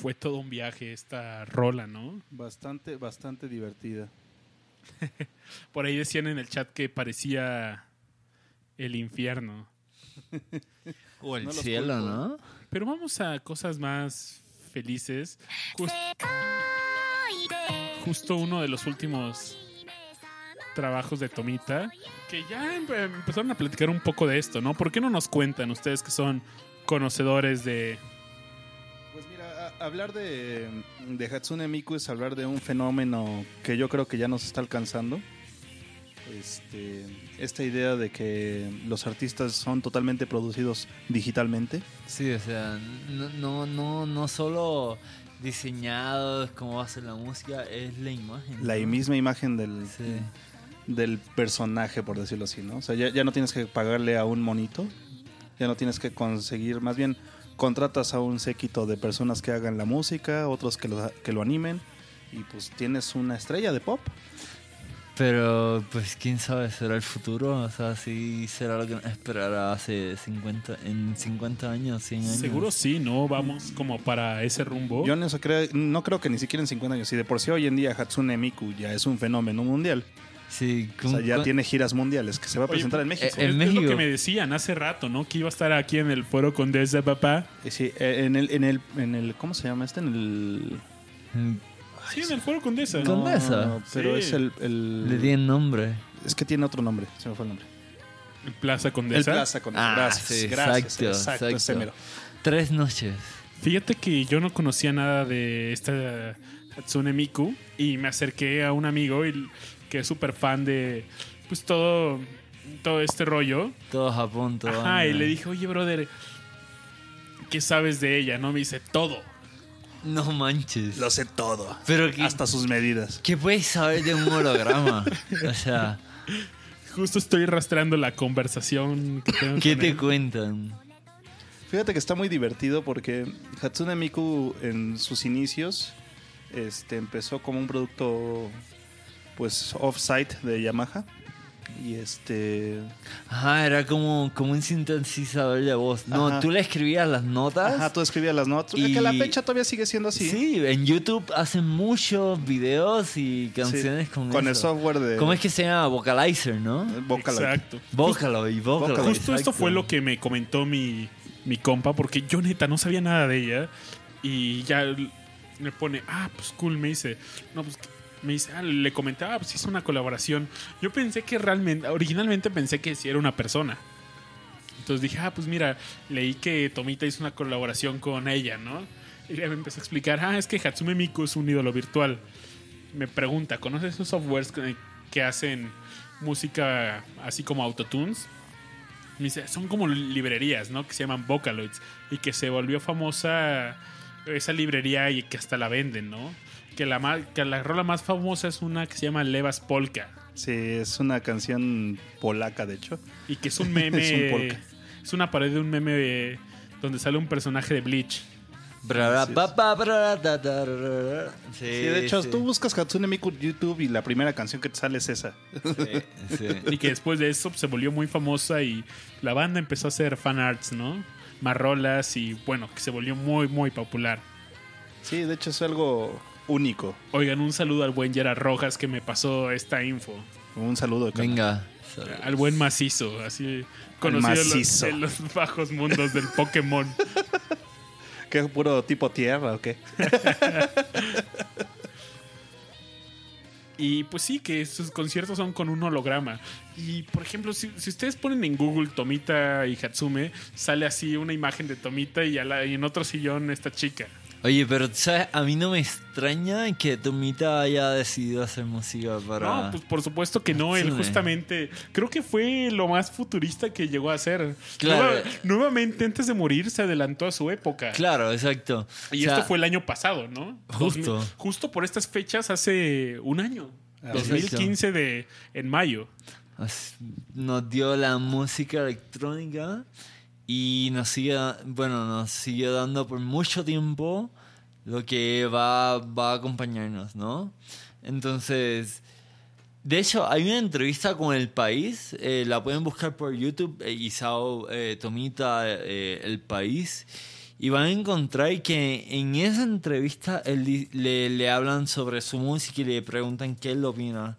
Fue todo un viaje esta rola, ¿no? Bastante, bastante divertida. Por ahí decían en el chat que parecía el infierno. O el No cielo, culpo. ¿no? Pero vamos a cosas más felices. Jus- justo uno de los últimos trabajos de Tomita, que ya em- empezaron a platicar un poco de esto, ¿no? ¿Por qué no nos cuentan ustedes que son conocedores de... Hablar de, de Hatsune Miku es hablar de un fenómeno que yo creo que ya nos está alcanzando. Este, esta idea de que los artistas son totalmente producidos digitalmente. Sí, o sea, no, no, no, no solo diseñados cómo va a ser la música, es la imagen. La misma imagen del, Sí. del personaje, por decirlo así, ¿no? O sea, ya, ya no tienes que pagarle a un monito, ya no tienes que conseguir, más bien contratas a un séquito de personas que hagan la música, otros que lo, que lo animen, y pues tienes una estrella de pop. Pero, pues, quién sabe, será el futuro. O sea, si será lo que nos esperará hace 50, en 50 años, 100 años. Seguro sí, ¿no? Vamos como para ese rumbo. Yo no, creo, no creo que ni siquiera en 50 años, si de por sí hoy en día Hatsune Miku ya es un fenómeno mundial, Sí, o sea, ya tiene giras mundiales que se va a Oye, presentar en pues, México. eh, Es, lo que me decían hace rato, ¿no? Que iba a estar aquí en el foro Condesa, papá. Eh, sí, eh, en el, en el, en el, ¿cómo se llama este? En el... Sí, en el foro Condesa. Con- Condesa. No, pero Sí. es el, el- Le di el nombre. Es que tiene otro nombre, se me fue el nombre. En Plaza El Condesa. Plaza con Ah, gracias, sí, gracias, exacto, exacto, ese exacto. mero. Tres noches. Fíjate que yo no conocía nada de esta Hatsune Miku y me acerqué a un amigo y- que es súper fan de pues todo, todo este rollo. Todo Japón, todo. Ajá, y le dije, oye, brother, ¿qué sabes de ella? No, me dice todo. No manches. Lo sé todo. Pero que, Hasta sus medidas. ¿qué puedes saber de un holograma? o sea, Justo estoy rastreando la conversación que tengo ¿qué con te él. cuentan? Fíjate que está muy divertido porque Hatsune Miku en sus inicios este, empezó como un producto pues off-site de Yamaha. Y este. Ajá, era como, como un sintetizador de voz. No, Ajá. tú le escribías las notas. Ajá, tú escribías las notas. Y- Que la fecha todavía sigue siendo así. Sí, en YouTube hacen muchos videos y canciones Sí, con, con el software de. ¿Cómo es que se llama? Vocalizer, ¿no? Vocaloid. Exacto. Vocaloid, Vocaloid. Justo esto fue lo que me comentó mi, mi compa, porque yo neta no sabía nada de ella. Y ya me pone, ah, pues cool, me dice. No, pues me dice, ah, le comentaba, pues hizo una colaboración. Yo pensé que realmente, originalmente pensé que sí era una persona. Entonces dije, ah, pues mira, leí que Tomita hizo una colaboración con ella, ¿no? Y ya me empezó a explicar, ah, es que Hatsume Miku es un ídolo virtual. Me pregunta, ¿conoces esos softwares que, que hacen música así como autotunes? Me dice, son como librerías, ¿no? Que se llaman Vocaloids. Y que se volvió famosa esa librería y que hasta la venden, ¿no? Que la, que la rola más famosa es una que se llama Levas Polka. Sí, es una canción polaca, de hecho. Y que es un meme. Es un polka. es una pared de un meme donde sale un personaje de Bleach. Sí, Sí, de hecho, sí. tú buscas Hatsune Miku en YouTube y la primera canción que te sale es esa. Sí, sí. Y que después de eso se volvió muy famosa y la banda empezó a hacer fan arts, ¿no? Más rolas y bueno, que se volvió muy, muy popular. Sí, de hecho es algo único. Oigan, un saludo al buen Gerard Rojas que me pasó esta info. Un saludo. carnal. Venga. Al buen macizo, así conocido en los- macizo. En, los, bajos mundos del Pokémon. ¿Qué puro tipo tierra o qué? Y pues sí, que sus conciertos son con un holograma. Y por ejemplo, si, si ustedes ponen en Google Tomita y Hatsume, sale así una imagen de Tomita y, a la- y en otro sillón esta chica. Oye, pero ¿sabes? A mí no me extraña que Tomita haya decidido hacer música para... No, pues por supuesto que no. Él justamente creo que fue lo más futurista que llegó a ser. Claro. Nueva- nuevamente, antes de morir, se adelantó a su época. Claro, exacto. Y O sea, esto fue el año pasado, ¿no? Justo. 2000 justo por estas fechas hace un año. Exacto. 2015 de, en mayo. Nos dio la música electrónica y nos sigue, bueno, nos sigue dando por mucho tiempo lo que va, va a acompañarnos, ¿no? Entonces, de hecho, hay una entrevista con El País, eh, la pueden buscar por YouTube, eh, Isao eh, Tomita, El País, Y van a encontrar que en esa entrevista le, le hablan sobre su música y le preguntan qué él opina.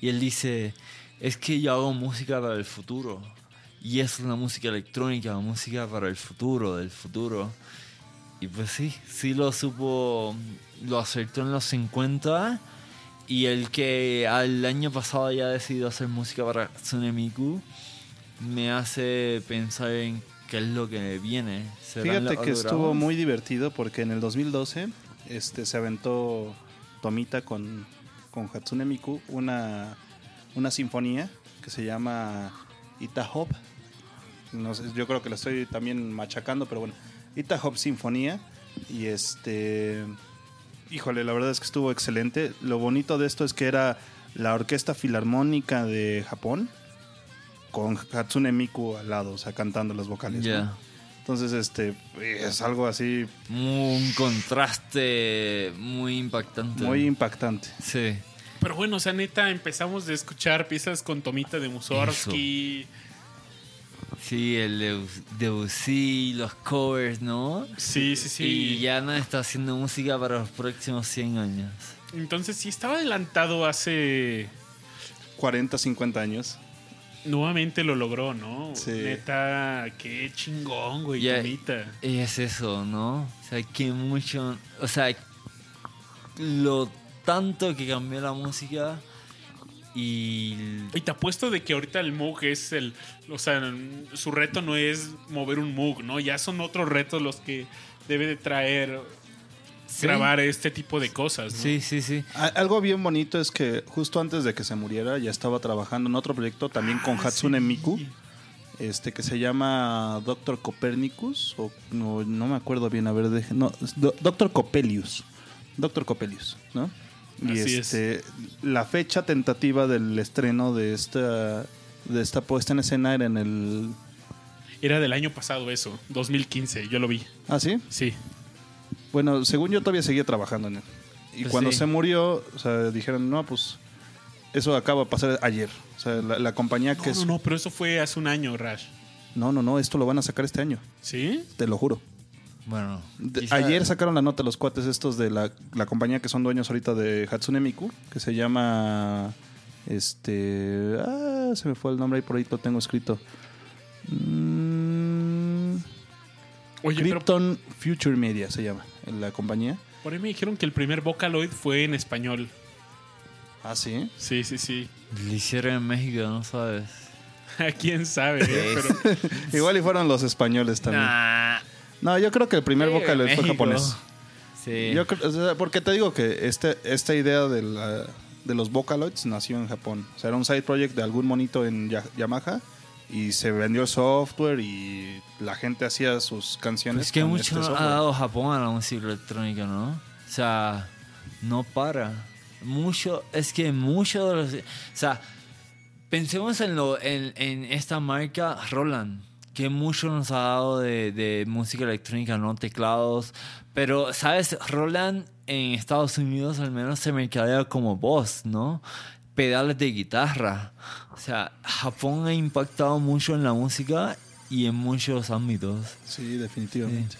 Y él dice, es que yo hago música para el futuro. Y es una música electrónica, música para el futuro, del futuro. Y pues sí, sí lo supo, lo acertó en los 50. Y el que al año pasado haya decidido hacer música para Hatsune Miku me hace pensar en qué es lo que viene. ¿Serán Fíjate que estuvo muy divertido porque en el 2012 este, se aventó Tomita con, con Hatsune Miku una, una sinfonía que se llama Itahop. No sé, yo creo que la estoy también machacando, pero bueno, Itahop Sinfonía. Y este. Híjole, la verdad es que estuvo excelente. Lo bonito de esto es que era la Orquesta Filarmónica de Japón con Hatsune Miku al lado, o sea, cantando las vocales. ¿no? Ya. Entonces, este, es algo así Un contraste muy impactante. muy impactante. Sí. Pero bueno, o sea, neta, empezamos de escuchar piezas con Tomita de Mussorgsky. Sí, el Debussy, los covers, ¿no? Sí, sí, sí. Y ya no está haciendo música para los próximos 100 años. Entonces, sí, estaba adelantado hace. 40, 50 años. Nuevamente lo logró, ¿no? Sí. Neta, qué chingón, güey, Ya- Tomita. Y es eso, ¿no? O sea, que mucho. O sea, lo tanto que cambió la música y. Y te apuesto de que ahorita el Moog es el. O sea, su reto no es mover un Moog, ¿no? Ya son otros retos los que debe de traer Sí. grabar este tipo de cosas, ¿no? Sí, sí, sí. Algo bien bonito es que justo antes de que se muriera ya estaba trabajando en otro proyecto también con Ah, Hatsune sí. Miku, este que se llama Doctor Copernicus o no, no me acuerdo bien, a ver, deje- no, Do- Doctor Coppelius. Doctor Coppelius, ¿no? Y Así es. este la fecha tentativa del estreno de esta de esta puesta en escena era en el Era del año pasado eso, 2015, yo lo vi. ¿Ah, sí? Sí. Bueno, según yo todavía seguía trabajando en él. Y Pues cuando sí. se murió, o sea, dijeron, no, pues eso acaba de pasar ayer. O sea, la, la compañía No, que es... no, no, pero eso fue hace un año, Rash. no, no, no, esto lo van a sacar este año, ¿Sí? te lo juro. Bueno. De- quizá- Ayer sacaron la nota los cuates estos de la, la compañía que son dueños ahorita de Hatsune Miku, que se llama... Este... Ah, se me fue el nombre ahí por ahí lo tengo escrito. Mm, Oye, pero Krypton Future Media se llama la compañía. por ahí me dijeron que el primer Vocaloid fue en español. Ah, sí. Sí, sí, sí. Lo hicieron en México, ¿no sabes? ¿Quién sabe? eh? Pero Igual y fueron los españoles también. Nah. No, yo creo que el primer Sí, Vocaloid fue japonés. Sí. Yo creo- o sea, porque te digo que este, esta idea de, la- de los Vocaloids nació en Japón. O sea, era un side project de algún monito en Ya- Yamaha y se vendió el software y la gente hacía sus canciones. Es que mucho este ha dado Japón a la música electrónica, ¿no? O sea, no para. Mucho, es que mucho de los... O sea, pensemos en, lo, en, en esta marca Roland, que mucho nos ha dado de, de música electrónica, ¿no? Teclados. Pero, ¿sabes? Roland en Estados Unidos al menos se mercadea como voz, ¿no? Pedales de guitarra. O sea, Japón ha impactado mucho en la música y en muchos ámbitos. Sí, definitivamente.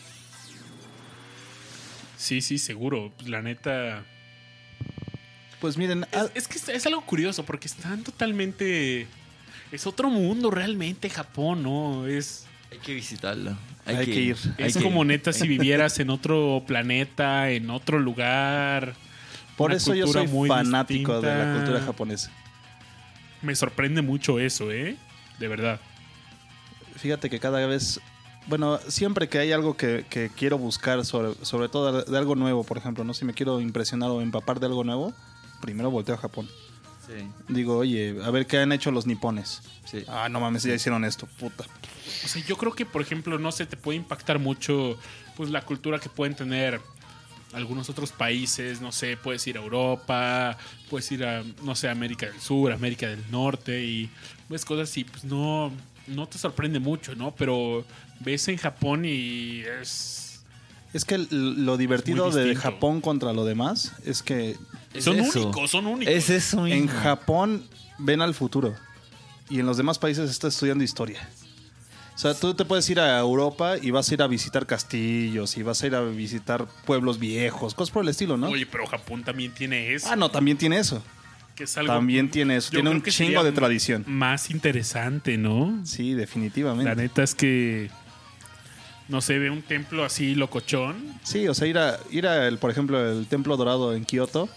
sí, sí, seguro. La neta. Pues miren, Es, es que es, es algo curioso porque están totalmente. Es otro mundo realmente Japón, ¿no? Es, Hay que visitarlo. Hay que ir. Hay es que como ir. neta si vivieras en otro planeta, en otro lugar. por una eso yo soy muy fanático de la cultura japonesa. Me sorprende mucho eso, ¿eh? De verdad. Fíjate que cada vez, bueno, siempre que hay algo que, que quiero buscar, sobre, sobre todo de algo nuevo, por ejemplo, ¿no? Si me quiero impresionar o empapar de algo nuevo, primero volteo a Japón. Sí, Digo, oye, a ver qué han hecho los nipones. sí. Ah, no mames, ya hicieron esto, puta. O sea, yo creo que, por ejemplo, no sé, te puede impactar mucho pues la cultura que pueden tener algunos otros países, no sé, puedes ir a Europa, puedes ir a, no sé, América del Sur, América del Norte y ves cosas así, pues no, no te sorprende mucho, ¿no? Pero ves en Japón y es... Es que lo divertido de. Japón contra lo demás es que Es son eso. únicos, son únicos. Es eso en. Japón ven al futuro y en los demás países está estudiando historia. O sea, tú te puedes ir a Europa y vas a ir a visitar castillos y vas a ir a visitar pueblos viejos, cosas por el estilo, ¿no? Oye, pero Japón también tiene eso. Ah, no, también tiene eso. que es algo También tiene eso. Tiene un chingo de tradición. Más interesante, ¿no? Sí, La definitivamente. neta es que no sé, ve un templo así locochón. Sí, o sea, ir a, ir a el, por ejemplo, el Templo Dorado en Kioto.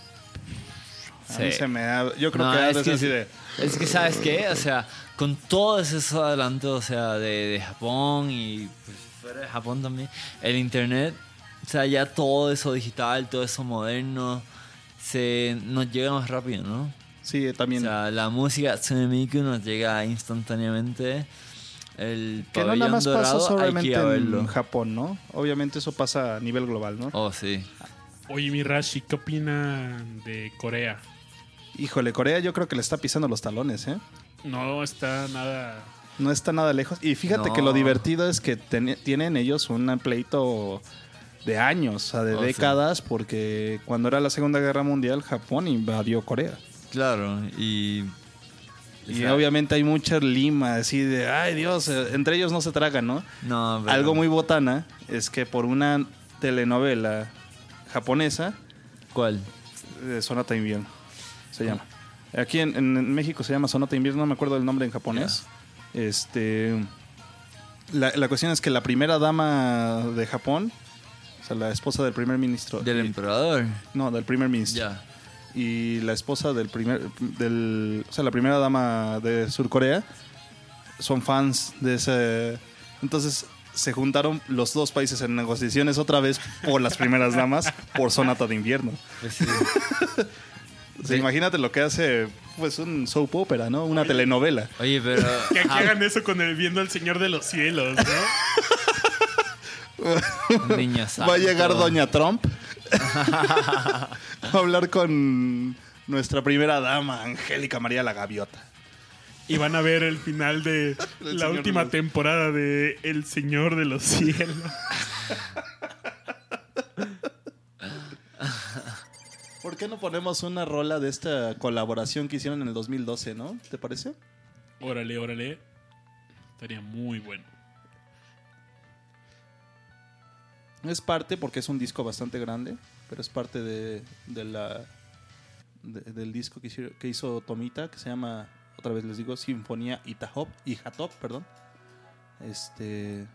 A mí se me da- Yo creo No, que es que así sí. de. Es que, ¿sabes qué? O sea, con todos esos adelantos, o sea, de, de Japón y pues, fuera de Japón también, el internet, o sea, ya todo eso digital, todo eso moderno, se nos llega más rápido, ¿no? Sí, O también. sea, la música Tsunemiku nos llega instantáneamente. El que no pabellón nada más pasa dorado, hay que solamente ir a en verlo. Japón, ¿no? Obviamente eso pasa a nivel global, ¿no? Oh, sí. Oye, mi Rashi, ¿qué opinan de Corea? Híjole, Corea yo creo que le está pisando los talones, ¿eh? No está nada. No está nada lejos. Y fíjate No. que lo divertido es que ten- tienen ellos un pleito de años, o sea, de Oh, sí. décadas, porque cuando era la Segunda Guerra Mundial, Japón invadió Corea. Claro, y... o Y sea, obviamente hay mucha lima, así de, ay Dios, eh, entre ellos no se tragan, ¿no? No, pero- Algo muy botana es que por una telenovela japonesa, ¿Cuál? eh, Sonata Invierno, se llama. Aquí en, en México se llama Sonata Invierno, no me acuerdo el nombre en japonés. Este, la, la cuestión es que la primera dama de Japón, o sea, la esposa del primer ministro, Del y- emperador. no, del primer ministro, Ya. y la esposa del primer, del, o sea, la primera dama de Surcorea, son fans de ese, entonces se juntaron los dos países en negociaciones otra vez por las primeras damas por Sonata de Invierno. Pues sí. O sea, imagínate lo que hace pues un soap opera, ¿no? Una telenovela. Oye, pero... Que aquí hagan eso con el viendo al Señor de los Cielos, ¿no? Niño Va a llegar. Doña Trump a hablar con nuestra primera dama, Angélica María la Gaviota. Y van a ver el final de El la Señor última de los- temporada de El Señor de los Cielos. ¿Por qué no ponemos una rola de esta colaboración que hicieron en el 2012, no? ¿Te parece? Órale, órale. Estaría muy bueno. Es parte, porque es un disco bastante grande, pero es parte de, de la de- del disco que, hizo Tomita, que se llama, otra vez les digo, Sinfonía Itahop, Ihatop, perdón. Este,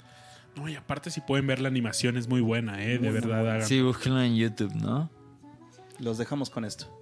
No, y aparte si pueden ver la animación es muy buena, ¿eh? De verdad, hagan. Sí, búsquenlo en YouTube, ¿no? Los dejamos con esto.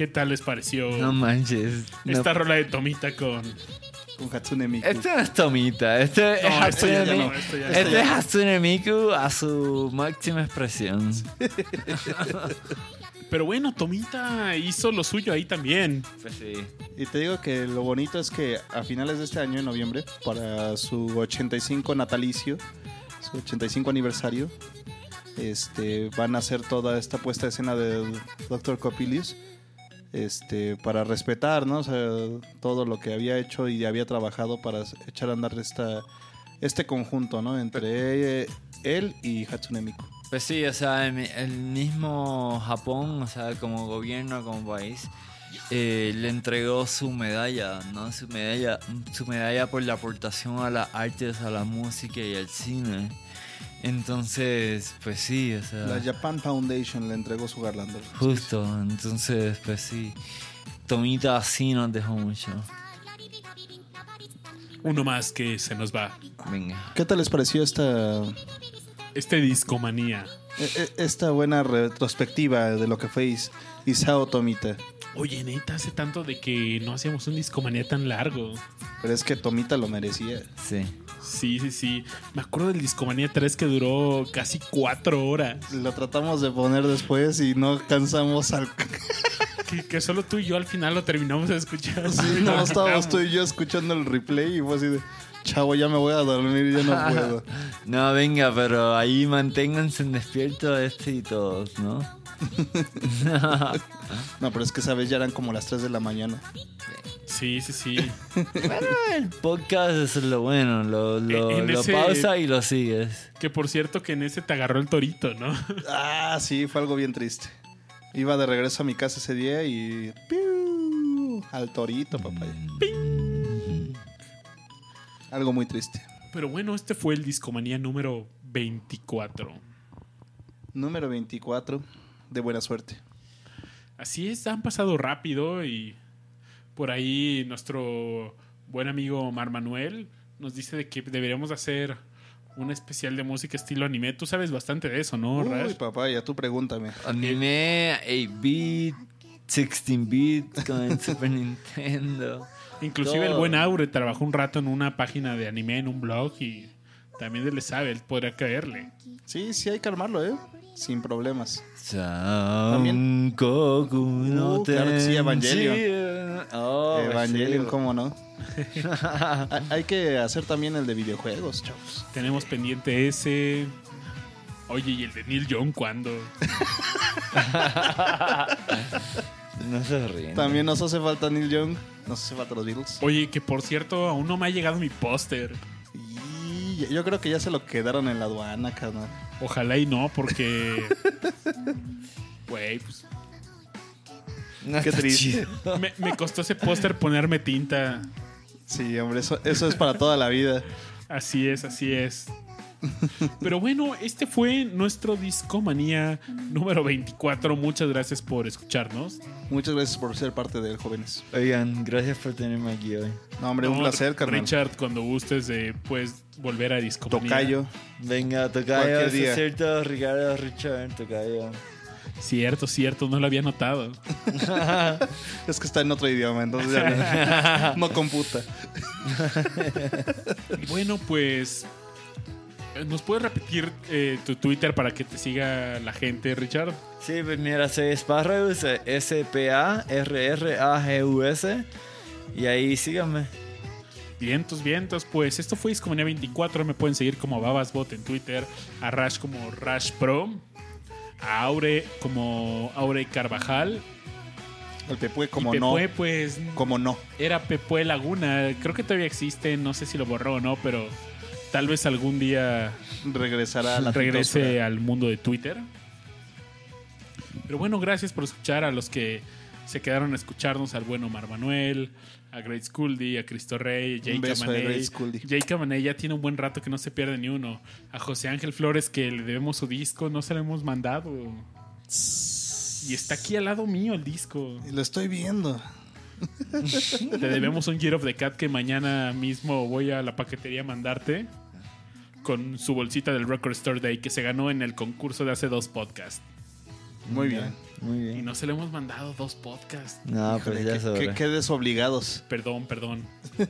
¿Qué tal les pareció No manches. no. esta rola de Tomita con... Con Hatsune Miku. Este no es Tomita, este es No, Hatsune Miku. Este es Hatsune Miku a su máxima expresión. Pero bueno, Tomita hizo lo suyo ahí también. Pues sí. Y te digo que lo bonito es que a finales de este año, en noviembre, para su 85 natalicio, su 85 aniversario, este, van a hacer toda esta puesta de escena de Dr. Copilius este, para respetar ¿no? Todo lo que había hecho y había trabajado para echar a andar esta, este conjunto ¿no? entre él y Hatsune Miku. Pues sí, o sea, el, el mismo Japón, o sea, como gobierno, como país, eh, le entregó su medalla, ¿no? Su medalla, su medalla por la aportación a las artes, a la música y al cine. Entonces, pues sí, o sea, La Japan Foundation le entregó su garlando. justo, entonces, pues sí. Tomita así nos dejó mucho. Uno más que se nos va. Venga. ¿Qué tal les pareció esta, Este discomanía. e- e- esta buena retrospectiva de lo que fue Isao Tomita? Oye, neta, hace tanto de que no hacíamos un discomanía tan largo. Pero es que Tomita lo merecía. Sí. Sí, sí, sí. Me acuerdo del discomanía 3 que duró casi cuatro horas. Lo tratamos de poner después y no cansamos al... Que, que solo tú y yo al final lo terminamos de escuchar. Sí, no estábamos tú y yo escuchando el replay y fue así de... Chavo, ya me voy a dormir, ya no puedo. No, venga, pero ahí manténganse en despierto este y todos, ¿no? No, pero es que esa vez ya eran como las 3 de la mañana. Sí, sí, sí. Bueno, el podcast es lo bueno, lo, lo, En lo ese- pausa y lo sigues. Que por cierto que en ese te agarró el torito, ¿no? Ah, sí, fue algo bien triste. Iba de regreso a mi casa ese día y... ¡piu! Al torito, papá. Algo muy triste. Pero bueno, este fue el discomanía número 24. Número 24. De buena suerte. Así es, han pasado rápido y por ahí nuestro buen amigo Omar Manuel nos dice de que deberíamos hacer un especial de música estilo anime. Tú sabes bastante de eso, ¿no, Uy, Rash? papá, ya tú pregúntame. Anime, 8-bit, 16-bit con Super Nintendo. Inclusive el buen Aure trabajó un rato en una página de anime, en un blog y también él le sabe, él podría caerle. Sí, sí hay que armarlo, ¿eh? Sin problemas. También Goku no Uh, claro que sí, Evangelion. Evangelion. Oh, Evangelion, sí. ¿cómo no? hay, hay que hacer también el de videojuegos, chavos. Tenemos pendiente ese. Oye, ¿y el de Neil Young cuándo? No se ríen. También nos hace falta Neil Young, nos hace falta los Beatles. Oye, que por cierto, aún no me ha llegado mi póster. Y yo creo que ya se lo quedaron en la aduana, carnal. Ojalá y no, porque. Güey, pues. No Qué triste. Me, me costó ese póster ponerme tinta. Sí, hombre, eso, eso es para toda la vida. Así es, así es. Pero bueno, este fue nuestro Discomanía número 24. Muchas gracias por escucharnos. Muchas gracias por ser parte de él, jóvenes. Oigan, gracias por tenerme aquí hoy. No, hombre, un No, placer, carnal. Richard, cuando gustes, eh, puedes volver a Discomanía. Tocayo. Venga, tocayo, es cierto, Ricardo Richard, tocayo. Cierto, cierto, no lo había notado. Es que está en otro idioma, entonces ya no, no computa. Y bueno, pues. Eh, ¿Nos puedes repetir eh, tu Twitter para que te siga la gente, Richard? Sí, pues mira, soy Sparrows, S-P-A-R-R-A-G-U-S. Y ahí síganme. Vientos, vientos, pues esto fue Discomanía 24. Me pueden seguir como Babasbot en Twitter, a Rash como Rash Pro, a Aure como Aure Carvajal. El Pepue como y no. Pepue, pues Como no. era Pepue Laguna. Creo que todavía existe, no sé si lo borró o no, pero tal vez algún día Regresará a la regrese al mundo de Twitter. Pero bueno, gracias por escuchar a los que se quedaron a escucharnos, al bueno Mar Manuel, a Great Scully, a Cristo Rey, Jake Camaney. Jake Camaney ya tiene un buen rato que no se pierde ni uno. A José Ángel Flores, que le debemos su disco, no se lo hemos mandado. Y está aquí al lado mío el disco. Y lo estoy viendo. Te debemos un Year of the Cat que mañana mismo voy a la paquetería a mandarte con su bolsita del Record Store Day que se ganó en el concurso de hace dos podcasts. Muy bien. Muy Y bien. no se le hemos mandado dos podcasts. No, Híjole, pues ya qué, sobre. qué- qué desobligados. Perdón, perdón.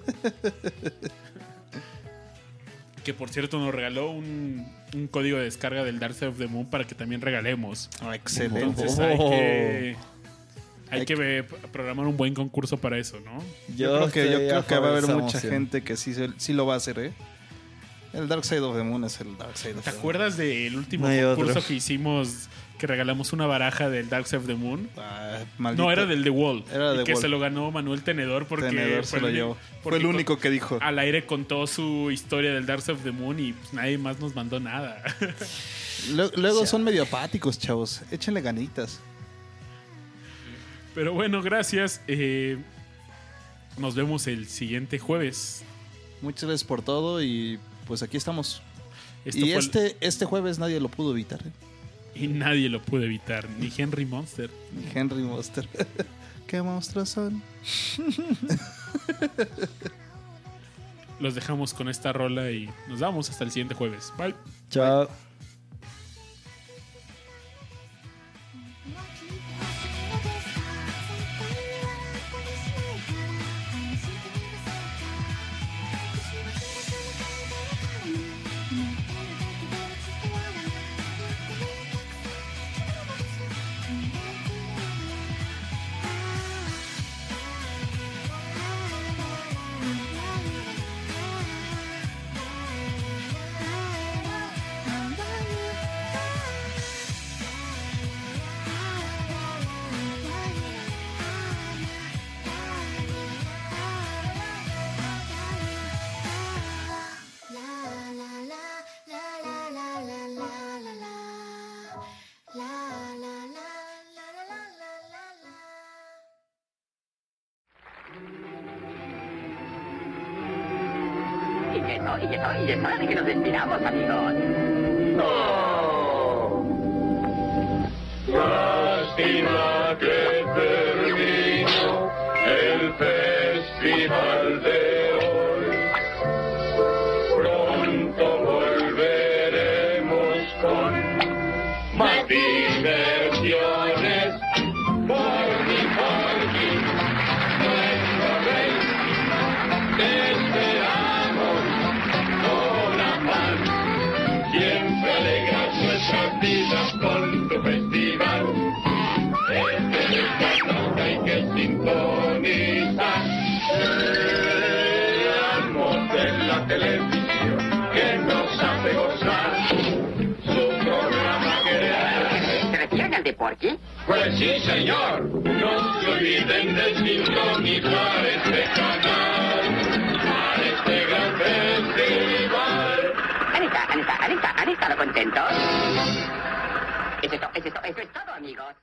que por cierto nos regaló un, un código de descarga del Dark Side of the Moon para que también regalemos. Ah, excelente. Entonces Oh. hay que, hay Hay que programar un buen concurso para eso, ¿no? Yo, creo que, yo creo que a va a haber mucha gente que sí, se- sí lo va a hacer, ¿eh? El Dark Side of the Moon es el Dark Side of ¿Te the Moon. acuerdas del último No concurso otro. que hicimos que regalamos una baraja del Dark Side of the Moon? Ah. No, era del The Wall. Era y The que Wall. se lo ganó Manuel Tenedor porque Tenedor fue se lo el- llevó. porque Fue el con- único que dijo. Al aire contó su historia del Dark Side of the Moon y pues, nadie más nos mandó nada. Luego, luego son medio apáticos, chavos. Échenle ganitas. Pero bueno, gracias. Eh, nos vemos el siguiente jueves. Muchas gracias por todo y pues aquí estamos. Esto y el- este, este jueves nadie lo pudo evitar. ¿eh? y nadie lo pudo evitar, ni Henry Monster. Ni Henry Monster. ¿Qué monstruos son? Los dejamos con esta rola y nos vamos hasta el siguiente jueves. Bye. Chao. Que no, y que no, y es hora que nos despidamos, amigos. Lástima que terminó el festival de Porky? Pues sí, señor. No se olviden de sintonizar este canal. Para este gran festival. Anita, Anita, Anita, ¿han estado contentos? Eso es, to- eso es to- eso es todo, amigos.